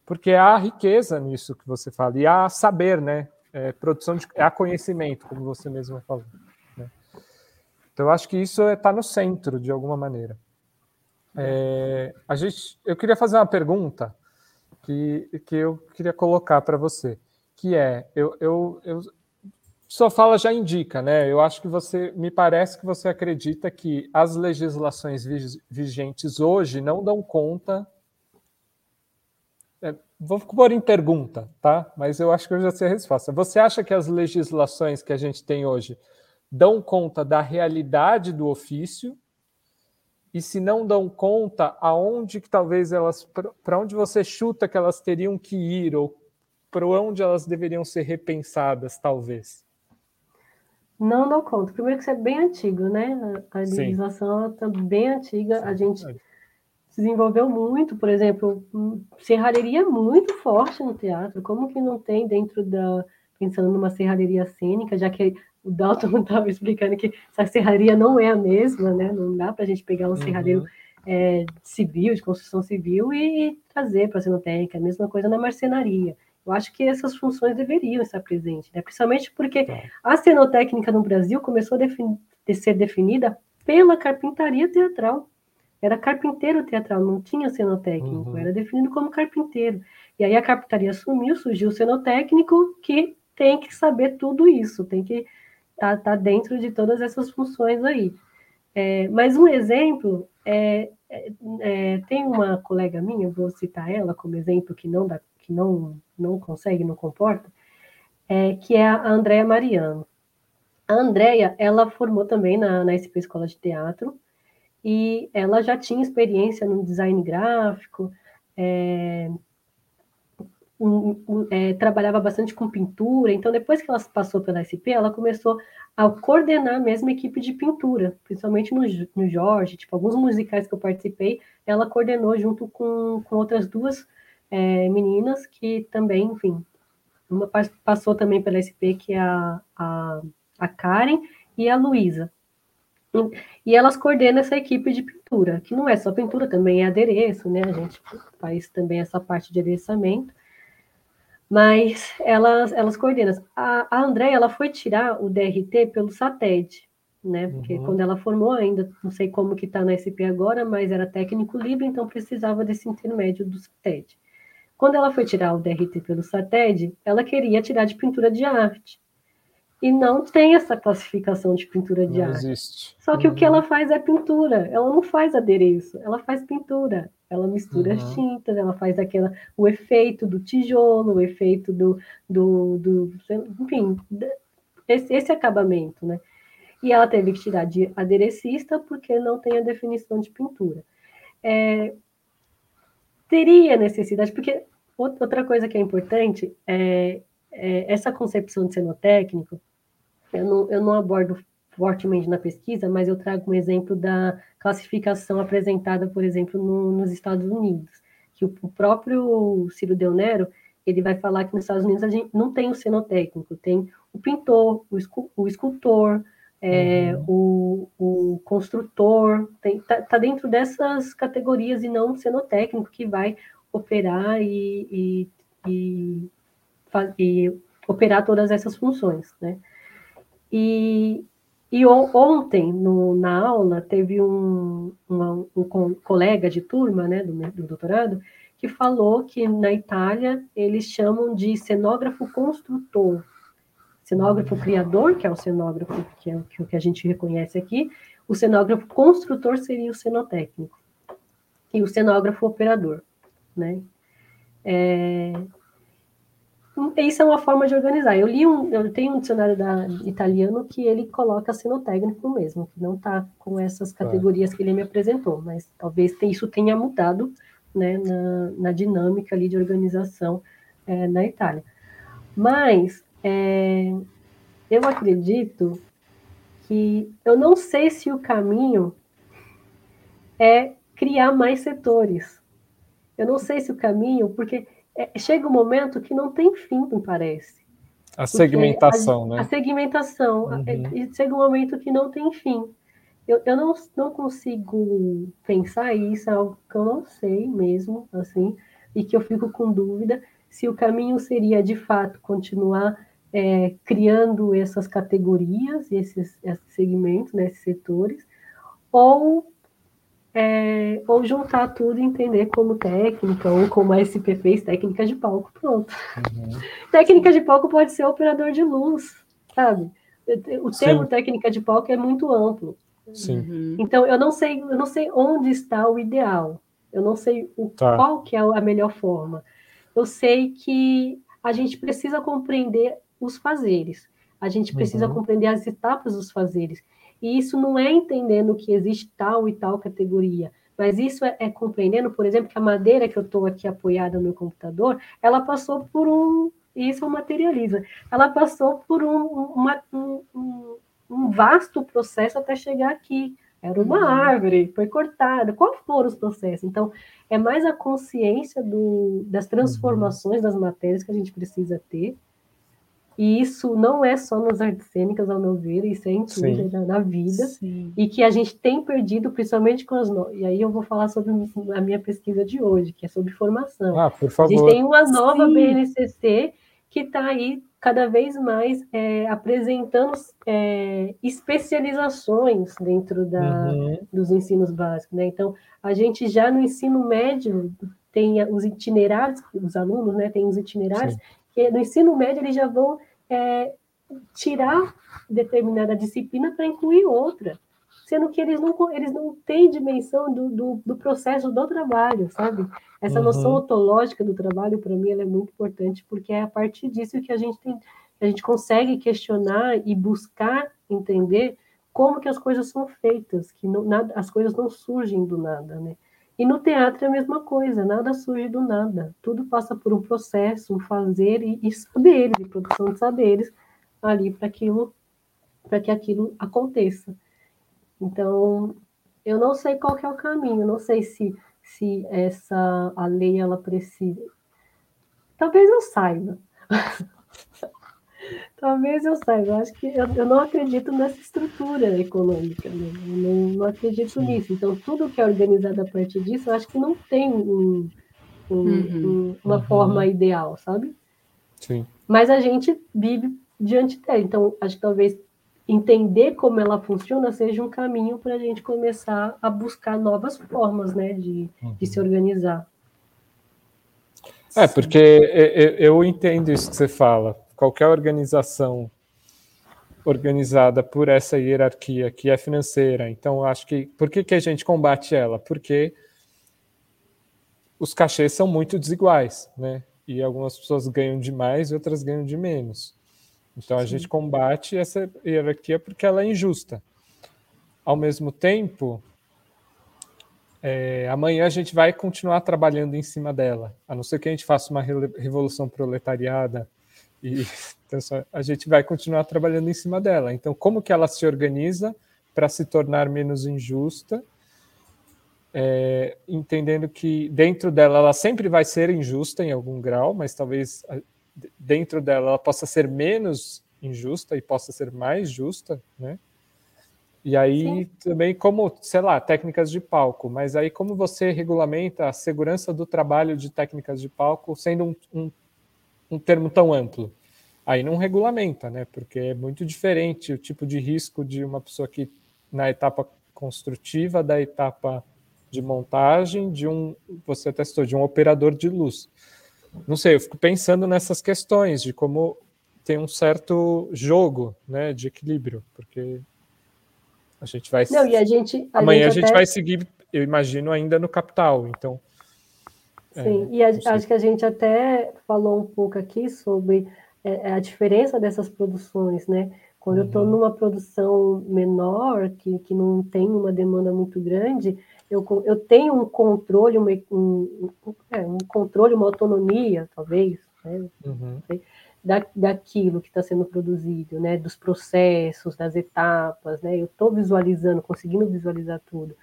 porque há riqueza nisso que você fala e há saber, né? É, produção de, conhecimento, como você mesmo falou. Né? Então, eu acho que isso está no centro de alguma maneira. É, a gente, eu queria fazer uma pergunta que, que eu queria colocar para você, que é, eu, eu, eu sua fala já indica, né? Eu acho que você, me parece que você acredita que as legislações vigentes hoje não dão conta. É, vou pôr em pergunta, tá? Mas eu acho que eu já sei a resposta. Você acha que as legislações que a gente tem hoje dão conta da realidade do ofício e se não dão conta, aonde que talvez elas, para onde você chuta que elas teriam que ir ou para onde elas deveriam ser repensadas, talvez? Não dão conta. Primeiro que isso é bem antigo, né? A legislação está bem antiga. Sim. A gente se desenvolveu muito, por exemplo, serralheria muito forte no teatro. Como que não tem dentro da pensando numa serralheria cênica, já que o Dalton estava explicando que essa serraria não é a mesma, né? Não dá para a gente pegar um uhum. serralheiro é, civil, de construção civil, e, e trazer para a cenotécnica, a mesma coisa na marcenaria. Eu acho que essas funções deveriam estar presentes, né? principalmente porque tá. a cenotécnica no Brasil começou a, a ser definida pela carpintaria teatral. Era carpinteiro teatral, não tinha cenotécnico, uhum. era definido como carpinteiro. E aí a carpintaria sumiu, surgiu o cenotécnico, que tem que saber tudo isso, tem que estar tá, tá dentro de todas essas funções aí. É, mas um exemplo é, é, é, tem uma colega minha, vou citar ela como exemplo que não dá, que não não consegue, não comporta, é, que é a Andréa Mariano. A Andréia, ela formou também na, na SP Escola de Teatro, e ela já tinha experiência no design gráfico, é, um, um, é, trabalhava bastante com pintura, então depois que ela passou pela SP, ela começou a coordenar a mesma equipe de pintura, principalmente no, no Jorge, tipo, alguns musicais que eu participei, ela coordenou junto com, com outras duas é, meninas que também, enfim, uma passou também pela SP, que é a, a, a Karen e a Luísa. E elas coordenam essa equipe de pintura, que não é só pintura, também é adereço, né? A gente faz também essa parte de adereçamento. Mas elas, elas coordenam. A, a Andréia, ela foi tirar o DRT pelo SATED, né? Porque uhum. quando ela formou, ainda não sei como que está na SP agora, mas era técnico livre, então precisava desse intermédio do SATED. Quando ela foi tirar o DRT pelo SATED, ela queria tirar de pintura de arte. E não tem essa classificação de pintura de não arte. Existe. Só que uhum. o que uhum. ela faz é pintura. Ela não faz adereço, ela faz pintura. Ela mistura uhum. as tintas, ela faz aquela, o efeito do tijolo, o efeito do, do, do enfim, esse, esse acabamento, né? E ela teve que tirar de aderecista porque não tem a definição de pintura. É, teria necessidade, porque outra coisa que é importante é, é essa concepção de cenotécnico, eu não, eu não abordo fortemente na pesquisa, mas eu trago um exemplo da classificação apresentada, por exemplo, no, nos Estados Unidos, que o, o próprio Ciro Del Nero, ele vai falar que nos Estados Unidos a gente não tem o cenotécnico, tem o pintor, o, escu, o escultor, é, uhum. o, o, construtor, está tá dentro dessas categorias e não sendo técnico que vai operar e, e, e, e, operar todas essas funções, né? E, e ontem, no, na aula, teve um, uma, um colega de turma, né, do, do doutorado, que falou que na Itália eles chamam de cenógrafo construtor, cenógrafo criador, que é o cenógrafo que é o que a gente reconhece aqui, o cenógrafo construtor seria o cenotécnico e o cenógrafo operador, né? É... Isso é uma forma de organizar. Eu li um, eu tenho um dicionário da, italiano que ele coloca cenotécnico mesmo, que não está com essas categorias que ele me apresentou, mas talvez isso tenha mudado, né, na, na dinâmica ali de organização é, na Itália. Mas é, eu acredito que eu não sei se o caminho é criar mais setores. Eu não sei se o caminho, porque é, chega um momento que não tem fim, me parece. A segmentação, a, né? A segmentação. Uhum. É, chega um momento que não tem fim. Eu, eu não, não consigo pensar isso, é algo que eu não sei mesmo, assim, e que eu fico com dúvida se o caminho seria, de fato, continuar é, criando essas categorias, esses, esses segmentos, né, esses setores, ou, é, ou juntar tudo e entender como técnica, ou como a SP fez, técnica de palco, pronto. Uhum. técnica de palco pode ser operador de luz, sabe? O termo Sim. técnica de palco é muito amplo. Sim. Uhum. Então, eu não sei, eu não sei onde está o ideal. Eu não sei o, tá. qual que é a melhor forma. Eu sei que a gente precisa compreender os fazeres. A gente precisa uhum. compreender as etapas dos fazeres. E isso não é entendendo que existe tal e tal categoria, mas isso é, é compreendendo, por exemplo, que a madeira que eu estou aqui apoiada no meu computador, ela passou por um. Isso é materializa. Ela passou por um, uma, um, um, um vasto processo até chegar aqui. Era uma uhum. árvore, foi cortada. Qual foram os processos? Então, é mais a consciência do, das transformações uhum. das matérias que a gente precisa ter e isso não é só nas artes cênicas, ao meu ver, isso é em tudo, na, na, vida, Sim. e que a gente tem perdido, principalmente com as no... E aí eu vou falar sobre a minha pesquisa de hoje, que é sobre formação. Ah, por favor. A gente tem uma nova Sim. BNCC que está aí cada vez mais é, apresentando é, especializações dentro da, uhum. dos ensinos básicos. Né? Então, a gente já no ensino médio tem os itinerários, os alunos né, têm os itinerários, Sim. que no ensino médio eles já vão é, tirar determinada disciplina para incluir outra, sendo que eles não, eles não têm dimensão do, do, do processo do trabalho, sabe? Essa uhum. noção ontológica do trabalho, para mim, ela é muito importante, porque é a partir disso que a gente tem, a gente consegue questionar e buscar entender como que as coisas são feitas, que não, nada, as coisas não surgem do nada, né? E no teatro é a mesma coisa, nada surge do nada. Tudo passa por um processo, um fazer e, e saberes, e produção de saberes ali para aquilo, para que aquilo aconteça. Então, eu não sei qual é o caminho, não sei se se essa a lei ela precisa. Talvez eu saiba. Talvez eu saiba. Eu acho que eu, eu, não acredito nessa estrutura econômica. Né? Eu não, não acredito Sim. nisso. Então, tudo que é organizado a partir disso, eu acho que não tem um, um, uhum. uma uhum. forma ideal, sabe? Sim. Mas a gente vive diante dela. Então, acho que talvez entender como ela funciona seja um caminho para a gente começar a buscar novas formas né, de, uhum. de se organizar. É, porque eu entendo isso que você fala qualquer organização organizada por essa hierarquia que é financeira. Então, acho que por que, que a gente combate ela? Porque os cachês são muito desiguais, né? E algumas pessoas ganham de mais e outras ganham de menos. Então a Sim. gente combate essa hierarquia porque ela é injusta. Ao mesmo tempo, é, amanhã a gente vai continuar trabalhando em cima dela, a não ser que a gente faça uma revolução proletariada e então, a gente vai continuar trabalhando em cima dela. Então, como que ela se organiza para se tornar menos injusta? É, entendendo que dentro dela ela sempre vai ser injusta em algum grau, mas talvez dentro dela ela possa ser menos injusta e possa ser mais justa, né? E aí Sim. também como, sei lá, técnicas de palco, mas aí como você regulamenta a segurança do trabalho de técnicas de palco sendo um, um um termo tão amplo? Aí não regulamenta, né? Porque é muito diferente o tipo de risco de uma pessoa que na etapa construtiva, da etapa de montagem, de um, você testou, de um operador de luz. Não sei, eu fico pensando nessas questões de como tem um certo jogo, né, de equilíbrio, porque a gente vai. Não, e a gente. A Amanhã gente a gente vai seguir, eu imagino, ainda no capital. Então, Sim, é, e a, acho que a gente até falou um pouco aqui sobre é, a diferença dessas produções, né? Quando uhum. eu estou numa produção menor, que, que não tem uma demanda muito grande, eu, eu tenho um controle, uma, um, é, um controle, uma autonomia, talvez, né? Uhum. Da, daquilo que está sendo produzido, né? Dos processos, das etapas, né? Eu estou visualizando, conseguindo visualizar tudo.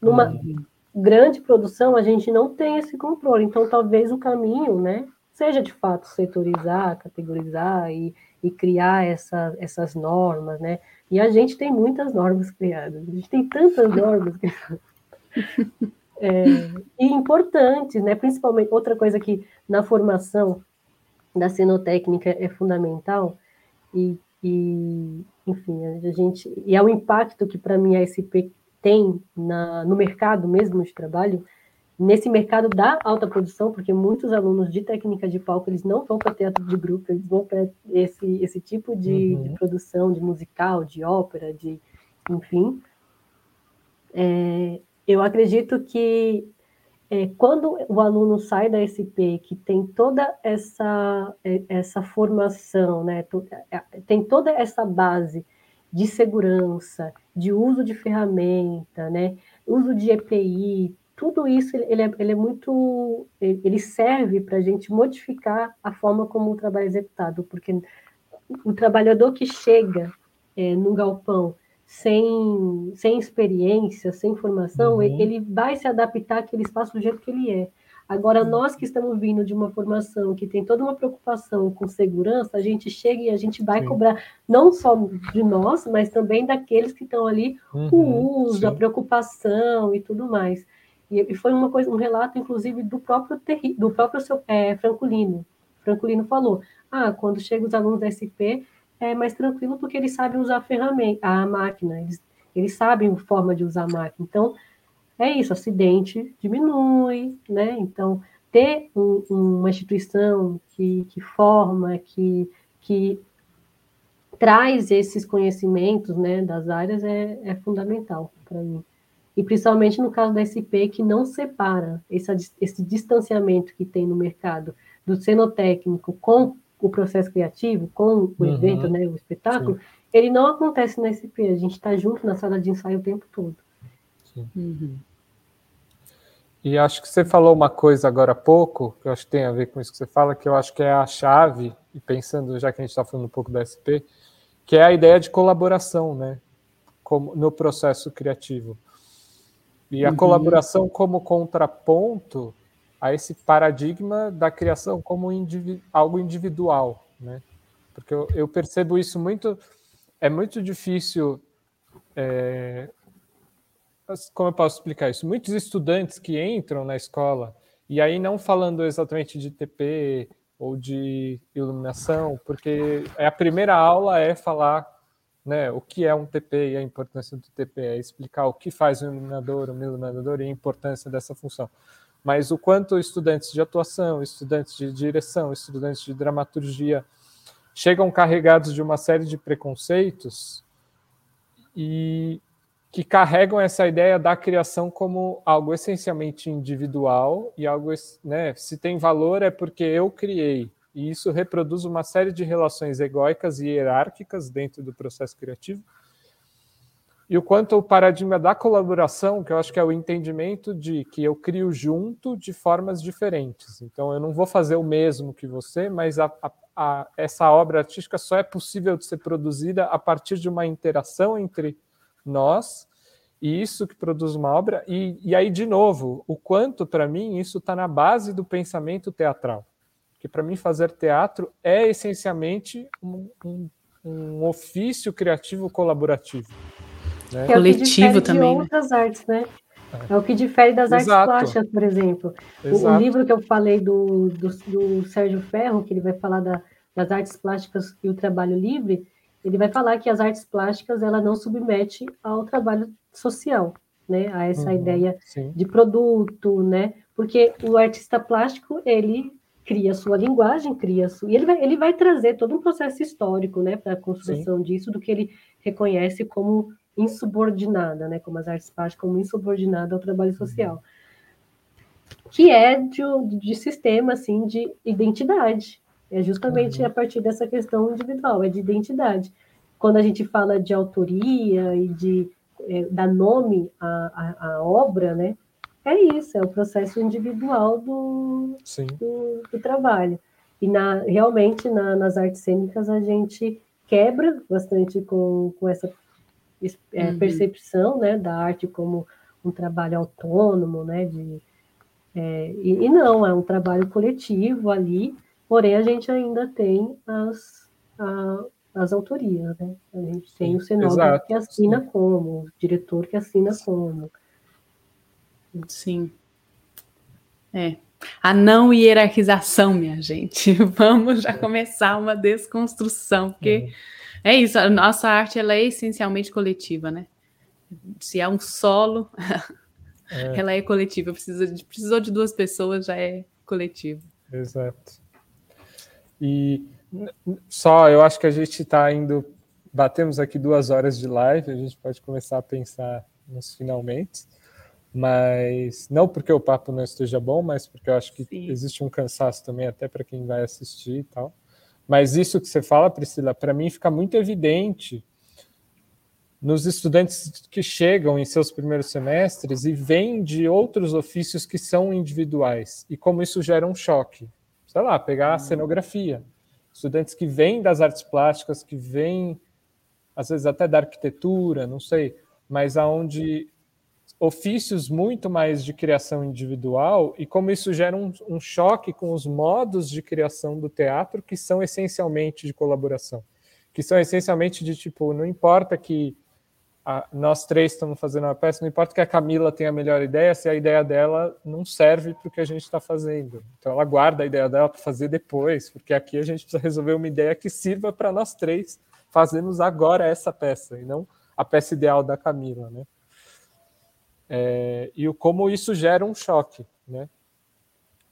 Numa, uhum grande produção, a gente não tem esse controle. Então, talvez o caminho, né, seja de fato setorizar, categorizar e, e criar essa, essas normas, né? E a gente tem muitas normas criadas, a gente tem tantas normas criadas. É, e importantes, né? Principalmente, outra coisa que na formação da cenotécnica é fundamental, e, e enfim, a gente, e é o impacto que para mim a SP tem na, no mercado mesmo de trabalho, nesse mercado da alta produção, porque muitos alunos de técnica de palco, eles não vão para teatro de grupo, eles vão para esse, esse tipo de, uhum. de, produção, de musical, de ópera, de enfim. É, eu acredito que é, quando o aluno sai da SP, que tem toda essa, é, essa formação, né, é, tem toda essa base de segurança, de uso de ferramenta, né, uso de EPI, tudo isso ele é, ele é muito, ele serve para a gente modificar a forma como o trabalho é executado, porque o trabalhador que chega é, no galpão sem, sem experiência, sem formação, uhum. ele vai se adaptar àquele espaço do jeito que ele é. Agora, nós que estamos vindo de uma formação que tem toda uma preocupação com segurança, a gente chega e a gente vai sim. cobrar não só de nós, mas também daqueles que estão ali uhum, o uso, sim. a preocupação e tudo mais. E, foi uma coisa, um relato, inclusive, do próprio do próprio seu, é, Franculino. Franculino falou: ah, quando chegam os alunos da SP, é mais tranquilo porque eles sabem usar a ferramenta, a máquina, eles, eles sabem a forma de usar a máquina. Então, é isso, acidente diminui, né? Então, ter um, uma instituição que, que forma, que, que traz esses conhecimentos né, das áreas é, é fundamental para mim. E principalmente no caso da SP, que não separa esse, esse distanciamento que tem no mercado do cenotécnico com o processo criativo, com o uhum. evento, né, o espetáculo, Sim. ele não acontece na SP, a gente está junto na sala de ensaio o tempo todo. Uhum. E acho que você falou uma coisa agora há pouco, que eu acho que tem a ver com isso que você fala, que eu acho que é a chave, e pensando, já que a gente está falando um pouco da SP, que é a ideia de colaboração, né? Como, no processo criativo. E a uhum. colaboração como contraponto a esse paradigma da criação como indivi algo individual, né? Porque eu, eu, percebo isso muito, é muito difícil é, como eu posso explicar isso? Muitos estudantes que entram na escola, e aí não falando exatamente de TP ou de iluminação, porque a primeira aula é falar né, o que é um TP e a importância do TP, é explicar o que faz um iluminador, um iluminador e a importância dessa função. Mas o quanto estudantes de atuação, estudantes de direção, estudantes de dramaturgia chegam carregados de uma série de preconceitos e que carregam essa ideia da criação como algo essencialmente individual e algo, né, se tem valor é porque eu criei. E isso reproduz uma série de relações egóicas e hierárquicas dentro do processo criativo. E o quanto o paradigma da colaboração, que eu acho que é o entendimento de que eu crio junto de formas diferentes. Então, eu não vou fazer o mesmo que você, mas a, a, a, essa obra artística só é possível de ser produzida a partir de uma interação entre nós, e isso que produz uma obra. E, e aí, de novo, o quanto, para mim, isso está na base do pensamento teatral. Que, para mim, fazer teatro é essencialmente um, um, um ofício criativo colaborativo. Né? É Coletivo também. De né? outras né? artes, né? É. é o que difere das Exato. artes plásticas, por exemplo. O, o, livro que eu falei do, do, do, Sérgio Ferro, que ele vai falar da, das artes plásticas e o trabalho livre, ele vai falar que as artes plásticas ela não submete ao trabalho social, né? A essa uhum, ideia sim. de produto, né? Porque o artista plástico ele cria sua linguagem, cria sua, e ele vai, ele vai trazer todo um processo histórico, né, para a construção sim. disso, do que ele reconhece como insubordinada, né, como as artes plásticas como insubordinada ao trabalho uhum. social, que é de, de sistema assim de identidade, é justamente uhum. a partir dessa questão individual, é de identidade. Quando a gente fala de autoria e de é, dar nome à, à, à, obra, né? É isso, é o processo individual do, do, do, trabalho. E na, realmente na, nas artes cênicas a gente quebra bastante com, com essa é, uhum. percepção né, da arte como um trabalho autônomo, né? De, é, e, e, não, é um trabalho coletivo ali Porém, a gente ainda tem as, a, as autorias, né? A gente tem Sim, o cenógrafo que assina Sim. como, o diretor que assina como. Sim. É. A não hierarquização, minha gente. Vamos já começar uma desconstrução, porque uhum. é isso, a nossa arte ela é essencialmente coletiva, né? Se é um solo, é. ela é coletiva. Precisa de, precisou de duas pessoas, já é coletivo. Exato. E só, eu acho que a gente está indo, batemos aqui duas horas de live, a gente pode começar a pensar nos finalmente, mas não porque o papo não esteja bom, mas porque eu acho que Sim. existe um cansaço também até para quem vai assistir e tal. Mas isso que você fala, Priscila, para mim fica muito evidente nos estudantes que chegam em seus primeiros semestres e vêm de outros ofícios que são individuais, e como isso gera um choque sei lá, pegar a hum. cenografia. Estudantes que vêm das artes plásticas, que vêm, às vezes, até da arquitetura, não sei, mas aonde ofícios muito mais de criação individual e como isso gera um, um, choque com os modos de criação do teatro que são essencialmente de colaboração, que são essencialmente de tipo, não importa que a, nós três estamos fazendo uma peça, não importa que a Camila tenha a melhor ideia, se a ideia dela não serve para o que a gente está fazendo. Então ela guarda a ideia dela para fazer depois, porque aqui a gente precisa resolver uma ideia que sirva para nós três fazermos agora essa peça, e não a peça ideal da Camila, né? É, e o como isso gera um choque, né?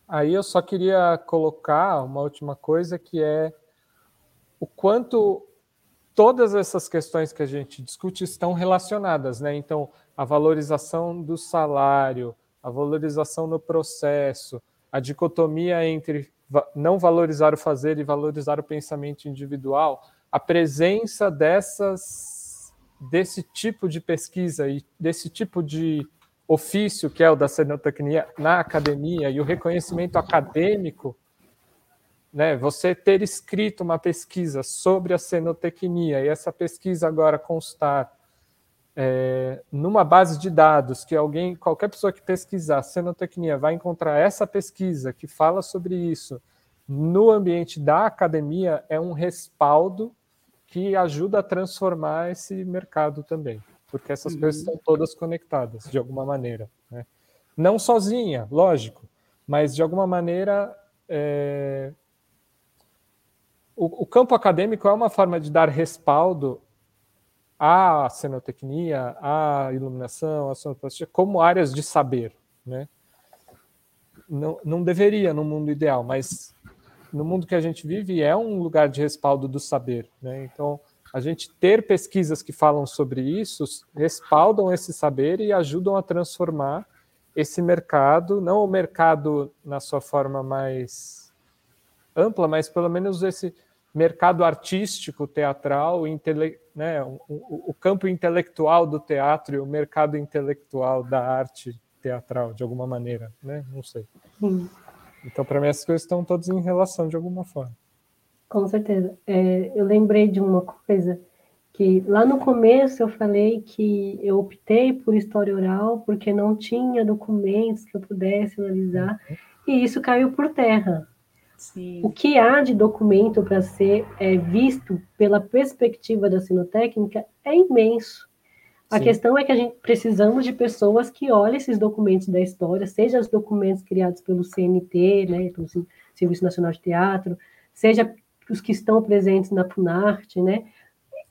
Aí eu só queria colocar uma última coisa que é o quanto todas essas questões que a gente discute estão relacionadas, né? Então, a valorização do salário, a valorização no processo, a dicotomia entre não valorizar o fazer e valorizar o pensamento individual, a presença dessas desse tipo de pesquisa e desse tipo de ofício que é o da cenotecnia na academia e o reconhecimento acadêmico, né, você ter escrito uma pesquisa sobre a cenotecnia e essa pesquisa agora constar é, numa base de dados que alguém, qualquer pessoa que pesquisar cenotecnia vai encontrar essa pesquisa que fala sobre isso no ambiente da academia é um respaldo que ajuda a transformar esse mercado também, porque essas uhum. coisas estão todas conectadas de alguma maneira. Né? Não sozinha, lógico, mas de alguma maneira é... o, o, campo acadêmico é uma forma de dar respaldo à cenotecnia, à iluminação, à sonoplastia, como áreas de saber. Né? Não, não deveria no mundo ideal, mas no mundo que a gente vive é um lugar de respaldo do saber, né? Então, a gente ter pesquisas que falam sobre isso respaldam esse saber e ajudam a transformar esse mercado, não o mercado na sua forma mais ampla, mas pelo menos esse mercado artístico, teatral, intele né, o, o, campo intelectual do teatro e o mercado intelectual da arte teatral, de alguma maneira, né? Não sei. Sim. Então, para mim, essas coisas estão todas em relação de alguma forma. Com certeza. É, eu lembrei de uma coisa que lá no começo eu falei que eu optei por história oral porque não tinha documentos que eu pudesse analisar uhum. e isso caiu por terra. Sim. O que há de documento para ser é, visto pela perspectiva da sinotécnica é imenso. A Sim. questão é que a gente precisamos de pessoas que olhem esses documentos da história, seja os documentos criados pelo CNT, né, pelo Serviço Nacional de Teatro, seja os que estão presentes na Funarte, né?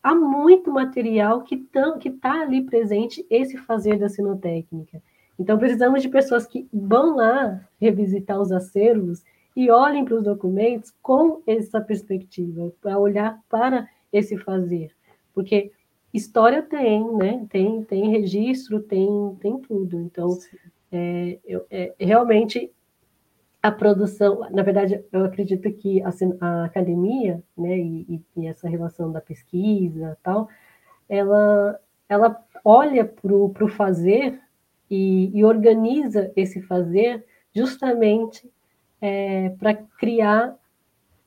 Há muito material que está que tá ali presente esse fazer da sinotécnica. Então precisamos de pessoas que vão lá revisitar os acervos e olhem para os documentos com essa perspectiva, para olhar para esse fazer, porque história tem, né? Tem, tem registro, tem, tem tudo. Então, é, eu, é, realmente a produção, na verdade, eu acredito que a, a academia, né, e, e, essa relação da pesquisa tal, ela, ela olha para o fazer e, e, organiza esse fazer justamente é, para criar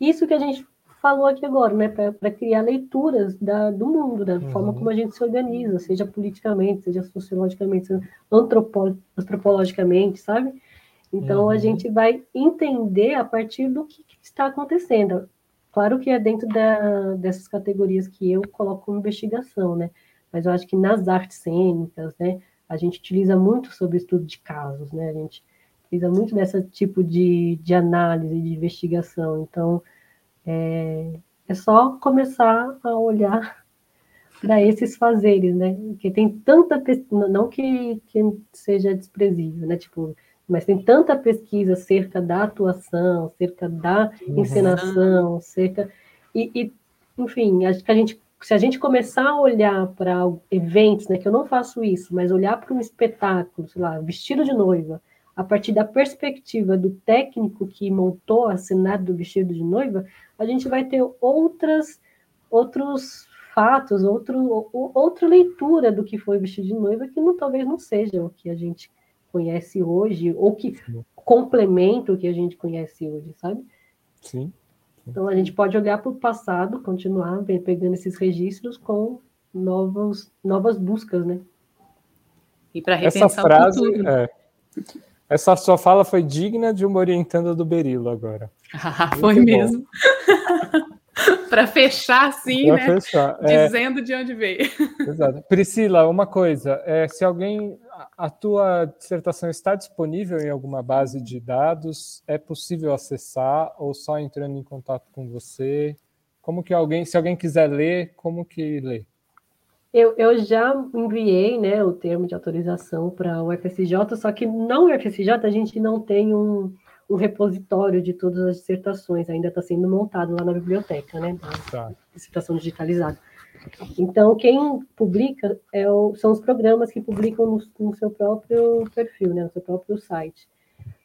isso que a gente falou aqui agora, né, para criar leituras da, do mundo, da uhum. forma como a gente se organiza, seja politicamente, seja sociologicamente, seja antropolo, antropologicamente, sabe? Então uhum. a gente vai entender a partir do que, que, está acontecendo. Claro que é dentro da, dessas categorias que eu coloco como investigação, né? Mas eu acho que nas artes cênicas, né, a gente utiliza muito sobre estudo de casos, né? A gente utiliza muito desse tipo de, de análise, de investigação. Então, é, é só começar a olhar para esses fazeres, né? Que tem tanta pesquisa, não que, que seja desprezível, né? Tipo, mas tem tanta pesquisa acerca da atuação, acerca da uhum. encenação, acerca e, e, enfim, acho que a gente se a gente começar a olhar para eventos, né, que eu não faço isso, mas olhar para um espetáculo, sei lá, vestido de noiva, a partir da perspectiva do técnico que montou a cenário do vestido de noiva, a gente vai ter outras, outros fatos, outro, outra leitura do que foi o vestido de noiva, que não, talvez não seja o que a gente conhece hoje, ou que complementa o que a gente conhece hoje, sabe? Sim. Então a gente pode olhar para o passado, continuar pegando esses registros com novos, novas buscas, né? E para repensar essa frase, o futuro. É, essa sua fala foi digna de uma orientanda do Berilo agora. Ah, foi mesmo. para fechar assim, pra né? Fechar. É. Dizendo é... de onde veio. Exato. Priscila, uma coisa, é, se alguém a tua dissertação está disponível em alguma base de dados? É possível acessar ou só entrando em contato com você? Como que alguém, se alguém quiser ler, como que lê? Eu, eu já enviei né, o termo de autorização para o FSJ, só que no FSJ a gente não tem um, um repositório de todas as dissertações, ainda está sendo montado lá na biblioteca, né? Tá. Dissertação digitalizada. Então, quem publica é o, são os programas que publicam no, no, seu próprio perfil, né, no seu próprio site.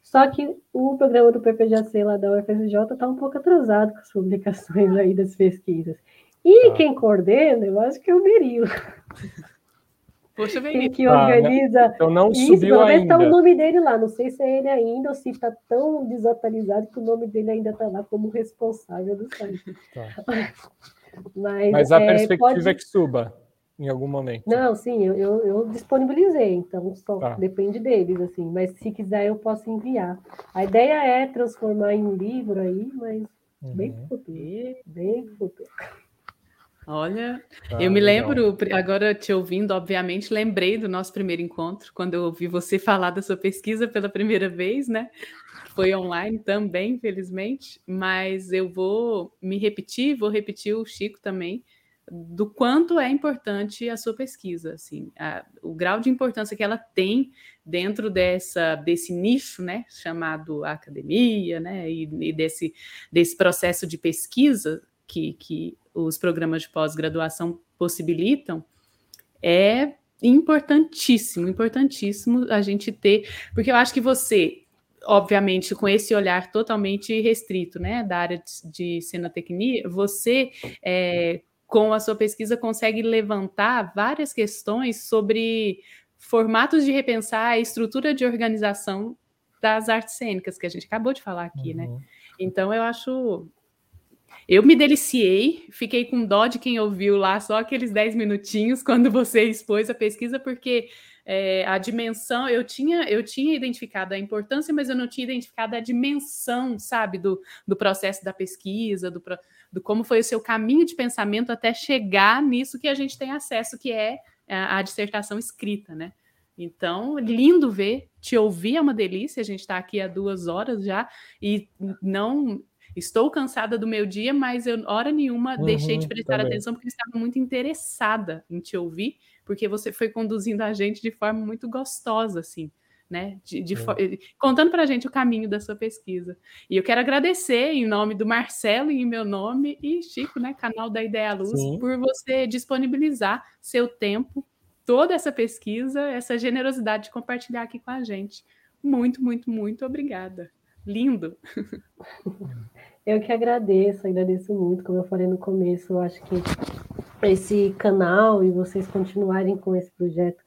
Só que o programa do PPGC lá da UFSJ está um pouco atrasado com as publicações aí das pesquisas. E ah. quem coordena, eu acho que é o Berilo. Poxa, que organiza ah, né? então não isso, subiu ainda. está o nome dele lá. Não sei se é ele ainda ou se está tão desatualizado que o nome dele ainda está lá como responsável do site. Tá. Mas, Mas a é, perspectiva pode... é que suba em algum momento. Não, sim, eu, eu, eu disponibilizei, então só tá. depende deles, assim. Mas se quiser, eu posso enviar. A ideia é transformar em um livro aí, mas uhum. bem futuro, bem futuro. Olha, ah, eu me lembro, agora te ouvindo, obviamente, lembrei do nosso primeiro encontro, quando eu ouvi você falar da sua pesquisa pela primeira vez, né? Foi online também, infelizmente, mas eu vou me repetir, vou repetir o Chico também, do quanto é importante a sua pesquisa, assim, a, o grau de importância que ela tem dentro dessa desse nicho, né, chamado academia, né, e, e desse desse processo de pesquisa que, que os programas de pós-graduação possibilitam, é importantíssimo, importantíssimo a gente ter, porque eu acho que você obviamente, com esse olhar totalmente restrito, né, da área de, de cenotecnia, você, é, com a sua pesquisa, consegue levantar várias questões sobre formatos de repensar a estrutura de organização das artes cênicas, que a gente acabou de falar aqui, né? uhum. né? Então, eu acho. Eu me deliciei, fiquei com dó de quem ouviu lá só aqueles 10 minutinhos quando você expôs a pesquisa, porque é, a dimensão, eu tinha, eu tinha identificado a importância, mas eu não tinha identificado a dimensão, sabe, do, do processo da pesquisa, do, do como foi o seu caminho de pensamento até chegar nisso que a gente tem acesso, que é a, a dissertação escrita, né? Então, lindo ver, te ouvir é uma delícia. A gente está aqui há duas horas já e não estou cansada do meu dia, mas eu hora nenhuma uhum, deixei de prestar também. atenção porque estava muito interessada em te ouvir porque você foi conduzindo a gente de forma muito gostosa, assim, né? De, de é. Contando para a gente o caminho da sua pesquisa. E eu quero agradecer em nome do Marcelo e em meu nome, e Chico, né? Canal da Ideia Luz, Sim. por você disponibilizar seu tempo, toda essa pesquisa, essa generosidade de compartilhar aqui com a gente. Muito, muito, muito obrigada. Lindo. Eu que agradeço, agradeço muito, como eu falei no começo, eu acho que esse canal e vocês continuarem com esse projeto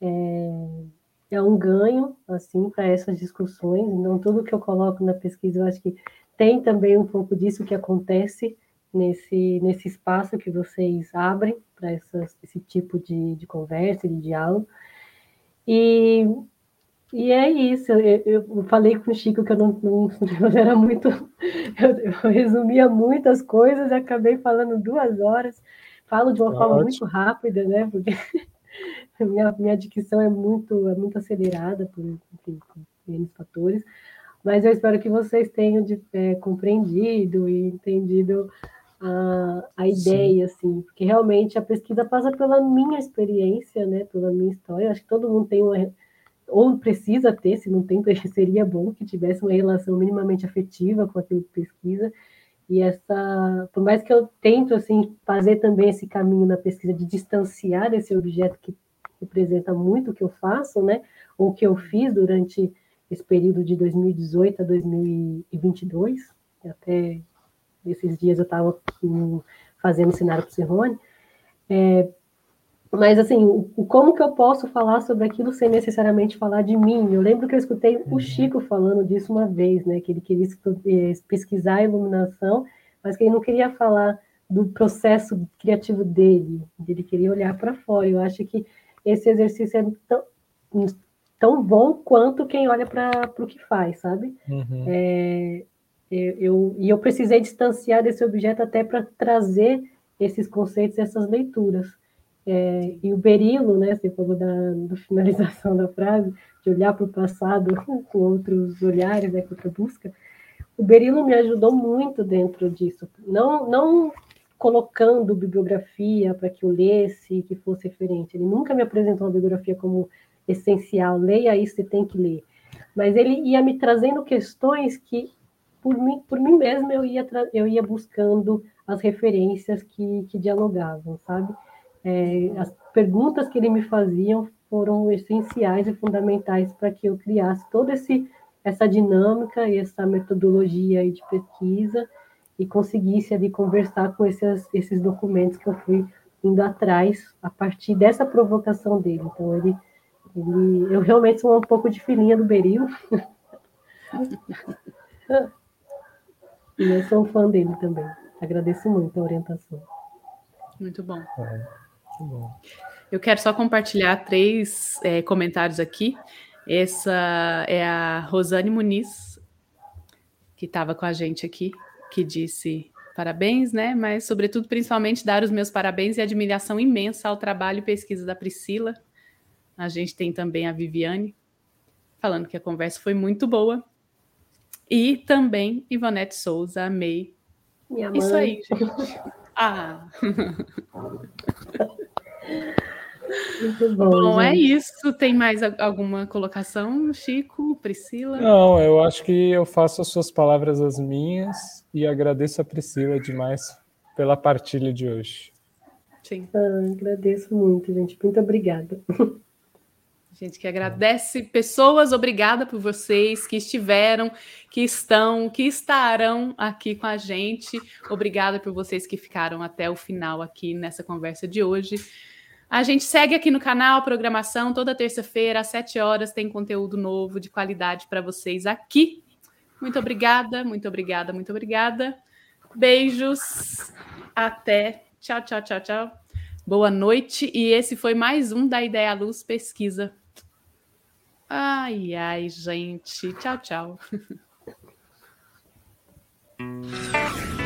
é, é um ganho, assim, para essas discussões. Então, tudo que eu coloco na pesquisa, eu acho que tem também um pouco disso que acontece nesse, nesse espaço que vocês abrem para esse tipo de, de conversa, de diálogo. E, e é isso, eu, eu, falei com o Chico que eu não, não eu era muito, eu, eu resumia muitas coisas e acabei falando duas horas, falo de uma tá forma muito rápida, né? Porque minha, minha dicção é muito, é muito acelerada por, enfim, por fatores. Mas eu espero que vocês tenham de, é, compreendido e entendido a, a ideia, Sim. assim, porque realmente a pesquisa passa pela minha experiência, né? Pela minha história. Acho que todo mundo tem uma ou precisa ter, se não tem, seria bom que tivesse uma relação minimamente afetiva com aquilo que pesquisa, e essa, por mais que eu tento assim fazer também esse caminho na pesquisa de distanciar esse objeto que representa muito o que eu faço, né, ou que eu fiz durante esse período de 2018 a 2022, até esses dias eu estava fazendo cenário para o Cerrone, é, mas, assim, o, como que eu posso falar sobre aquilo sem necessariamente falar de mim? Eu lembro que eu escutei o uhum. Chico falando disso uma vez, né? Que ele queria eh, pesquisar a iluminação, mas que ele não queria falar do processo criativo dele, ele queria olhar para fora. Eu acho que esse exercício é tão, tão bom quanto quem olha para o que faz, sabe? Uhum. É, eu, eu, e eu precisei distanciar desse objeto até para trazer esses conceitos, essas leituras. É, e o berilo, né, você falou da, da finalização da frase, de olhar para o passado com outros olhares, né, com outra busca, o berilo me ajudou muito dentro disso. Não, não colocando bibliografia para que eu lesse, que fosse referente. Ele nunca me apresentou uma bibliografia como essencial, leia isso, você tem que ler. Mas ele ia me trazendo questões que, por mim, por mim mesmo, eu ia, eu ia buscando as referências que, que dialogavam, sabe? É, as perguntas que ele me faziam foram essenciais e fundamentais para que eu criasse toda esse, essa dinâmica e essa metodologia de pesquisa e conseguisse ali conversar com esses, esses documentos que eu fui indo atrás a partir dessa provocação dele. Então, ele, ele eu realmente sou um pouco de filhinha do Berilo. e eu sou um fã dele também. Agradeço muito a orientação. Muito bom. É, muito bom. Eu quero só compartilhar três é, comentários aqui. Essa é a Rosane Muniz, que estava com a gente aqui, que disse parabéns, né? Mas, sobretudo, principalmente, dar os meus parabéns e admiração imensa ao trabalho e pesquisa da Priscila. A gente tem também a Viviane, falando que a conversa foi muito boa. E também Ivonete Souza, amei. Minha mãe. Isso aí, gente. Ah! Muito bom. Bom, é isso. Tem mais alguma colocação, Chico, Priscila? Não, eu acho que eu faço as suas palavras as minhas e agradeço a Priscila demais pela partilha de hoje. Sim. Ah, agradeço muito, gente. Muito obrigada. Gente que agradece pessoas, obrigada por vocês que estiveram, que estão, que estarão aqui com a gente. Obrigada por vocês que ficaram até o final aqui nessa conversa de hoje. A gente segue aqui no canal, programação, toda terça-feira, às 7 horas, tem conteúdo novo de qualidade para vocês aqui. Muito obrigada, muito obrigada, muito obrigada. Beijos. Até. Tchau, tchau, tchau, tchau. Boa noite. E esse foi mais um da Ideia Luz Pesquisa. Ai, ai, gente. Tchau, tchau.